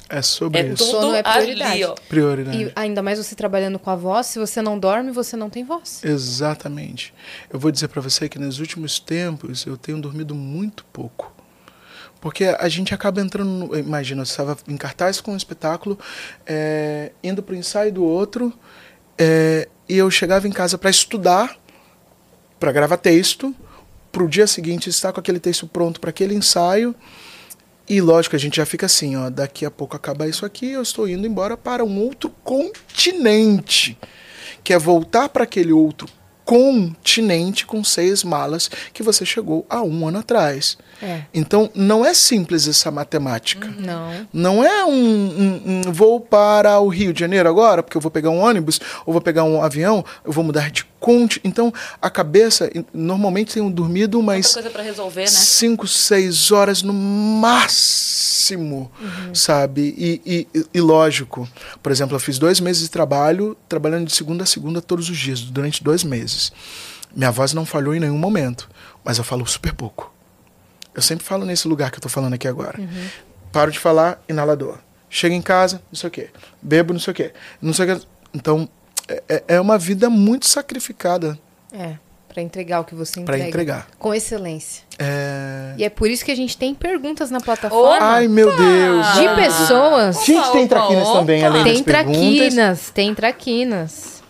É sobre É isso. tudo Sono é ali, prioridade. ó. Prioridade. E ainda mais você trabalhando com a voz, se você não dorme, você não tem voz. Exatamente. Eu vou dizer para você que nos últimos tempos eu tenho dormido muito pouco. Porque a gente acaba entrando. No, imagina, eu estava em cartaz com um espetáculo, é, indo para o ensaio do outro, é, e eu chegava em casa para estudar, para gravar texto, para o dia seguinte estar com aquele texto pronto para aquele ensaio. E lógico, a gente já fica assim, ó, daqui a pouco acaba isso aqui, eu estou indo embora para um outro continente, que é voltar para aquele outro continente com seis malas que você chegou há um ano atrás. É. Então, não é simples essa matemática. Não. Não é um, um- um vou para o Rio de Janeiro agora, porque eu vou pegar um ônibus, ou vou pegar um avião, eu vou mudar de conte. Então, a cabeça, normalmente tenho dormido Muita umas coisa pra resolver, né? cinco, seis horas no máximo, sabe? E, e- e lógico, por exemplo, eu fiz dois meses de trabalho, trabalhando de segunda a segunda todos os dias, durante dois meses. Minha voz não falhou em nenhum momento, mas eu falo super pouco. Eu sempre falo nesse lugar que eu tô falando aqui agora. Paro de falar, inalador. Chego em casa, não sei o quê. Bebo, não sei o quê. Não sei o quê. Então, é- é, é uma vida muito sacrificada É. Pra entregar o que você para entrega. entregar. Com excelência. É... E é por isso que a gente tem perguntas na plataforma. Ai, meu Deus. de pessoas. Gente, tem Opa, traquinas opa. também, além Tem das perguntas. traquinas, tem traquinas.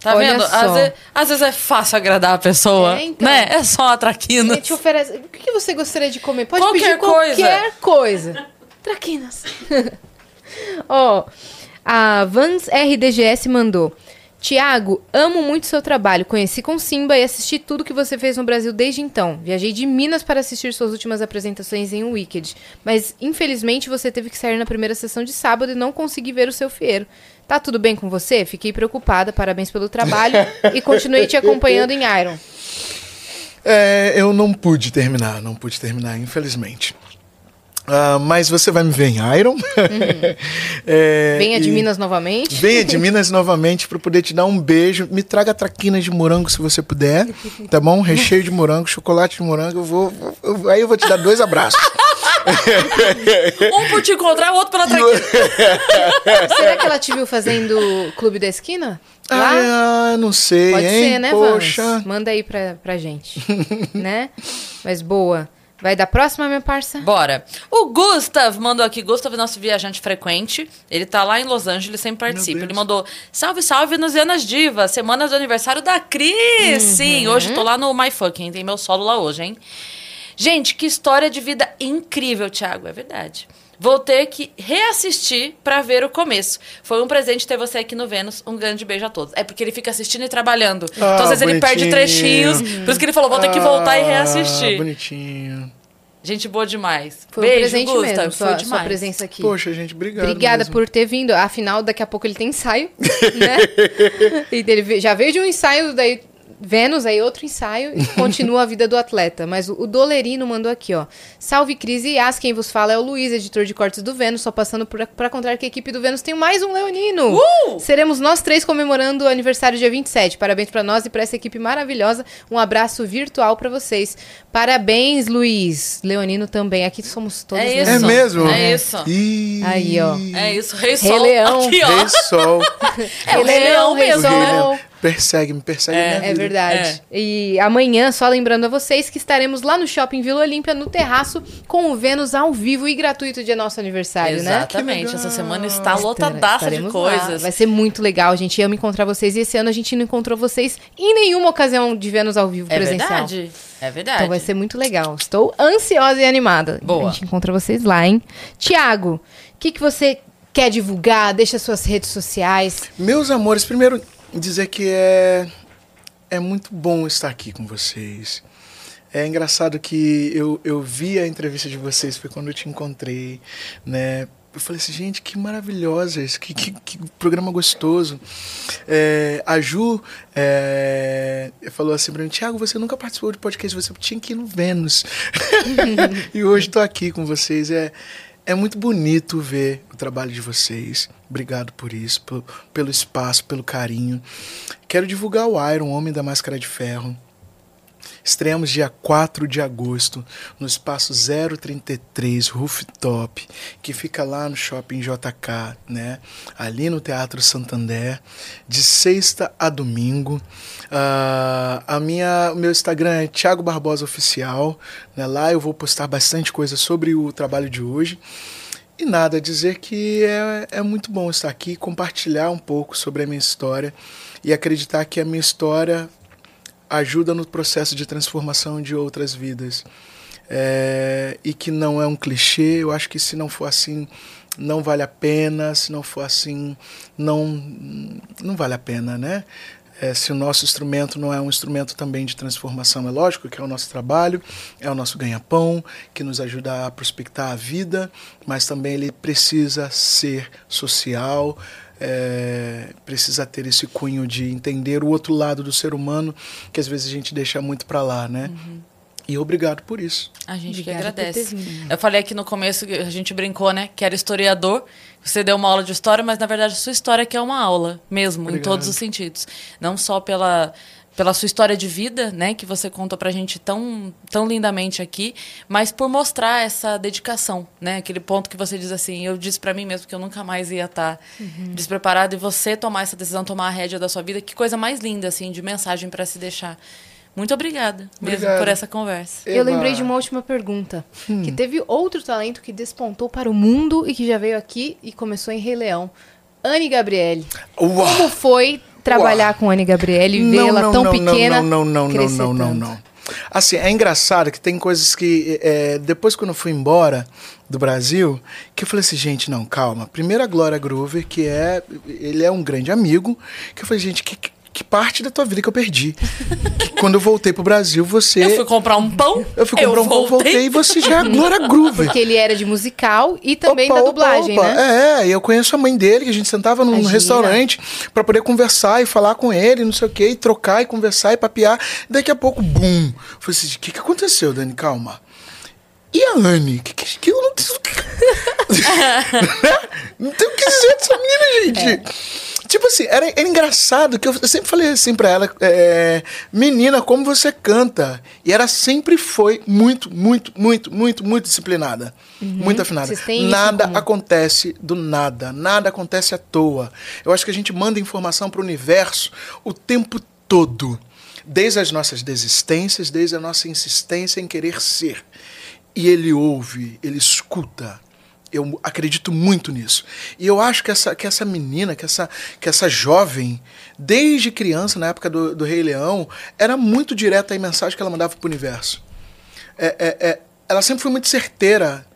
Tá Olha vendo? só. Às vezes, às vezes é fácil agradar a pessoa, É, então. né? É só uma traquina. A gente oferece. O que você gostaria de comer? Pode Qualquer pedir qualquer coisa. Traquinas. Ó, a Vans RDGS mandou. Tiago, amo muito seu trabalho. Conheci com Simba e assisti tudo que você fez no Brasil desde então. Viajei de Minas para assistir suas últimas apresentações em Wicked. Mas, infelizmente, você teve que sair na primeira sessão de sábado e não consegui ver o seu fieiro. Tá tudo bem com você? Fiquei preocupada. Parabéns pelo trabalho. e continuei te acompanhando em Iron. É, eu não pude terminar, não pude terminar, infelizmente. Ah, mas você vai me ver em Iron. É, Venha de e- Minas novamente. Venha de Minas novamente para poder te dar um beijo. Me traga traquinas de morango se você puder, tá bom? Recheio de morango, chocolate de morango. Eu vou, eu- aí eu vou te dar dois abraços. Um por te encontrar, o outro pela traquina. Será que ela te viu fazendo Clube da Esquina? Lá? Ah, não sei, Pode hein? ser, né, Poxa. Vans? Manda aí pra, pra gente. né? Mas boa. Vai da próxima, minha parça? Bora. O Gustav mandou aqui. Gustav é nosso viajante frequente. Ele tá lá em Los Angeles, sempre participa. Ele mandou: Salve, salve, Nuzianas Divas. Semana do aniversário da Cris. Sim, hoje tô lá no My Fucking. Tem meu solo lá hoje, hein? Gente, que história de vida incrível, Thiago. É verdade. Vou ter que reassistir pra ver o começo. Foi um presente ter você aqui no Vênus. Um grande beijo a todos. É porque ele fica assistindo e trabalhando. então, às vezes, ele perde bonitinho. trechinhos. Por isso que ele falou: vou ter que voltar e Ah, reassistir. Bonitinho. Gente boa demais. Foi um Beijo, presente Gusta. mesmo, Foi sua, sua demais. presença aqui. Poxa, gente, obrigado. Obrigada mesmo. por ter vindo. Afinal, daqui a pouco ele tem ensaio, né? e ele já veio de um ensaio, daí Vênus, aí outro ensaio e continua a vida do atleta. Mas o, o Dolerino mandou aqui, ó. Salve Cris e Yas, quem vos fala é o Luiz, editor de cortes do Vênus, só passando pra contar que a equipe do Vênus tem mais um leonino. Uh! Seremos nós três comemorando o aniversário dia 27. Parabéns pra nós e pra essa equipe maravilhosa. Um abraço virtual pra vocês. Parabéns, Luiz. Leonino também. Aqui somos todos É É isso. leoninos. mesmo? É isso. Ih, Aí, ó. É isso, Rei Rei Sol. Leão. Aqui, ó. Rei Sol. É o Rei Leão Rei O mesmo, Rei né? Sol. Leão. Persegue, me persegue minha É vida. verdade. E amanhã, só lembrando a vocês que estaremos lá no Shopping Vila Olímpia, no terraço, com o Vênus ao vivo e gratuito dia nosso aniversário, né? Exatamente. Que Essa semana está lotadaça de Estaremos lá. coisas. Vai ser muito legal, gente ama encontrar vocês. E esse ano a gente não encontrou vocês em nenhuma ocasião de Vênus ao vivo É presencial. verdade. É verdade. Então vai ser muito legal. Estou ansiosa e animada. Boa. A gente encontra vocês lá, hein? Tiago, o que, que você quer divulgar? Deixa suas redes sociais. Meus amores, primeiro dizer que é, é muito bom estar aqui com vocês. É engraçado que eu, eu vi a entrevista de vocês, foi quando eu te encontrei, né? Eu falei assim, gente, que maravilhosas, que, que, que programa gostoso. É, a Ju é, falou assim pra mim, Tiago, você nunca participou de podcast, você tinha que ir no Vênus. e hoje estou aqui com vocês. É, é muito bonito ver o trabalho de vocês. Obrigado por isso, pelo, espaço, pelo carinho. Quero divulgar o Iron, Homem da Máscara de Ferro. Estreamos dia 4 de agosto no espaço 033 Rooftop, que fica lá no Shopping JK, né? Ali no Teatro Santander, de sexta a domingo. Ah, a minha, o meu Instagram é Thiago Barbosa Oficial, né? Lá eu vou postar bastante coisa sobre o trabalho de hoje. E nada, dizer que é, é muito bom estar aqui, compartilhar um pouco sobre a minha história e acreditar que a minha história ajuda no processo de transformação de outras vidas. É, e que não é um clichê, eu acho que se não for assim, não vale a pena, se não for assim, não, não vale a pena, né? É, se o nosso instrumento não é um instrumento também de transformação, é lógico que é o nosso trabalho, é o nosso ganha-pão, que nos ajuda a prospectar a vida, mas também ele precisa ser social, é, precisa ter esse cunho de entender o outro lado do ser humano, que às vezes a gente deixa muito para lá, né? E obrigado por isso. A gente Obrigada que agradece. Eu falei aqui no começo, que a gente brincou, né? Que era historiador. Você deu uma aula de história, mas na verdade a sua história que é uma aula mesmo, em Obrigado. todos os sentidos. Não só pela, pela sua história de vida, né? Que você contou pra gente tão, tão lindamente aqui, mas por mostrar essa dedicação, né? Aquele ponto que você diz assim, eu disse pra mim mesmo que eu nunca mais ia estar despreparado e você tomar essa decisão, tomar a rédea da sua vida, que coisa mais linda, assim, de mensagem pra se deixar. Muito obrigada mesmo por essa conversa. Eu Eba. lembrei de uma última pergunta. Que teve outro talento que despontou para o mundo e que já veio aqui e começou em Rei Leão. Anne Gabriele. Uau! Como foi trabalhar com Anne Gabriele e vê-la tão pequena Não, não, não, não, não, tanto? não. Assim, é engraçado que tem coisas que, é, depois quando eu fui embora do Brasil, que eu falei assim, gente, não, calma. Primeiro a Glória Groover, que é, ele é um grande amigo, que eu falei, gente, que, que parte da tua vida que eu perdi? que quando eu voltei pro Brasil, você... Eu fui comprar um pão. eu fui comprar um pão, voltei e você já é a Glória Groover. Porque ele era de musical e também Opa, da opa, dublagem, opa. né? É, e eu conheço a mãe dele, que a gente sentava num Imagina. restaurante pra poder conversar e falar com ele, não sei o quê, e trocar e conversar e papear. Daqui a pouco, bum. Eu Falei assim, o que, que aconteceu, Dani? Calma. E a Anne? Que, que, que eu não Não tem o que dizer dessa menina, gente. Tipo assim, era, era engraçado que eu, eu sempre falei assim pra ela, é, menina, como você canta. E ela sempre foi muito, muito, muito, muito, muito disciplinada. Muito afinada. Isso Nada acontece do nada. Nada acontece à toa. Eu acho que a gente manda informação pro universo o tempo todo. Desde as nossas desistências, desde a nossa insistência em querer ser. E ele ouve, ele escuta. Eu acredito muito nisso. E eu acho que essa, que essa menina, que essa, que essa jovem, desde criança, na época do, do Rei Leão, era muito direta a mensagem que ela mandava pro universo. É, é, é, ela sempre foi muito certeira.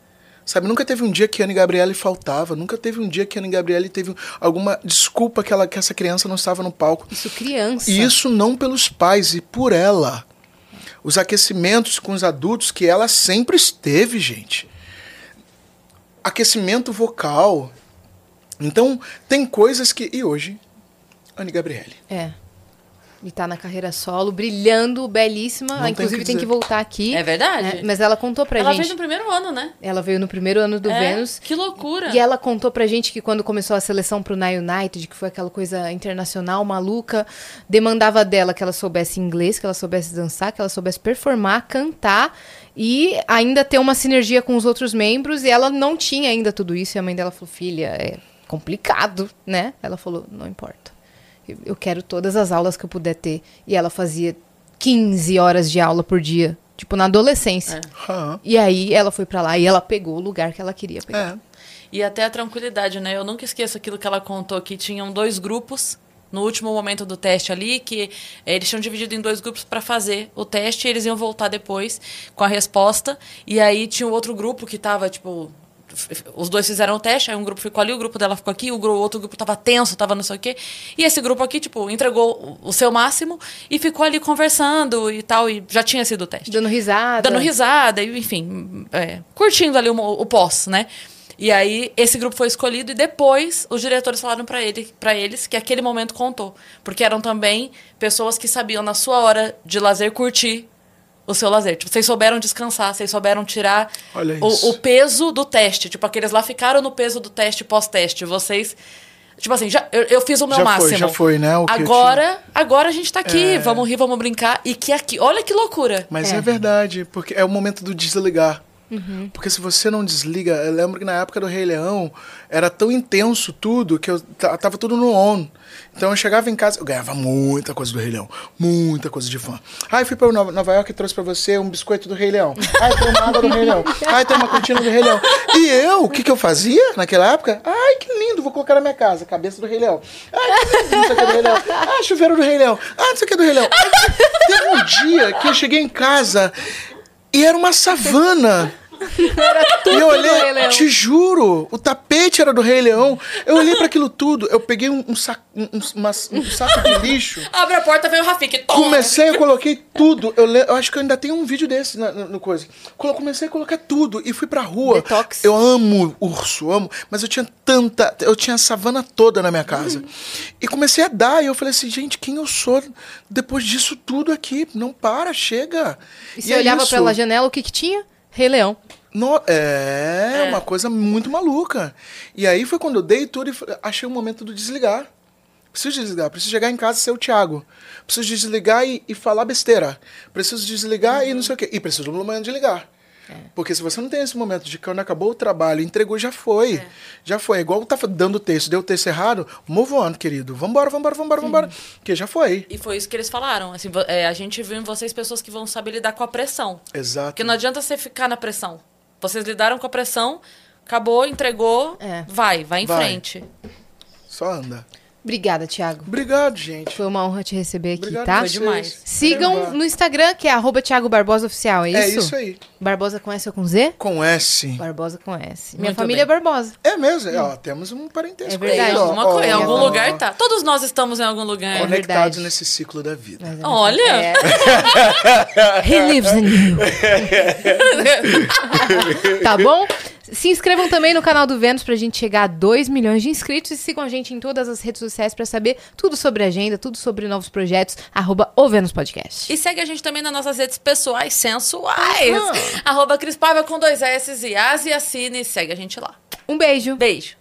Sabe, nunca teve um dia que Anne Gabriele faltava, nunca teve um dia que Anne Gabriele teve alguma desculpa que, ela, que essa criança não estava no palco. Isso criança. E isso não pelos pais, e por ela. Os aquecimentos com os adultos que ela sempre esteve, gente. Aquecimento vocal. Então, tem coisas que. E hoje, Anne Gabriele. É. E tá na carreira solo, brilhando, belíssima. Não Ela, tem inclusive, o que tem que voltar aqui. É verdade. né? Mas ela contou pra Ela gente. veio no primeiro ano, né? Ela veio no primeiro ano do É, Vênus. Que loucura. E ela contou pra gente que quando começou a seleção pro Na United, que foi aquela coisa internacional maluca, demandava dela que ela soubesse inglês, que ela soubesse dançar, que ela soubesse performar, cantar e ainda ter uma sinergia com os outros membros. E ela não tinha ainda tudo isso. E a mãe dela falou: Filha, é complicado, né? Ela falou: Não importa. Eu- quero todas as aulas que eu puder ter. E ela fazia 15 horas de aula por dia, tipo na adolescência. Aham. E aí ela foi pra lá e ela pegou o lugar que ela queria pegar. É. E até a tranquilidade, né? Eu nunca esqueço aquilo que ela contou, que tinham dois grupos no último momento do teste ali, que eh, eles tinham dividido em dois grupos para fazer o teste e eles iam voltar depois com a resposta. E aí tinha o outro grupo que tava, tipo. Os dois fizeram o teste, aí um grupo ficou ali, o grupo dela ficou aqui, o, outro grupo tava tenso, tava não sei o quê. E esse grupo aqui, tipo, entregou o seu máximo e ficou ali conversando e tal, e já tinha sido o teste Dando risada. dando risada, e, enfim, é, curtindo ali o, o pós, né? E aí, esse grupo foi escolhido e depois os diretores falaram pra ele, pra eles que aquele momento contou. Porque eram também pessoas que sabiam, na sua hora de lazer, curtir o seu lazer. Tipo, vocês souberam descansar, vocês souberam tirar o, o peso do teste. Tipo, aqueles lá ficaram no peso do teste pós-teste. Vocês. Tipo assim, já, eu, eu fiz o meu Já foi, máximo. já foi, né, o agora, agora a gente tá aqui. É. Vamos rir, vamos brincar. E que aqui. Olha que loucura. Mas É. é. verdade, porque é o momento do desligar. Uhum. Porque se você não desliga, eu lembro que na época do Rei Leão era tão intenso tudo que eu ta- tava tudo no on. Então eu chegava em casa, eu ganhava muita coisa do Rei Leão, muita coisa de fã. Ai, fui para Nova, York e trouxe para você um biscoito do Rei Leão. Ai, tem uma água do Rei Leão. Ai, tem uma cortina do Rei Leão. E eu, o que que eu fazia naquela época? Ai, que lindo, vou colocar na minha casa, cabeça do Rei Leão. Ai, que lindo, não sei o que do Rei Leão. Ah, chuveiro do Rei Leão. Ah, não sei o que do Rei Leão. Teve um dia que eu cheguei em casa e era uma savana. E eu do Rei olhei, Leão. te juro, o tapete era do Rei Leão. Eu olhei para aquilo tudo, eu peguei um, um saco, um, um- uma- um saco de lixo. Abre a porta, vem o Rafik. Toma! Comecei, eu coloquei tudo. Eu, le- eu acho que eu ainda tenho um vídeo desse na, no, no coisa. Comecei a colocar tudo e fui pra rua. Detox. Eu amo urso, amo. Mas eu tinha tanta. Eu tinha a savana toda na minha casa. E comecei a dar. E eu falei assim, gente, quem eu sou depois disso tudo aqui? Não para, chega. E você é olhava isso. pela janela, o que que tinha? Rei Leão. No- é, uma coisa muito maluca. E aí foi quando eu dei tudo e achei o momento do desligar. Preciso desligar, preciso chegar em casa e ser o Thiago. Preciso desligar e, e falar besteira. Preciso desligar e não sei o quê. E preciso do momento ligar. Porque se você não tem esse momento de quando acabou o trabalho, entregou, já foi. Já foi. É igual tá dando texto, deu o texto errado, move on, querido. Vambora, vambora, vambora, vambora. Porque já foi. E foi isso que eles falaram. Assim, é, a gente viu em vocês pessoas que vão saber lidar com a pressão. Exato. Porque não adianta você ficar na pressão. Vocês lidaram com a pressão, acabou, entregou, É. vai, vai em Vai. frente. Só anda. Obrigada, Thiago. Obrigado, gente. Foi uma honra te receber aqui, Obrigado tá? Foi demais. Sigam no Instagram, que é arroba Thiago Barbosa Oficial, é isso? É isso aí. Barbosa com S ou com Z? Com S. Barbosa com S. Minha Muito família bem. é Barbosa. É mesmo, é, ó, temos um parentesco É verdade. aí, Em ó, alguma ó, coisa, em ó, algum ó, lugar tá. Todos nós estamos em algum lugar. É Conectados verdade. nesse ciclo da vida. É- Olha! É. He lives in you. tá bom? Se inscrevam também no canal do Vênus pra gente chegar a 2 milhões de inscritos e sigam a gente em todas as redes sociais pra saber tudo sobre a agenda, tudo sobre novos projetos, arroba o Vênus Podcast. E segue a gente também nas nossas redes pessoais sensuais. Arroba Cris Paiva com dois S e As e assine. Segue a gente lá. Um beijo. Beijo.